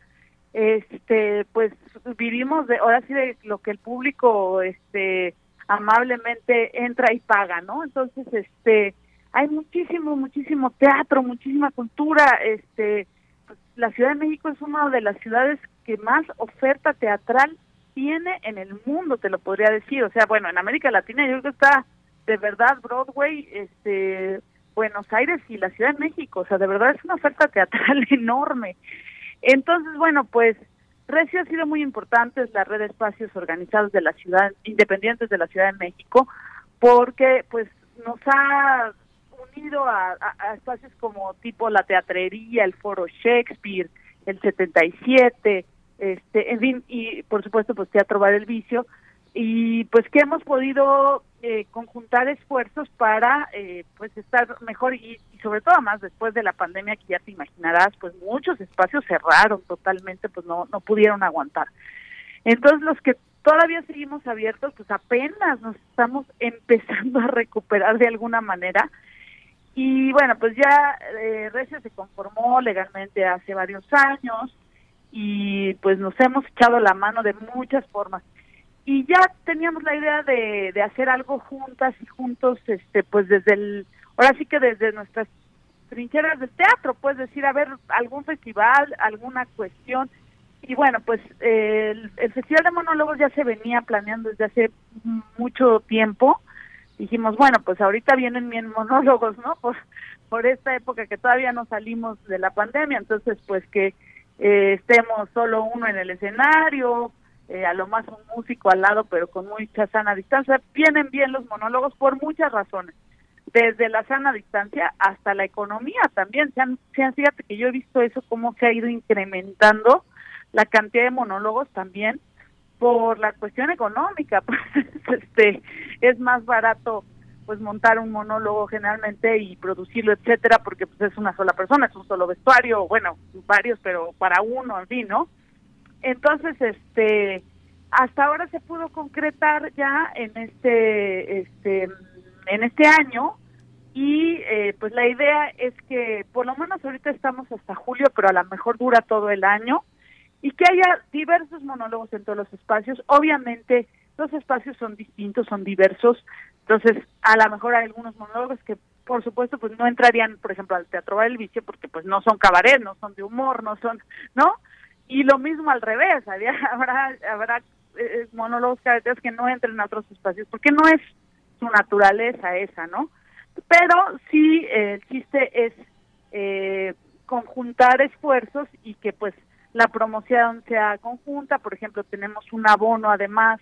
Este, pues vivimos de ahora sí de lo que el público este amablemente entra y paga, ¿no? Entonces, este hay muchísimo, muchísimo teatro, muchísima cultura. Este, la Ciudad de México es una de las ciudades que más oferta teatral tiene en el mundo, te lo podría decir. O sea, bueno, en América Latina yo creo que está de verdad Broadway, este, Buenos Aires y la Ciudad de México. O sea, de verdad es una oferta teatral enorme. Entonces, bueno, pues Recio ha sido muy importante, la red de espacios organizados de la ciudad, independientes de la Ciudad de México, porque pues nos ha unido a, espacios como tipo la teatrería, el foro Shakespeare, el 77, este, en fin, y por supuesto pues Teatro Bar del Vicio, y pues que hemos podido eh, conjuntar esfuerzos para eh, pues estar mejor y, sobre todo más después de la pandemia que ya te imaginarás pues muchos espacios cerraron totalmente pues no no pudieron aguantar. Entonces los que todavía seguimos abiertos pues apenas nos estamos empezando a recuperar de alguna manera y bueno pues ya eh, Recio se conformó legalmente hace varios años y pues nos hemos echado la mano de muchas formas y ya teníamos la idea de, de hacer algo juntas y juntos, este, pues desde el, ahora sí que desde nuestras trincheras del teatro, pues decir, a ver, algún festival, alguna cuestión. Y bueno, pues el, Festival de Monólogos ya se venía planeando desde hace mucho tiempo. Dijimos, bueno, pues ahorita vienen bien monólogos, ¿no? Por, por esta época que todavía no salimos de la pandemia, entonces pues que eh, estemos solo uno en el escenario, eh, a lo más un músico al lado, pero con mucha sana distancia. Vienen bien los monólogos por muchas razones, desde la sana distancia hasta la economía también. Sean, sean, fíjate que yo he visto eso, cómo se ha ido incrementando la cantidad de monólogos también por la cuestión económica. Pues este es más barato pues montar un monólogo generalmente y producirlo, etcétera, porque pues es una sola persona, es un solo vestuario, bueno, varios, pero para uno, en fin, ¿no? Entonces, este, hasta ahora se pudo concretar ya en este, este, en este año y eh, pues la idea es que por lo menos ahorita estamos hasta julio, pero a lo mejor dura todo el año y que haya diversos monólogos en todos los espacios. Obviamente los espacios son distintos, son diversos, entonces a lo mejor hay algunos monólogos que por supuesto pues no entrarían, por ejemplo, al Teatro del Vicio porque pues no son cabaret, no son de humor, no son, ¿no? y lo mismo al revés, habrá habrá eh, monólogos cabareteros que no entren a otros espacios porque no es su naturaleza esa, ¿no? Pero sí eh, el chiste es eh, conjuntar esfuerzos y que pues la promoción sea conjunta, por ejemplo, tenemos un abono además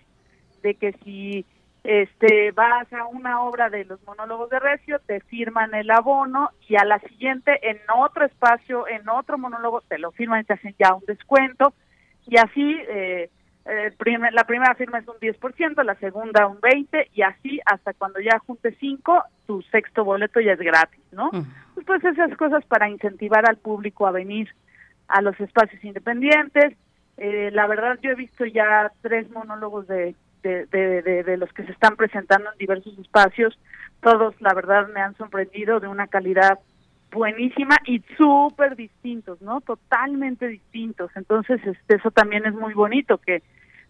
de que si este vas a una obra de los monólogos de Recio, te firman el abono y a la siguiente en otro espacio, en otro monólogo, te lo firman y te hacen ya un descuento y así eh, eh la primera firma es un 10%, la segunda un 20% y así hasta cuando ya juntes 5, tu sexto boleto ya es gratis, ¿no? Pues esas cosas para incentivar al público a venir a los espacios independientes. Eh, la verdad yo he visto ya tres monólogos de de, de, los que se están presentando en diversos espacios. Todos, la verdad, me han sorprendido de una calidad buenísima y súper distintos, ¿no? Totalmente distintos. Entonces, este, eso también es muy bonito, que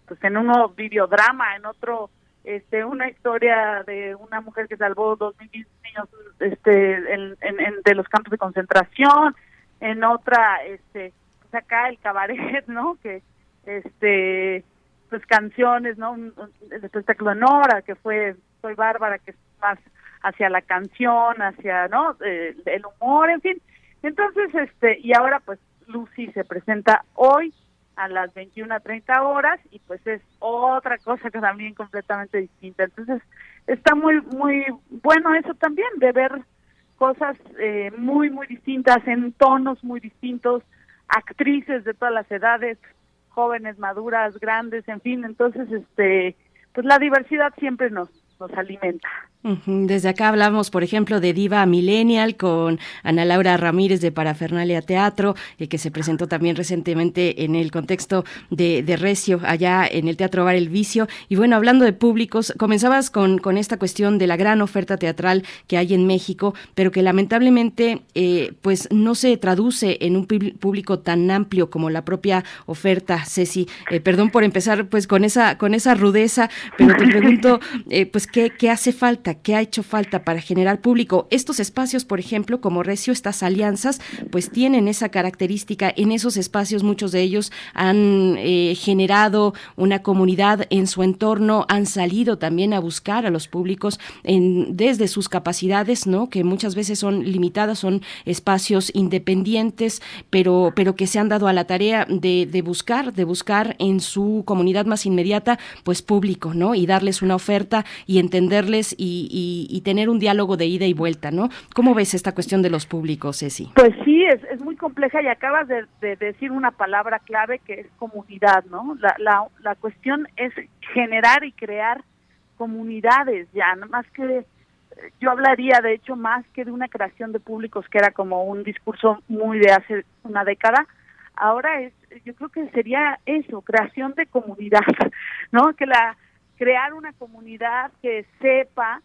pues en uno videodrama, en otro este una historia de una mujer que salvó dos mil niños este en, en, de los campos de concentración en otra este pues acá el cabaret no que este pues canciones, ¿no? El espectáculo Nora, que fue Soy Bárbara, que es más hacia la canción, hacia, ¿no? Eh, el humor, en fin. Entonces, este, y ahora pues Lucy se presenta hoy a las 21.30 horas y pues es otra cosa que también completamente distinta. Entonces, está muy, muy bueno eso también, de ver cosas eh, muy, muy distintas, en tonos muy distintos, actrices de todas las edades, jóvenes, maduras, grandes, en fin, entonces este pues la diversidad siempre nos nos alimenta. Desde acá hablamos, por ejemplo, de Diva Millennial con Ana Laura Ramírez de Parafernalia Teatro, eh, que se presentó también recientemente en el contexto de, Recio, allá en el Teatro Bar El Vicio. Y bueno, hablando de públicos, comenzabas con, con esta cuestión de la gran oferta teatral que hay en México, pero que lamentablemente eh, pues no se traduce en un público tan amplio como la propia oferta, Ceci. Eh, perdón por empezar pues con esa, con esa rudeza, pero te pregunto, pues, ¿qué, ¿qué hace falta? ¿Qué ha hecho falta para generar público? Estos espacios, por ejemplo, como Recio, estas alianzas, pues tienen esa característica. En esos espacios muchos de ellos han eh, generado una comunidad en su entorno, han salido también a buscar a los públicos en, desde sus capacidades, ¿no? Que muchas veces son limitadas, son espacios independientes, pero, pero que se han dado a la tarea de, de buscar, de buscar en su comunidad más inmediata, pues público, ¿no? Y darles una oferta y entenderles y y, tener un diálogo de ida y vuelta, ¿no? ¿Cómo ves esta cuestión de los públicos, Ceci? Pues sí, es, es muy compleja y acabas de, decir una palabra clave que es comunidad, ¿no? La, la, la cuestión es generar y crear comunidades ya, no más que yo hablaría de hecho más que de una creación de públicos que era como un discurso muy de hace una década, ahora es yo creo que sería eso, creación de comunidad, ¿no? Que la crear una comunidad que sepa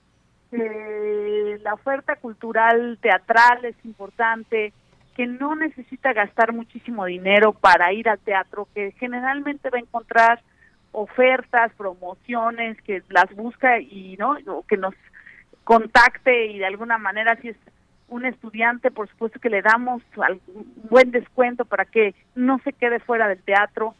la oferta cultural teatral es importante, que no necesita gastar muchísimo dinero para ir al teatro, que generalmente va a encontrar ofertas, promociones, que las busca y no, que nos contacte y de alguna manera si es un estudiante, por supuesto que le damos un buen descuento para que no se quede fuera del teatro,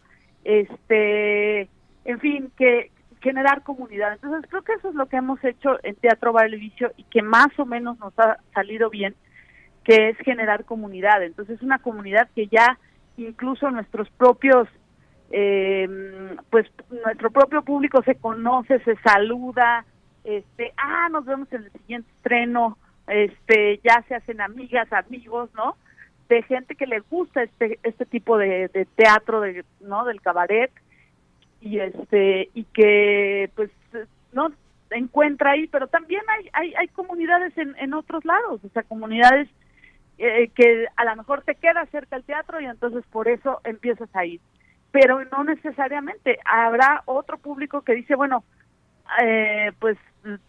este, en fin, que generar comunidad. Entonces creo que eso es lo que hemos hecho en Teatro Vicio y que más o menos nos ha salido bien, que es generar comunidad. Entonces una comunidad que ya incluso nuestros propios eh, pues nuestro propio público se conoce, se saluda, este, ah, nos vemos en el siguiente estreno, este, ya se hacen amigas, amigos, ¿no? De gente que le gusta este este tipo de, teatro, de, ¿no? Del cabaret y este y que pues no encuentra ahí, pero también hay hay, hay comunidades en, en otros lados, o sea, comunidades eh, que a lo mejor te queda cerca el teatro y entonces por eso empiezas a ir. Pero no necesariamente. Habrá otro público que dice, bueno, eh, pues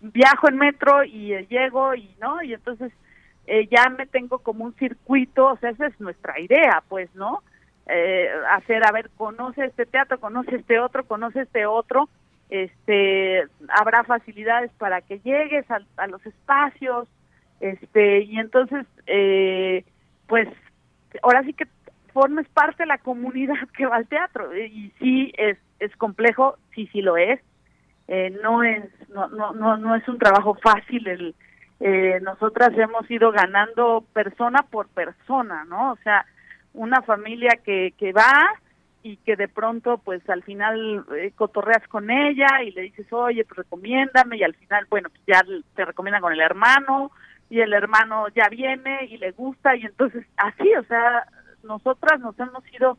viajo en metro y eh, llego y no, y entonces eh, ya me tengo como un circuito, o sea, esa es nuestra idea, pues, ¿no? Eh, hacer, a ver, conoce este teatro, conoce este otro, conoce este otro, este, habrá facilidades para que llegues a, a los espacios, este, y entonces, pues, ahora sí que formes parte de la comunidad que va al teatro, y sí es, es complejo, sí, sí lo es, eh, no es no, no no no es un trabajo fácil el eh, nosotras hemos ido ganando persona por persona no o sea una familia que que va y que de pronto pues al final eh, cotorreas con ella y le dices oye pues recomiéndame y al final bueno pues ya te recomiendan con el hermano y el hermano ya viene y le gusta y entonces así o sea nosotras nos hemos ido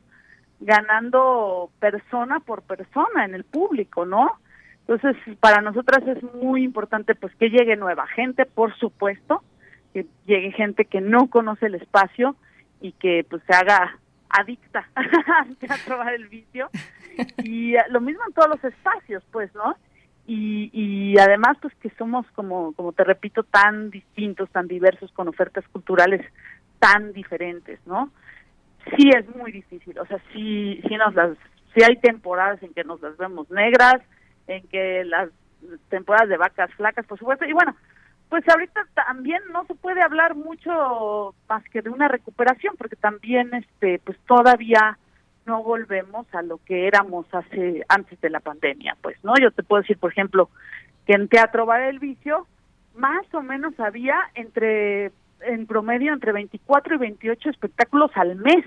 ganando persona por persona en el público no entonces, para nosotras es muy importante pues que llegue nueva gente, por supuesto, que llegue gente que no conoce el espacio y que pues se haga adicta al teatro el vicio y eh, lo mismo en todos los espacios, pues, ¿no? Y, y además pues que somos como como te repito tan distintos, tan diversos con ofertas culturales tan diferentes, ¿no? Sí es muy difícil, o sea, sí sí nos las sí hay temporadas en que nos las vemos negras, en que las temporadas de vacas flacas, por supuesto, y bueno, pues ahorita también no se puede hablar mucho más que de una recuperación, porque también este pues todavía no volvemos a lo que éramos hace antes de la pandemia, pues, ¿no? Yo te puedo decir, por ejemplo, que en Teatro Bar del Vicio más o menos había entre en promedio entre 24 y 28 espectáculos al mes.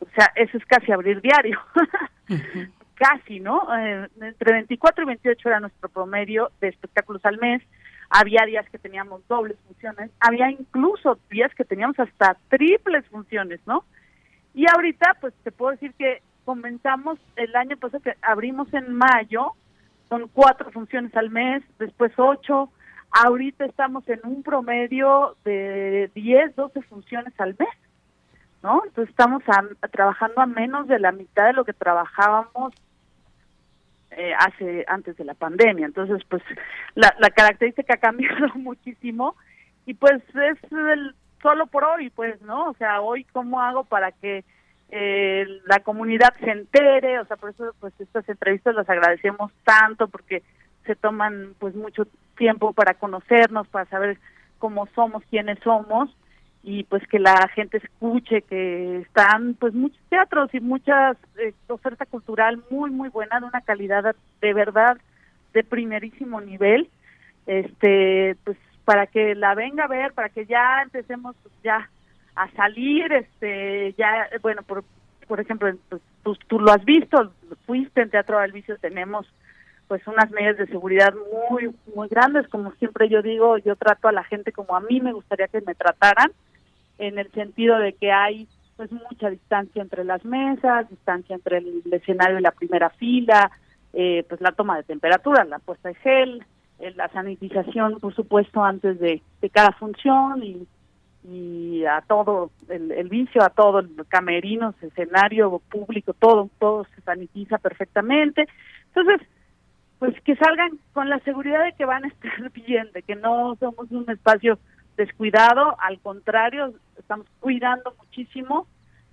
O sea, eso es casi abrir diario. casi, ¿no? Eh, entre 24 y 28 era nuestro promedio de espectáculos al mes. Había días que teníamos dobles funciones, había incluso días que teníamos hasta triples funciones, ¿no? Y ahorita, pues te puedo decir que comenzamos el año pasado que abrimos en mayo, son cuatro funciones al mes, después ocho, ahorita estamos en un promedio de 10, 12 funciones al mes, ¿no? Entonces estamos trabajando a menos de la mitad de lo que trabajábamos eh, hace antes de la pandemia. Entonces, pues la, la característica ha cambiado muchísimo y pues es el, solo por hoy, pues, ¿no? O sea, hoy cómo hago para que eh, la comunidad se entere, o sea, por eso pues estas entrevistas las agradecemos tanto porque se toman pues mucho tiempo para conocernos, para saber cómo somos, quiénes somos y pues que la gente escuche que están pues muchos teatros y muchas eh, oferta cultural muy muy buena de una calidad de verdad de primerísimo nivel. Este pues para que la venga a ver para que ya empecemos pues, ya a salir este ya bueno por por ejemplo pues, tú, tú, lo has visto fuiste en Teatro del Vicio tenemos pues unas medidas de seguridad muy muy grandes como siempre yo digo yo trato a la gente como a mí me gustaría que me trataran en el sentido de que hay pues mucha distancia entre las mesas distancia entre el, escenario y la primera fila eh, pues la toma de temperatura la puesta de gel eh, la sanitización por supuesto antes de, cada función y y a todo el, vicio, a todo el camerino, escenario público, todo, todo se sanitiza perfectamente. Entonces, pues que salgan con la seguridad de que van a estar bien, de que no somos un espacio descuidado, al contrario, estamos cuidando muchísimo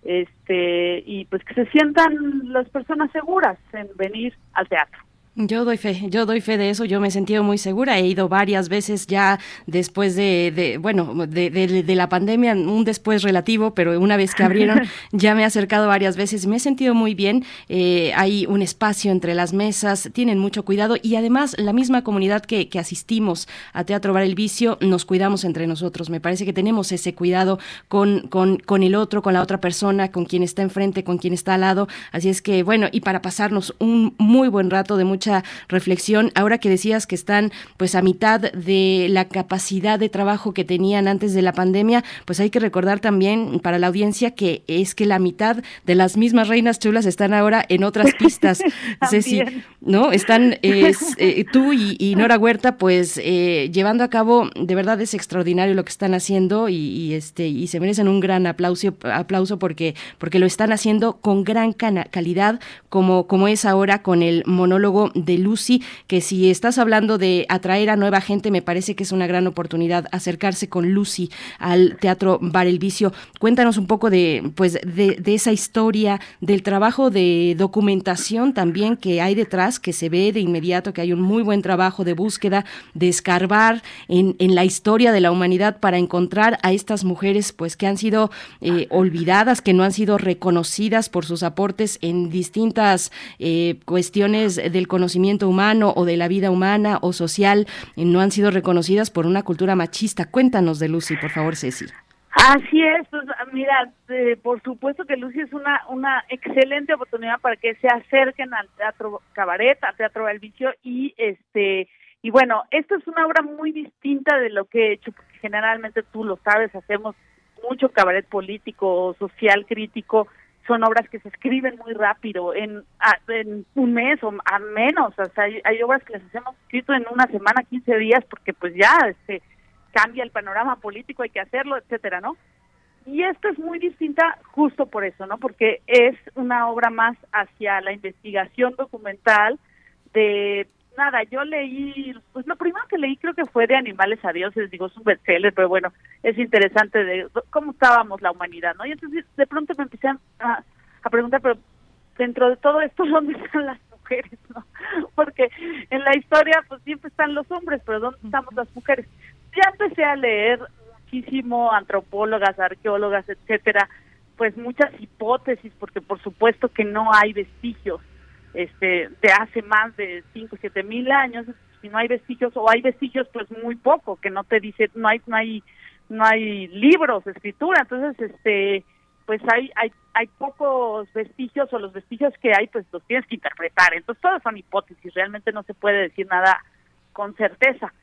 este y pues que se sientan las personas seguras en venir al teatro. Yo doy fe, yo doy fe de eso, yo me he sentido muy segura, he ido varias veces ya después de, bueno, de, la pandemia, un después relativo, pero una vez que abrieron ya me he acercado varias veces, me he sentido muy bien, eh, hay un espacio entre las mesas, tienen mucho cuidado y además la misma comunidad que, que asistimos a Teatro Bar El Vicio, nos cuidamos entre nosotros, me parece que tenemos ese cuidado con, con, con el otro, con la otra persona, con quien está enfrente, con quien está al lado, así es que bueno, y para pasarnos un muy buen rato de mucha reflexión. Ahora que decías que están pues a mitad de la capacidad de trabajo que tenían antes de la pandemia, pues hay que recordar también para la audiencia que es que la mitad de las mismas reinas chulas están ahora en otras pistas. Ceci, ¿no? Están eh, tú y, Nora Huerta pues eh, llevando a cabo, de verdad es extraordinario lo que están haciendo y, este y se merecen un gran aplauso, aplauso porque porque lo están haciendo con gran calidad como como es ahora con el monólogo de Lucy, que si estás hablando de atraer a nueva gente, me parece que es una gran oportunidad acercarse con Lucy al Teatro Bar El Vicio. Cuéntanos un poco de, pues, de, esa historia, del trabajo de documentación también que hay detrás, que se ve de inmediato que hay un muy buen trabajo de búsqueda, de escarbar en, la historia de la humanidad para encontrar a estas mujeres, pues, que han sido eh, olvidadas, que no han sido reconocidas por sus aportes en distintas eh, cuestiones del conocimiento conocimiento humano o de la vida humana o social eh, no han sido reconocidas por una cultura machista. Cuéntanos de Lucy, por favor, Ceci. Así es, pues mira, eh, por supuesto que Lucy es una una excelente oportunidad para que se acerquen al teatro cabaret, al teatro del vicio y este y bueno, esto es una obra muy distinta de lo que he hecho porque generalmente tú lo sabes, hacemos mucho cabaret político, social, crítico, son obras que se escriben muy rápido, en, en un mes o a menos, o sea, hay, obras que las hacemos escrito en una semana, 15 días, porque pues ya este, cambia el panorama político, hay que hacerlo, etcétera, ¿no? Y esto es muy distinta justo por eso, ¿no? Porque es una obra más hacia la investigación documental de nada, yo leí, pues lo primero que leí creo que fue de Animales a Dioses, digo, es un bestseller, pero bueno, es interesante de cómo estábamos la humanidad, ¿no? Y entonces de pronto me empecé a, preguntar, pero dentro de todo esto, ¿dónde están las mujeres, no? Porque en la historia, pues siempre están los hombres, pero ¿dónde estamos las mujeres? Ya empecé a leer muchísimo antropólogas, arqueólogas, etcétera, pues muchas hipótesis, porque por supuesto que no hay vestigios este de hace más de 5 siete mil años si no hay vestigios o hay vestigios pues muy poco que no te dice no hay no hay no hay libros escritura. Entonces este pues hay hay hay pocos vestigios o los vestigios que hay pues los tienes que interpretar. Entonces todas son hipótesis realmente no se puede decir nada con certeza.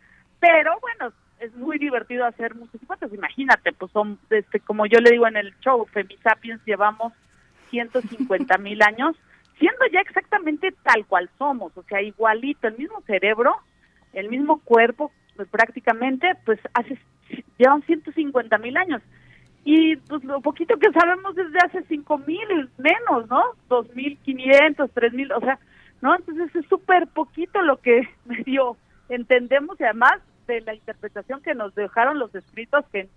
Pero bueno es muy divertido hacer muchas hipótesis. Imagínate pues son este como yo le digo en el show Femisapiens llevamos 150 mil años siendo ya exactamente tal cual somos, o sea, igualito, el mismo cerebro, el mismo cuerpo, pues prácticamente, pues hace, llevan 150 mil años. Y pues lo poquito que sabemos desde hace 5 mil, menos, ¿no? 2.500, 3.000, o sea, ¿no? Entonces es súper poquito lo que medio entendemos y además de la interpretación que nos dejaron los escritos que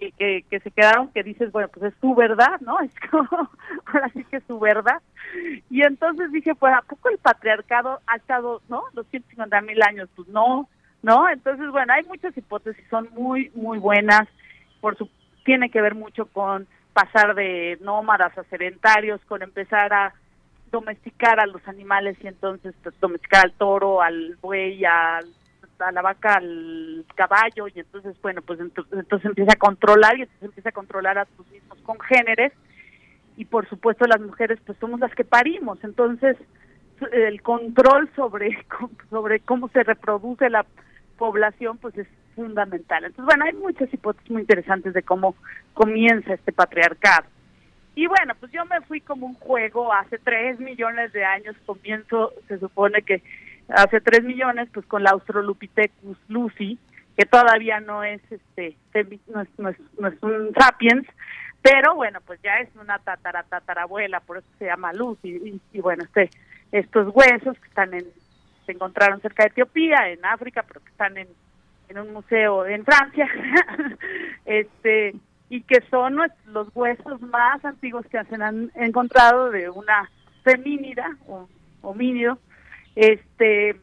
que, que, se quedaron que dices, bueno, pues es tu verdad, ¿no? Es como, ahora sí que es su verdad. Y entonces dije, pues, ¿a poco el patriarcado ha estado, ¿no? Los 150 mil años, pues no, ¿no? Entonces, bueno, hay muchas hipótesis, son muy, muy buenas, por su, tiene que ver mucho con pasar de nómadas a sedentarios, con empezar a domesticar a los animales y entonces pues, domesticar al toro, al buey, al a la vaca al caballo y entonces bueno pues entonces, empieza a controlar y entonces empieza a controlar a sus mismos congéneres y por supuesto las mujeres pues somos las que parimos entonces el control sobre, sobre cómo se reproduce la población, pues es fundamental. Entonces, bueno, hay muchas hipótesis muy interesantes de cómo comienza este patriarcado. Y bueno, pues yo me fui como un juego hace tres millones de años, comienzo, se supone que hace tres millones, pues con la Australopithecus lucy, que todavía no es este no es, no es, no es un sapiens, pero bueno, pues ya es una tatara tatarabuela, por eso se llama Lucy y, bueno, este estos huesos que están en se encontraron cerca de Etiopía, en África, pero que están en en un museo en Francia, este y que son los huesos más antiguos que se han encontrado de una femínida o homínido, este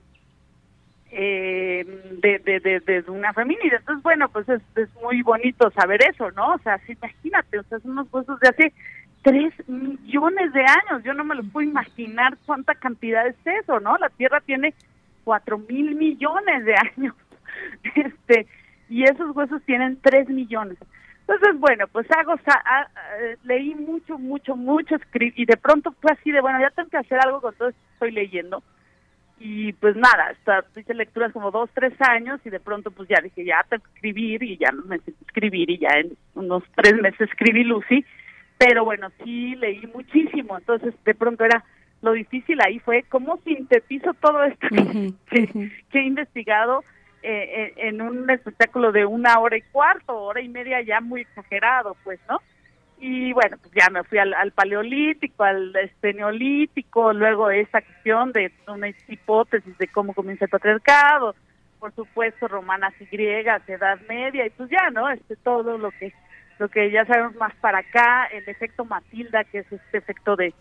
eh, de, de, de, una femínida. Entonces, bueno, pues es, es muy bonito saber eso, ¿no? O sea, imagínate, o sea, son unos huesos de hace tres millones de años. Yo no me lo puedo imaginar cuánta cantidad es eso, ¿no? La Tierra tiene cuatro mil millones de años. este Y esos huesos tienen tres millones. Entonces, bueno, pues hago, leí mucho, mucho, mucho, y de pronto fue así de, bueno, ya tengo que hacer algo con todo esto que estoy leyendo y pues nada, hasta hice lecturas como dos, tres años y de pronto pues ya dije, ya tengo que escribir y ya me necesito escribir y ya en unos tres meses escribí Lucy, pero bueno, sí leí muchísimo, entonces de pronto era lo difícil ahí fue cómo sintetizo todo esto que, he investigado eh, eh, en un espectáculo de una hora y cuarto, hora y media ya muy exagerado, pues, ¿no? Y bueno, pues ya me fui al, paleolítico, al este, neolítico, luego esa cuestión de una hipótesis de cómo comienza el patriarcado, por supuesto romanas y griegas, edad media y pues ya, ¿no? Este todo lo que lo que ya sabemos más para acá, el efecto Matilda, que es este efecto de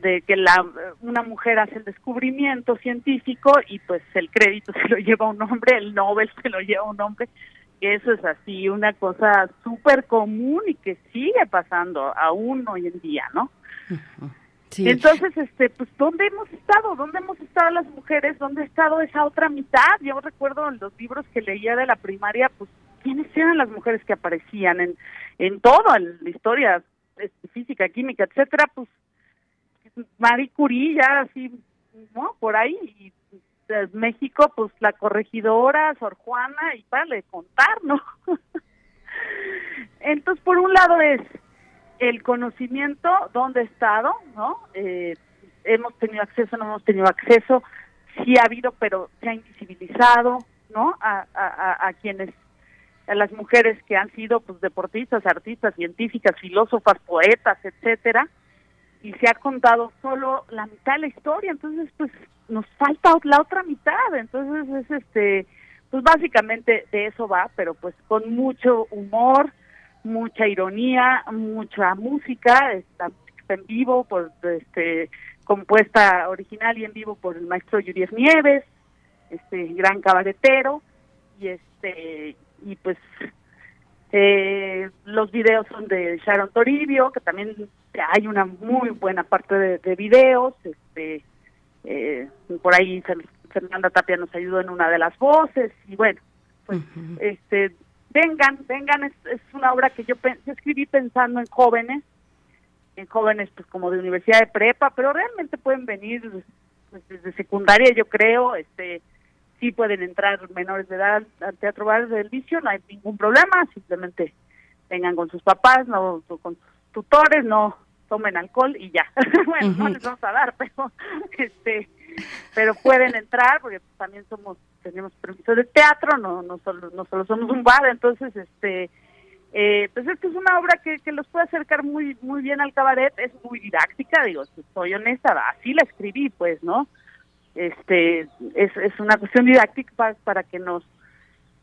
de que la una mujer hace el descubrimiento científico y pues el crédito se lo lleva un hombre, el Nobel se lo lleva un hombre eso es así una cosa súper común y que sigue pasando aún hoy en día, ¿no? Sí. Entonces, este, pues, ¿dónde hemos estado? ¿Dónde hemos estado las mujeres? ¿Dónde ha estado esa otra mitad? Yo recuerdo en los libros que leía de la primaria, pues, ¿quiénes eran las mujeres que aparecían en, en todo, en la historia este, física, química, etcétera? Pues, Marie Curie, ya así, ¿no? Por ahí, y México, pues la corregidora, Sor Juana, y para de contar, ¿no? Entonces, por un lado es el conocimiento, dónde ha estado, ¿no? Eh, hemos tenido acceso, no hemos tenido acceso, sí ha habido, pero se ha invisibilizado, ¿no? A, a, a quienes, a las mujeres que han sido, pues, deportistas, artistas, científicas, filósofas, poetas, etcétera, y se ha contado solo la mitad de la historia, entonces, pues, nos falta la otra mitad, entonces es este, pues básicamente de eso va, pero pues con mucho humor, mucha ironía, mucha música, está, en vivo por este compuesta original y en vivo por el maestro Yuriel Nieves, este gran cabaretero y este y pues eh, los videos son de Sharon Toribio, que también hay una muy buena parte de, de videos, este eh, por ahí Fernanda Tapia nos ayudó en una de las voces y bueno, pues este vengan, vengan, es, una obra que yo, escribí pensando en jóvenes, en jóvenes pues como de universidad de prepa, pero realmente pueden venir pues, desde secundaria yo creo, este sí pueden entrar menores de edad al Teatro Bar del Vicio, no hay ningún problema, simplemente vengan con sus papás, no con sus tutores, no tomen alcohol y ya. bueno, no les vamos a dar, pero este pero pueden entrar porque también somos tenemos permiso de teatro, no no solo no solo somos un bar, entonces este eh, pues esto es una obra que, que los puede acercar muy muy bien al cabaret, es muy didáctica, digo, soy honesta, así la escribí, pues, ¿no? Este es, es una cuestión didáctica para, para que nos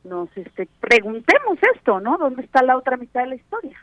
nos este preguntemos esto, ¿no? ¿Dónde está la otra mitad de la historia?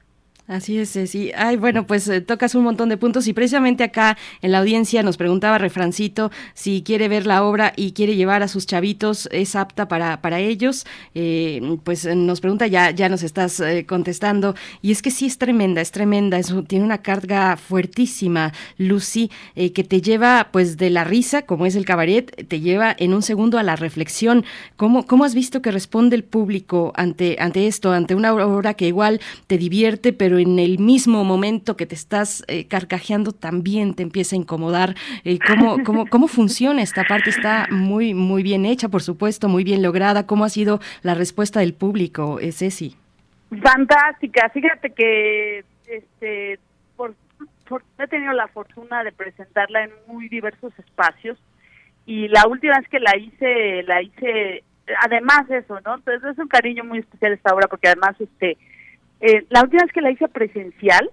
Así es, sí. Ay, bueno, pues eh, tocas un montón de puntos y precisamente acá en la audiencia nos preguntaba Refrancito si quiere ver la obra y quiere llevar a sus chavitos, es apta para, para ellos. Eh, pues nos pregunta, ya, ya nos estás eh, contestando. Y es que sí es tremenda, es tremenda, es, tiene una carga fuertísima, Lucy, que te lleva pues de la risa, como es el cabaret, te lleva en un segundo a la reflexión. ¿Cómo, cómo has visto que responde el público ante, ante esto, ante una obra que igual te divierte, pero en el mismo momento que te estás eh, carcajeando también te empieza a incomodar. Eh, ¿cómo, cómo, ¿Cómo funciona esta parte? Está muy, muy bien hecha, por supuesto, muy bien lograda. ¿Cómo ha sido la respuesta del público, eh, Ceci? Fantástica. Fíjate que este, por, he tenido la fortuna de presentarla en muy diversos espacios y la última vez que la hice, la hice, además eso, ¿no? Entonces es un cariño muy especial esta obra porque además, este, eh, la última vez que la hice presencial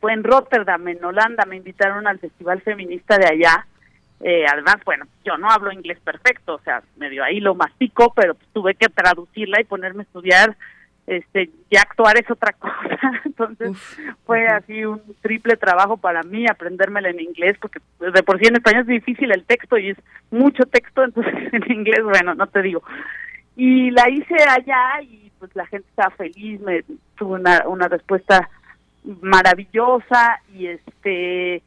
fue en Rotterdam, en Holanda, me invitaron al Festival Feminista de allá. Eh, además, bueno, yo no hablo inglés perfecto, o sea, medio ahí lo mastico, pero pues, tuve que traducirla y ponerme a estudiar este ya actuar es otra cosa. Entonces fue así un triple trabajo para mí aprendérmela en inglés porque de por sí en español es difícil el texto y es mucho texto entonces en inglés bueno no te digo. Y la hice allá y pues la gente estaba feliz me tuvo una una respuesta maravillosa y este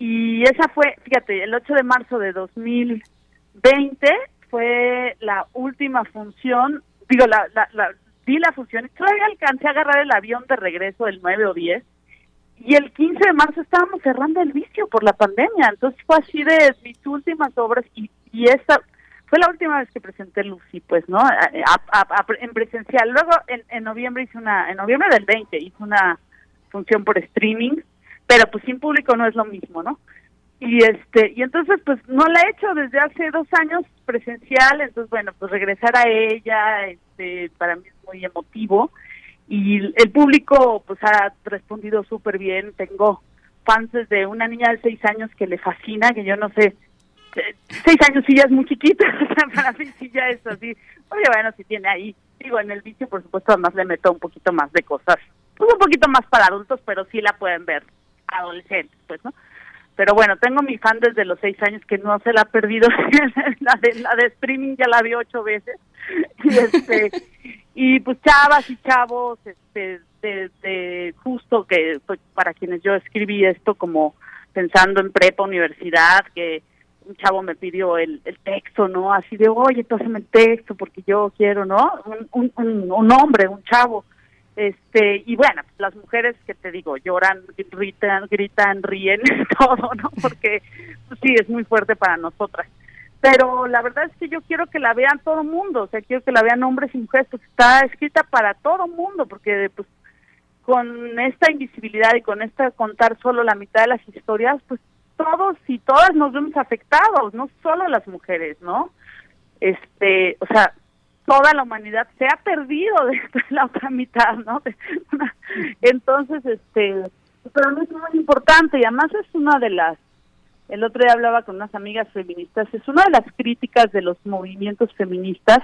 y esa fue fíjate el 8 de marzo de 2020 fue la última función digo la, la, la vi la función y todavía alcancé a agarrar el avión de regreso el 9 o 10 y el 15 de marzo estábamos cerrando el vicio por la pandemia, entonces fue así de mis últimas obras y, y esta fue la última vez que presenté Lucy, pues, ¿no? en presencial. Luego en, en noviembre hice una, en noviembre del 20 hice una función por streaming, pero pues sin público no es lo mismo, ¿no? y este y entonces pues no la he hecho desde hace dos años presencial entonces bueno pues regresar a ella este para mí es muy emotivo y el público pues ha respondido súper bien tengo fans desde una niña de seis años que le fascina que yo no sé eh, seis años sí ya es muy chiquita para mí sí ya es así oye bueno si tiene ahí digo en el vicio por supuesto además le meto un poquito más de cosas pues un poquito más para adultos pero sí la pueden ver adolescentes pues no pero bueno, tengo mi fan desde los seis años que no se la ha perdido. la, de, la de streaming ya la vi ocho veces. Y, este, y pues chavas y chavos, este, de, justo que pues, para quienes yo escribí esto como pensando en prepa, universidad, que un chavo me pidió el, el texto, ¿no? Así de, oye, pásame el texto porque yo quiero, ¿no? Un, un, un hombre, un chavo este y bueno las mujeres que te digo lloran gritan gritan ríen todo no porque pues, sí es muy fuerte para nosotras pero la verdad es que yo quiero que la vean todo el mundo o sea quiero que la vean hombres y mujeres está escrita para todo el mundo porque pues con esta invisibilidad y con esta contar solo la mitad de las historias pues todos y todas nos vemos afectados no solo las mujeres no este o sea toda la humanidad se ha perdido de la otra mitad, ¿no? Entonces, este, pero no es muy importante y además es una de las, el otro día hablaba con unas amigas feministas, es una de las críticas de los movimientos feministas,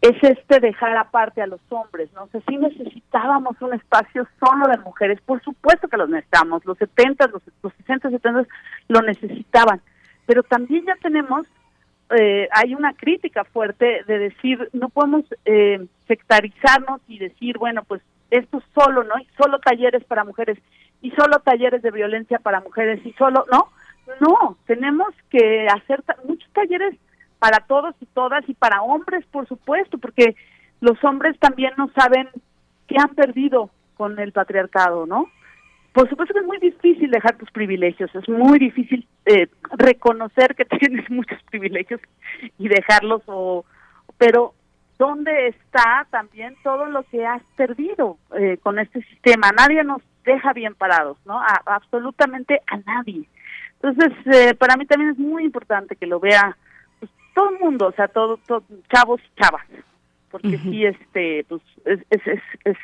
es este dejar aparte a los hombres, ¿no? O sea, sí necesitábamos un espacio solo de mujeres, por supuesto que los necesitamos, los 70, los, los 60, 70 lo necesitaban, pero también ya tenemos eh, hay una crítica fuerte de decir no podemos eh, sectarizarnos y decir bueno pues esto solo no y solo talleres para mujeres y solo talleres de violencia para mujeres y solo no no tenemos que hacer muchos talleres para todos y todas y para hombres por supuesto porque los hombres también no saben qué han perdido con el patriarcado no por supuesto que es muy difícil dejar tus privilegios, es muy difícil eh, reconocer que tienes muchos privilegios y dejarlos, o, pero ¿dónde está también todo lo que has perdido eh, con este sistema? Nadie nos deja bien parados, ¿no? absolutamente a nadie. Entonces, eh, para mí también es muy importante que lo vea todo el mundo, o sea, todo, chavos y chavas, porque sí, este, pues, es, es, es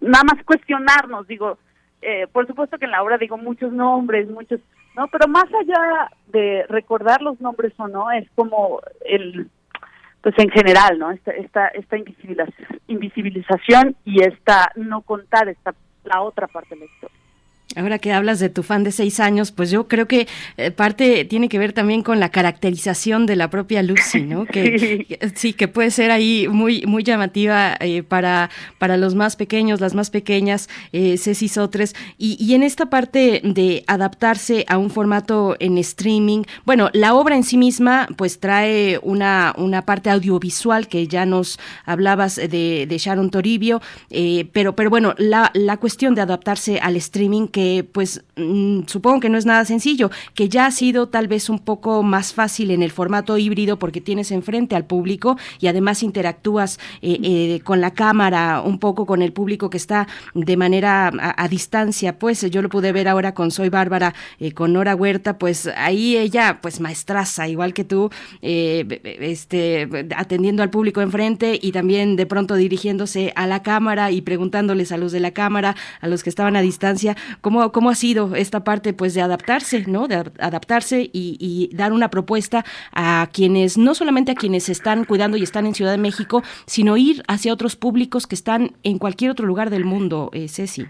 nada más cuestionarnos, digo, eh, por supuesto que en la obra digo muchos nombres, muchos, no, pero más allá de recordar los nombres o no, es como el, pues en general, ¿no? Esta, esta, esta invisibilización y esta no contar esta la otra parte de la historia. Ahora que hablas de tu fan de seis años, pues yo creo que eh, parte tiene que ver también con la caracterización de la propia Lucy, ¿no? Que, sí, que puede ser ahí muy, muy llamativa eh, para, para los más pequeños, las más pequeñas, eh, Ceci Sotres. Y, y en esta parte de adaptarse a un formato en streaming, bueno, la obra en sí misma pues trae una, una parte audiovisual que ya nos hablabas de, de Sharon Toribio, pero, pero bueno, la, la cuestión de adaptarse al streaming que pues mm, supongo que no es nada sencillo, que ya ha sido tal vez un poco más fácil en el formato híbrido porque tienes enfrente al público y además interactúas eh, eh, con la cámara, un poco con el público que está de manera a, distancia. Pues yo lo pude ver ahora con Soy Bárbara, eh, con Nora Huerta, pues ahí ella, pues maestraza, igual que tú, este, atendiendo al público enfrente y también de pronto dirigiéndose a la cámara y preguntándoles a los de la cámara, a los que estaban a distancia, ¿Cómo, cómo ha sido esta parte pues de adaptarse, ¿no? De adaptarse y, dar una propuesta a quienes, no solamente a quienes están cuidando y están en Ciudad de México, sino ir hacia otros públicos que están en cualquier otro lugar del mundo, eh, Ceci.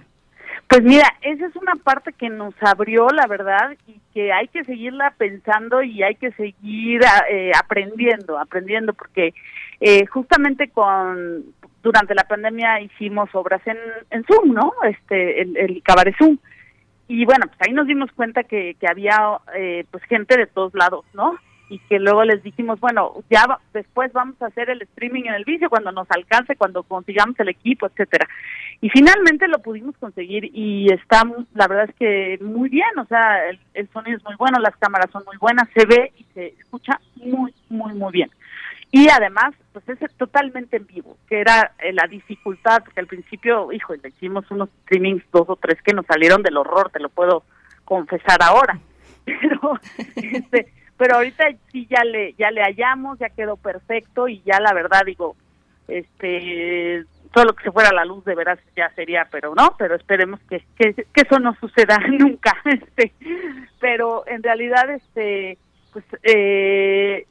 Pues mira, esa es una parte que nos abrió, la verdad, y que hay que seguirla pensando y hay que seguir eh, aprendiendo, aprendiendo, porque eh, justamente con durante la pandemia hicimos obras en, en Zoom, ¿no? Este, el Cabaret Zoom y bueno, pues ahí nos dimos cuenta que, que había eh, pues gente de todos lados, ¿no? Y que luego les dijimos, bueno, ya después vamos a hacer el streaming en el vicio cuando nos alcance, cuando consigamos el equipo, etcétera. Y finalmente lo pudimos conseguir y está, la verdad es que muy bien, o sea, el, el sonido es muy bueno, las cámaras son muy buenas, se ve y se escucha muy, muy, muy bien. Y además, pues es totalmente en vivo, que era eh, la dificultad, porque al principio, hijo, le hicimos unos streamings, dos o tres que nos salieron del horror, te lo puedo confesar ahora. Pero, este, pero ahorita sí ya le, ya le hallamos, ya quedó perfecto y ya la verdad digo, este, todo lo que se fuera a la luz de veras ya sería, pero no, pero esperemos que, que, que eso no suceda nunca, este, pero en realidad, este, pues, eh,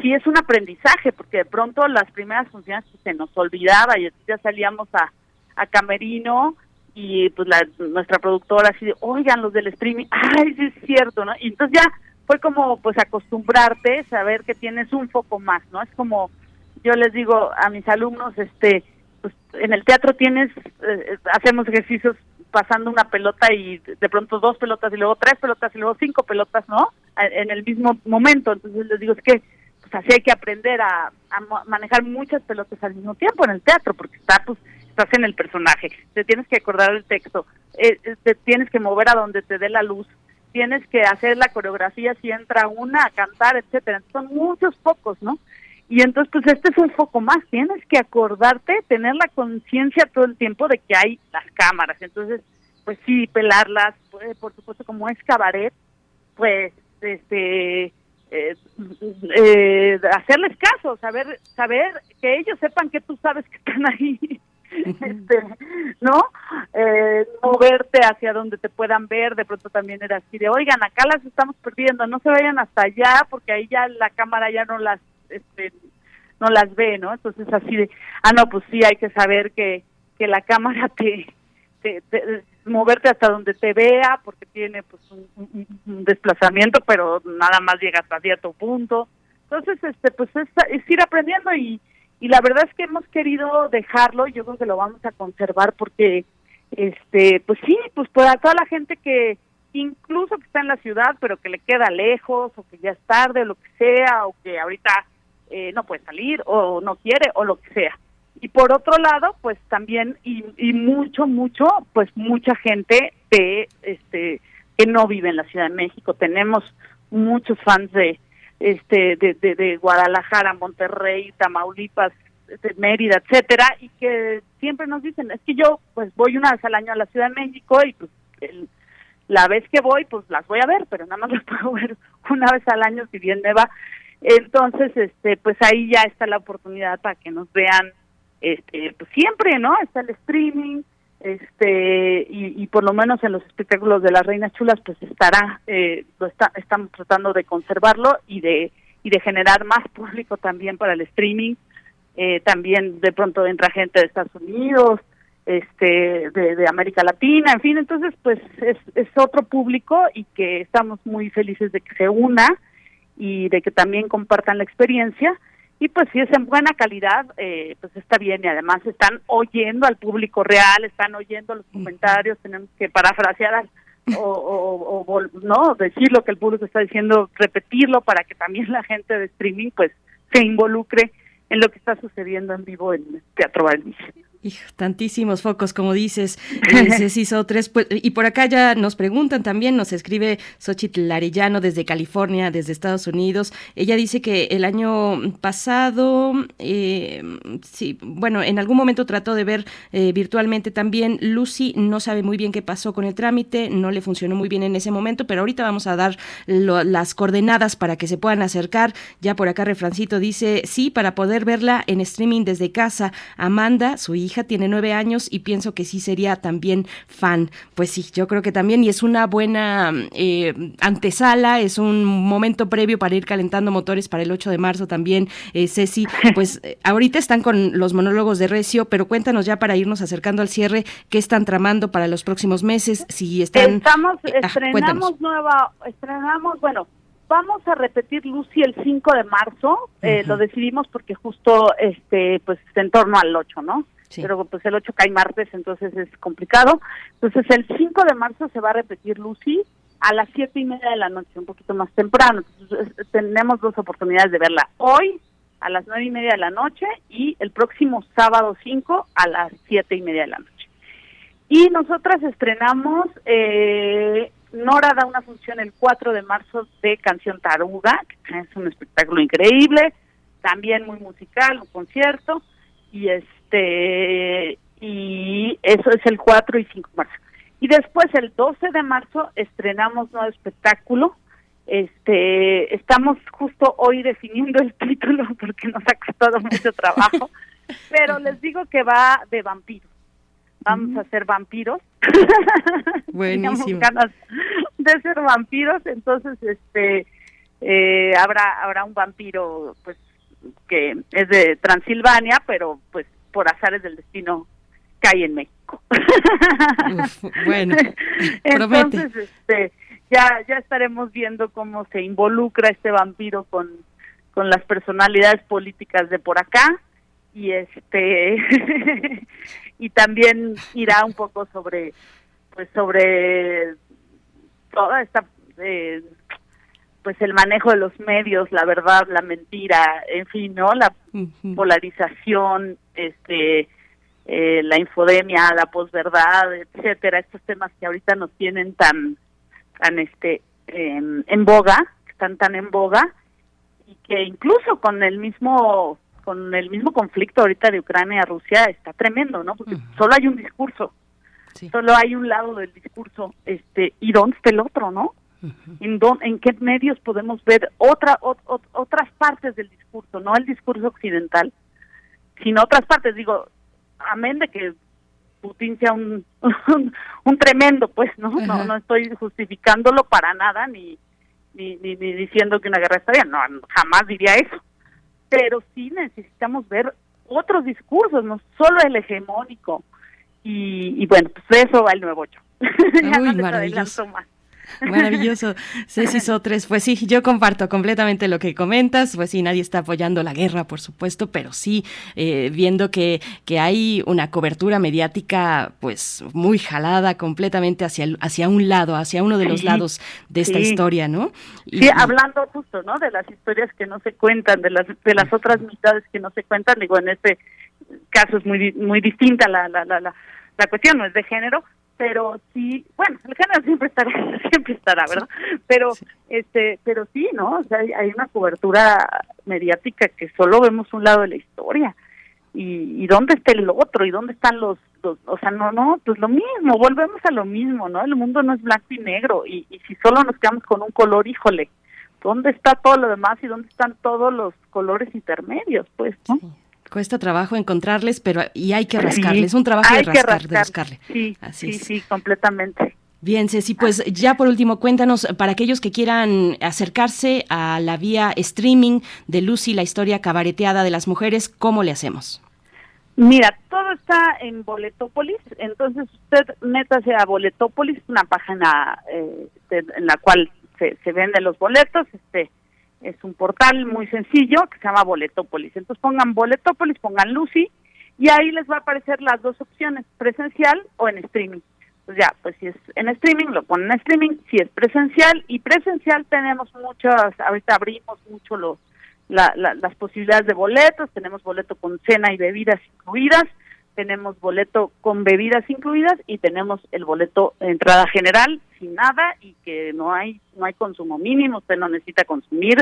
sí es un aprendizaje, porque de pronto las primeras funciones pues, se nos olvidaba y ya salíamos a, a Camerino y pues la, nuestra productora así de, oigan, los del streaming, ay, sí es cierto, ¿no? Y entonces ya fue como pues acostumbrarte, saber que tienes un foco más, ¿no? Es como yo les digo a mis alumnos, este, pues en el teatro tienes, eh, hacemos ejercicios pasando una pelota y de pronto dos pelotas y luego tres pelotas y luego cinco pelotas, ¿no? En el mismo momento, entonces les digo, es que pues así hay que aprender a, manejar muchas pelotas al mismo tiempo en el teatro, porque está, pues, estás en el personaje, te tienes que acordar el texto, eh, eh, te tienes que mover a donde te dé la luz, tienes que hacer la coreografía si entra una a cantar, etcétera. Son muchos focos, ¿no? Y entonces, pues este es un foco más. Tienes que acordarte, tener la conciencia todo el tiempo de que hay las cámaras. Entonces, pues sí, pelarlas, pues, por supuesto, como es cabaret, pues, este, eh, eh, hacerles caso, saber, saber que ellos sepan que tú sabes que están ahí, este, ¿no? Eh, moverte hacia donde te puedan ver, de pronto también era así de, oigan, acá las estamos perdiendo, no se vayan hasta allá porque ahí ya la cámara ya no las, este, no las ve, ¿no? Entonces así de, ah, no, pues sí, hay que saber que, que la cámara te, te, moverte hasta donde te vea porque tiene pues un, desplazamiento pero nada más llegas a cierto punto. Entonces este pues es, es, ir aprendiendo y y la verdad es que hemos querido dejarlo yo creo que lo vamos a conservar porque este pues sí pues para toda la gente que incluso que está en la ciudad pero que le queda lejos o que ya es tarde o lo que sea o que ahorita eh, no puede salir o no quiere o lo que sea y por otro lado pues también y, y mucho mucho pues mucha gente de este que no vive en la Ciudad de México. Tenemos muchos fans de este de, de, Guadalajara Monterrey Tamaulipas de Mérida etcétera y que siempre nos dicen es que yo pues voy una vez al año a la Ciudad de México y pues la vez que voy pues las voy a ver pero nada más las puedo ver una vez al año si bien me va entonces este pues ahí ya está la oportunidad para que nos vean este pues siempre no está el streaming este y, por lo menos en los espectáculos de las reinas chulas pues estará eh, lo está, estamos tratando de conservarlo y de y de generar más público también para el streaming. Eh, también de pronto entra gente de Estados Unidos este de, de, América Latina, en fin, entonces pues es, es otro público y que estamos muy felices de que se una y de que también compartan la experiencia y pues si es en buena calidad, eh, pues está bien. Y además están oyendo al público real, están oyendo los comentarios, tenemos que parafrasear o, o, o, no decir lo que el público está diciendo, repetirlo para que también la gente de streaming pues se involucre en lo que está sucediendo en vivo en Teatro Valdivia. Hijo, tantísimos focos, como dices, eh, se hizo tres. Pues, y por acá ya nos preguntan también, nos escribe Xochitl Larellano desde California, desde Estados Unidos. Ella dice que el año pasado, eh, sí, bueno, en algún momento trató de ver eh, virtualmente también. Lucy no sabe muy bien qué pasó con el trámite, no le funcionó muy bien en ese momento, pero ahorita vamos a dar las coordenadas para que se puedan acercar. Ya por acá Refrancito dice, sí, para poder verla en streaming desde casa. Amanda, su hija, hija tiene nueve años y pienso que sí sería también fan. Pues sí, yo creo que también, y es una buena eh, antesala, es un momento previo para ir calentando motores para el 8 de marzo también. Eh, Ceci, pues eh, ahorita están con los monólogos de Recio, pero cuéntanos ya para irnos acercando al cierre, qué están tramando para los próximos meses, si están... Estamos, ah, estrenamos nueva, estrenamos, bueno, vamos a repetir Lucy el 5 de marzo, lo decidimos porque justo este pues en torno al 8, ¿no? Pero pues el 8 cae martes, entonces es complicado. Entonces el 5 de marzo se va a repetir Lucy a las siete y media de la noche, un poquito más temprano. Entonces, tenemos dos oportunidades de verla hoy a las nueve y media de la noche y el próximo sábado 5 a las siete y media de la noche. Y nosotras estrenamos, eh, Nora da una función el 4 de marzo de Canción Taruga, que es un espectáculo increíble, también muy musical, un concierto, y es este y eso es el 4 y 5 de marzo. Y después el 12 de marzo estrenamos nuevo espectáculo. Este, estamos justo hoy definiendo el título porque nos ha costado mucho trabajo, pero les digo que va de vampiros. Vamos a ser vampiros. Buenísimo. ganas de ser vampiros, entonces este eh, habrá habrá un vampiro pues que es de Transilvania, pero pues por azares del destino cae en México. bueno, entonces este, ya ya estaremos viendo cómo se involucra este vampiro con con las personalidades políticas de por acá y este y también irá un poco sobre pues sobre toda esta eh, pues el manejo de los medios, la verdad, la mentira, en fin, ¿no? La polarización, este, eh, la infodemia, la posverdad, etcétera, estos temas que ahorita nos tienen tan, tan, este, en boga, están tan en boga y que incluso con el mismo, con el mismo conflicto ahorita de Ucrania Rusia está tremendo, ¿no? Porque solo hay un discurso, solo hay un lado del discurso, este, y dónde está el otro, ¿no? En, en qué medios podemos ver otra, otras partes del discurso, no el discurso occidental, sino otras partes. Digo, amén de que Putin sea un, un, tremendo, pues, ¿no? ¿no? No estoy justificándolo para nada, ni, ni, ni, diciendo que una guerra bien, no, jamás diría eso. Pero sí necesitamos ver otros discursos, no solo el hegemónico. Y, y bueno, pues eso va el nuevo ocho. ya no les adelanto más. Maravilloso, Ceci Sotres. Pues sí, yo comparto completamente lo que comentas. Pues sí, nadie está apoyando la guerra, por supuesto, pero sí eh, viendo que, que hay una cobertura mediática, pues muy jalada completamente hacia, hacia un lado, hacia uno de los lados de esta historia, ¿no? Y, sí, hablando justo, ¿no? De las historias que no se cuentan, de las de las otras mitades que no se cuentan. Digo, en este caso es muy muy distinta la la la, la, la cuestión, no es de género, pero sí, bueno, el género siempre estará, siempre estará, ¿verdad? Pero, este, pero sí, ¿no? O sea, hay, una cobertura mediática que solo vemos un lado de la historia. Y, y dónde está el otro y dónde están los, o sea no no pues lo mismo volvemos a lo mismo no el mundo no es blanco y negro y, y si solo nos quedamos con un color híjole dónde está todo lo demás y dónde están todos los colores intermedios pues no Cuesta trabajo encontrarles, pero y hay que rascarles, un trabajo de, rascar, de rascarle. Sí, sí, sí, completamente. Bien, Ceci, pues ya por último, cuéntanos, para aquellos que quieran acercarse a la vía streaming de Lucy, la historia cabareteada de las mujeres, ¿cómo le hacemos? Mira, todo está en Boletópolis, entonces usted métase a Boletópolis, una página eh, en la cual se, se venden los boletos, este es un portal muy sencillo que se llama Boletópolis. Entonces pongan Boletópolis, pongan Lucy y ahí les va a aparecer las dos opciones, presencial o en streaming. Pues ya, pues si es en streaming, lo ponen en streaming, si es presencial y presencial tenemos muchas, ahorita abrimos mucho los las posibilidades de boletos, tenemos boleto con cena y bebidas incluidas, tenemos boleto con bebidas incluidas y tenemos el boleto de entrada general sin nada y que no hay no hay consumo mínimo, usted no necesita consumir,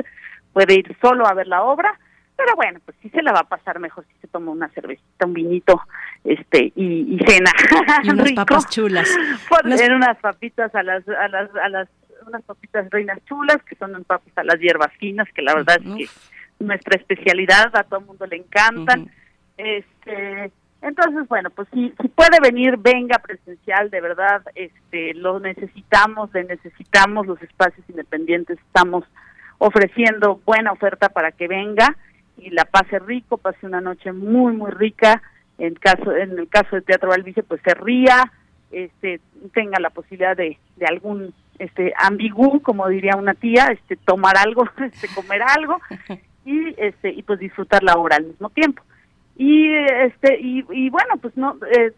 puede ir solo a ver la obra, pero bueno, pues sí se la va a pasar mejor si se toma una cervecita, un vinito, este y, cena. Y unas papas chulas. Poner unas papitas a las a las a las unas papitas reinas chulas que son papas a las hierbas finas que la verdad es que nuestra especialidad, a todo el mundo le encantan. Este, entonces, bueno, pues si, si puede venir, venga presencial, de verdad, este, lo necesitamos, le necesitamos los espacios independientes, estamos ofreciendo buena oferta para que venga y la pase rico, pase una noche muy, muy rica, en caso, en el caso de Teatro Valvice, pues se ría, este, tenga la posibilidad de, de algún este ambigú, como diría una tía, este tomar algo, este comer algo y este y pues disfrutar la obra al mismo tiempo y este y, bueno pues no eh,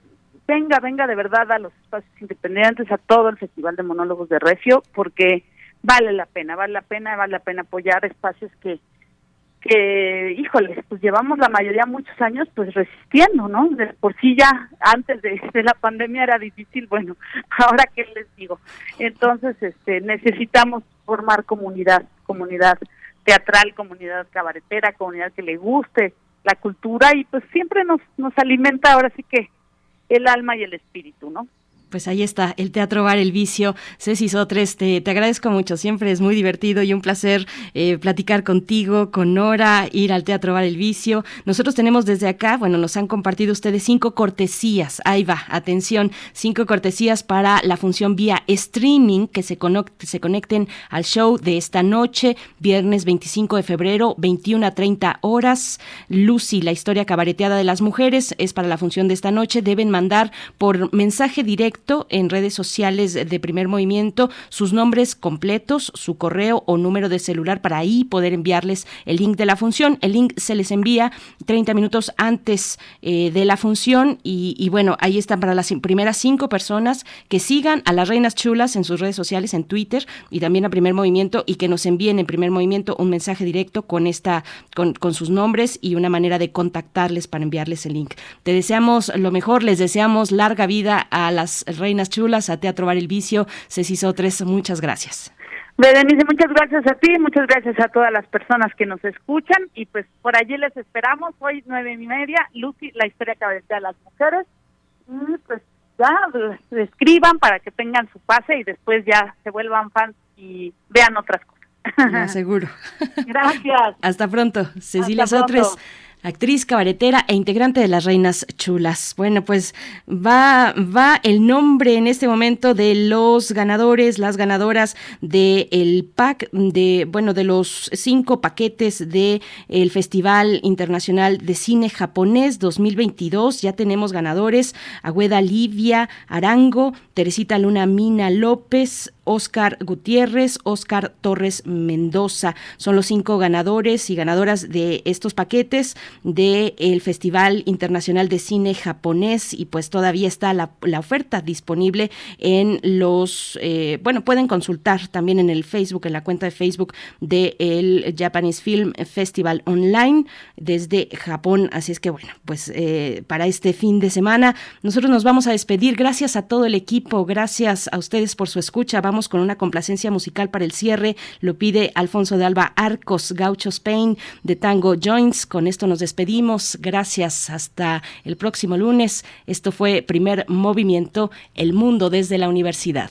venga venga de verdad a los espacios independientes a todo el festival de monólogos de Recio porque vale la pena vale la pena vale la pena apoyar espacios que que híjoles pues llevamos la mayoría muchos años pues resistiendo no de por sí ya antes de, de la pandemia era difícil bueno ahora qué les digo. Entonces este necesitamos formar comunidad comunidad teatral, comunidad cabaretera, comunidad que le guste la cultura y pues siempre nos, nos alimenta ahora sí que el alma y el espíritu, ¿no? Pues ahí está, el Teatro Bar El Vicio. Ceci Sotres, te, agradezco mucho, siempre es muy divertido y un placer eh, platicar contigo, con Nora, ir al Teatro Bar El Vicio. Nosotros tenemos desde acá, bueno, nos han compartido ustedes cinco cortesías, ahí va, atención, cinco cortesías para la función vía streaming que se, se conecten al show de esta noche, viernes 25 de febrero, 21 a 30 horas. Lucy, la historia cabareteada de las mujeres, es para la función de esta noche. Deben mandar por mensaje directo en redes sociales de primer movimiento sus nombres completos, su correo o número de celular para ahí poder enviarles el link de la función. El link se les envía 30 minutos antes eh, de la función y, bueno, ahí están para las primeras cinco personas que sigan a las Reinas Chulas en sus redes sociales, en Twitter y también a primer movimiento y que nos envíen en primer movimiento un mensaje directo con esta, con, con sus nombres y una manera de contactarles para enviarles el link. Te deseamos lo mejor, les deseamos larga vida a las Reinas Chulas, a Teatro Bar El Vicio. Ceci Sotres, muchas gracias. Berenice, muchas gracias a ti, muchas gracias a todas las personas que nos escuchan y pues por allí les esperamos, hoy nueve y media, Lucy, la historia que de las mujeres y pues ya escriban para que tengan su pase y después ya se vuelvan fans y vean otras cosas. seguro. Gracias. Hasta pronto, Cecilia Sotres actriz, cabaretera e integrante de las Reinas Chulas. Bueno, pues va, va el nombre en este momento de los ganadores, las ganadoras del el pack de, bueno, de los cinco paquetes del el Festival Internacional de Cine Japonés 2022. Ya tenemos ganadores, Agüeda Livia Arango, Teresita Luna Mina López, Oscar Gutiérrez, Oscar Torres Mendoza. Son los cinco ganadores y ganadoras de estos paquetes del Festival Internacional de Cine Japonés y pues todavía está la, oferta disponible en los, eh, bueno, pueden consultar también en el Facebook, en la cuenta de Facebook del el Japanese Film Festival Online desde Japón. Así es que bueno, pues eh, para este fin de semana nosotros nos vamos a despedir. Gracias a todo el equipo, gracias a ustedes por su escucha. Con una complacencia musical para el cierre. Lo pide Alfonso de Alba Arcos, Gaucho Spain de Tango Joints. Con esto nos despedimos. Gracias. Hasta el próximo lunes. Esto fue Primer Movimiento, El Mundo desde la Universidad.